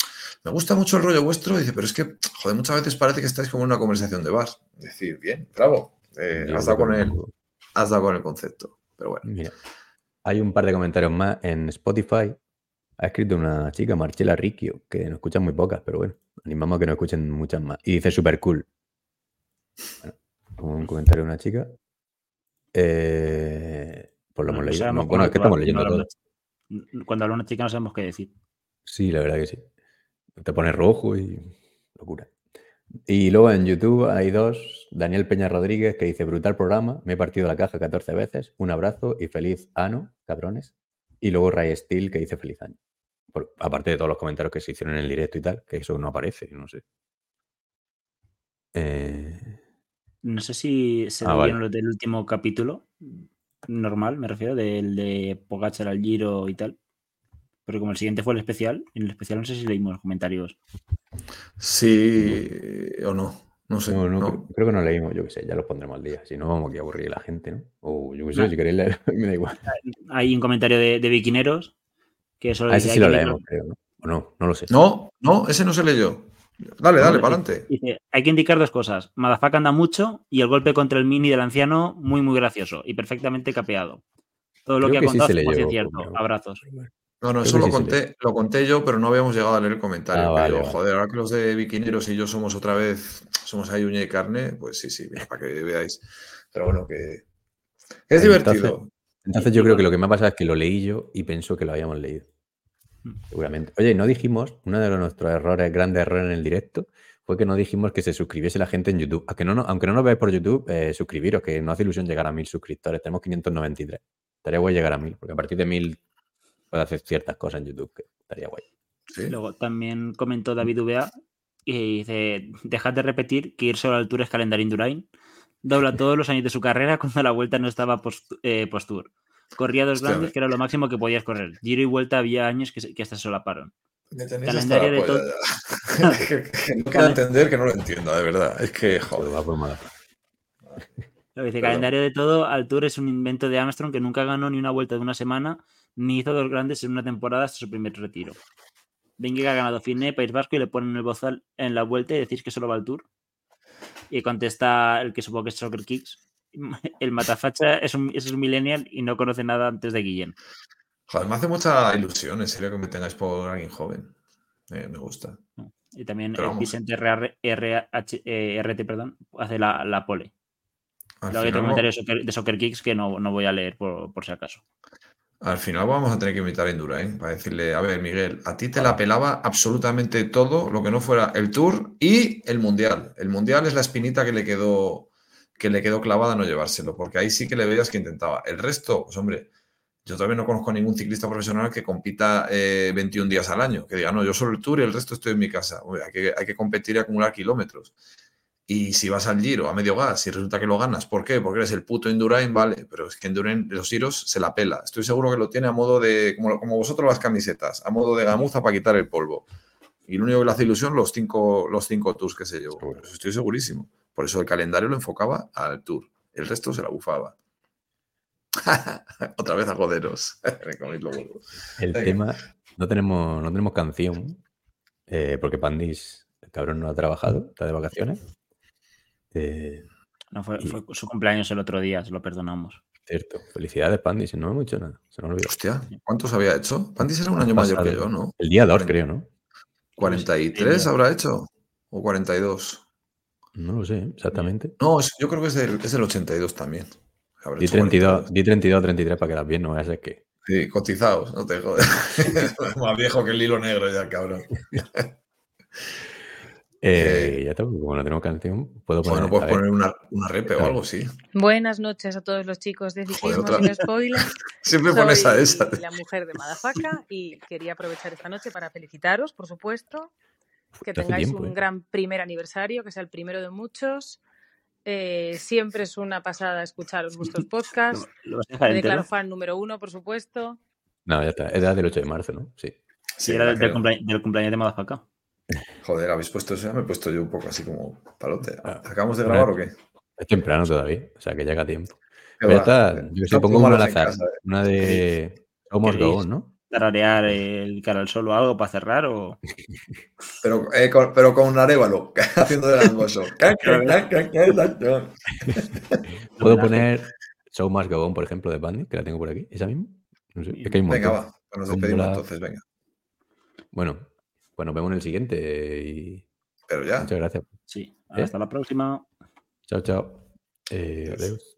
me gusta mucho el rollo vuestro, dice, pero es que, joder, muchas veces parece que estáis como en una conversación de bar. Decir, bien, bravo, eh, has, dado con el, has dado con el concepto. Pero bueno, Mira, hay un par de comentarios más en Spotify. Ha escrito una chica, Marcela Ricchio, que nos escuchan muy pocas, pero bueno, animamos a que nos escuchen muchas más. Y dice super cool. Bueno, un comentario de una chica. Eh, pues lo No- hemos leído. No, bueno, es que estamos leyendo cuando todo. habla una- Cuando habla una chica no sabemos qué decir. Sí, la verdad que sí. te pone rojo y locura. Y luego en YouTube hay dos, Daniel Peña Rodríguez que dice, brutal programa, me he partido la caja 14 veces, un abrazo y feliz ano, cabrones. Y luego Ray Steel que dice feliz año. Por- aparte de todos los comentarios que se hicieron en el directo y tal, que eso no aparece, no sé. Eh, No sé si se Ah, vale. los del último capítulo. Normal, me refiero, del de Pogachar al Giro y tal. Pero como el siguiente fue el especial, en el especial no sé si leímos los comentarios. Sí o no. No sé. no, no, no. Creo, creo que no leímos, yo qué sé, ya lo pondremos al día. Si no, vamos aquí a aburrir a la gente, ¿no? O yo qué sé, No. si queréis leer, me da igual. Hay un comentario de, de Viquineros que solo A ese sí "Hay lo leemos, creo, ¿no? O no, no lo sé. No, no, ese no se leyó. Dale, dale, para adelante. Dice, hay que indicar dos cosas. Madafaka anda mucho y el golpe contra el mini del anciano muy, muy gracioso y perfectamente capeado. Todo lo Creo que ha que sí contado 100% leyó, cierto. Abrazos. No, no, Creo eso lo sí conté, lo conté yo, pero no habíamos llegado a leer el comentario. Ah, vale, pero, vale. joder, ahora que los de Biquineros y yo somos otra vez, somos ahí uña y carne, pues sí, sí, mira, para que veáis. Pero bueno, que es Entonces- divertido. Entonces yo creo que lo que me ha pasado es que lo leí yo y pensó que lo habíamos leído. Seguramente. Oye, no dijimos, uno de nuestros errores, grandes errores en el directo, fue que no dijimos que se suscribiese la gente en YouTube. Aunque no, no- aunque no nos veáis por YouTube, eh, suscribiros, que no hace ilusión llegar a mil suscriptores. Tenemos 593. Estaría guay llegar a mil, porque a partir de mil puedo hacer ciertas cosas en YouTube que estaría guay. Sí. Luego también comentó David VA y dice: Dejad de repetir que ir solo al Tour es calendario Indurain. Dobla todos los años de su carrera cuando la vuelta no estaba eh, post-tour. Corría dos Hostia, grandes, me- que era lo máximo que podías correr. Giro y vuelta había años que, que hasta se solaparon. Calendario de ya. que, que no quiero entender que no lo entiendo, de verdad. Es que, Todo joder. va por mala. Lo que dice, calendario de todo, al Tour es un invento de Armstrong que nunca ganó ni una vuelta de una semana, ni hizo dos grandes en una temporada hasta su primer retiro. Venga ha ganado Finé, País Vasco y le ponen el bozal en la vuelta y decís que solo va al Tour. Y contesta el que supongo que es Soccer Kicks. El Matafacha es un, es un millennial y no conoce nada antes de Guillén. Joder, me hace mucha ilusión, en serio, que me tengáis por alguien joven. Eh, me gusta. Y también. Vicente RH, eh, RT perdón, hace la, la pole. Luego hay otro comentario de Soccer, de Soccer Kicks que no, no voy a leer por, por si acaso. al final vamos a tener que invitar a Indurain para decirle, a ver, Miguel, a ti te la pelaba absolutamente todo lo que no fuera el Tour y el Mundial. El Mundial es la espinita que le quedó, que le quedó clavada no llevárselo, porque ahí sí que le veías que intentaba. El resto, pues hombre, yo todavía no conozco a ningún ciclista profesional que compita eh, 21 días al año, que diga, no, yo solo el Tour y el resto estoy en mi casa. Hombre, hay, que, hay que competir y acumular kilómetros. Y si vas al Giro a medio gas y resulta que lo ganas, ¿por qué? Porque eres el puto Indurain, vale, pero es que Indurain los giros se la pela. Estoy seguro que lo tiene a modo de, como, como vosotros las camisetas, a modo de gamuza para quitar el polvo. Y lo único que le hace ilusión, los cinco, los cinco tours que se llevó. Eso estoy segurísimo. Por eso el calendario lo enfocaba al tour. El resto se la bufaba. Otra vez a joderos. El Venga. tema, no tenemos, no tenemos canción, eh, porque Pandis, el cabrón, no ha trabajado, está de vacaciones. Eh, No, fue, Y- fue su cumpleaños el otro día, se lo perdonamos. cierto. Felicidades, Pandis, no hemos hecho nada, se nos olvidó. Hostia, ¿cuántos había hecho? Pandis era un año mayor que yo, ¿no? El día 2, Cuarenta. creo, ¿no? ¿43 habrá hecho? ¿O 42? No lo sé, exactamente. No, es- yo creo que es del, es del 82 también. Di hecho 32, 42. di 32, 33 para quedar bien, no vaya a ser que. Sí, cotizados, no te jodes. Más viejo que el hilo negro ya, cabrón. Eh, ya está, porque como no tenemos canción, puedo poner. Bueno, puedes poner una, una repe o algo, sí. Buenas noches a todos los chicos de Ciclismo sin. Spoilers. Siempre pones a Soy esa. la mujer de Madafaka y quería aprovechar esta noche para felicitaros, por supuesto, que tengáis tiempo, un ¿eh? gran primer aniversario, que sea el primero de muchos. Eh, siempre es una pasada escucharos vuestros podcasts. ¿Lo vas a dejar Me declaro fan número uno, por supuesto. No, ya está. Era del 8 de marzo, ¿no? Sí. Sí, Sí, era del, del creo. cumplea- del cumpleaños de Madafaka. Joder, habéis puesto eso, ya me he puesto yo un poco así como palote. Ah. ¿Acabamos de grabar o qué? Es temprano todavía, o sea que llega a tiempo. ¿Qué Pero ya está, yo No pongo una al azar. eh. Una de Somos ¿no? Tararear el cara al sol o algo para cerrar o. Pero, eh, con, pero con un arévalo, haciendo de langoso. Puedo poner Show Go On, por ejemplo, de Bandit, que la tengo por aquí. ¿Esa misma? No sé, es que hay un Venga, va, nos despedimos la- entonces, venga. Bueno, pues nos vemos en el siguiente y Pero ya. muchas gracias. Sí. ¿Eh? Hasta la próxima. Chao, chao. Eh, Adiós.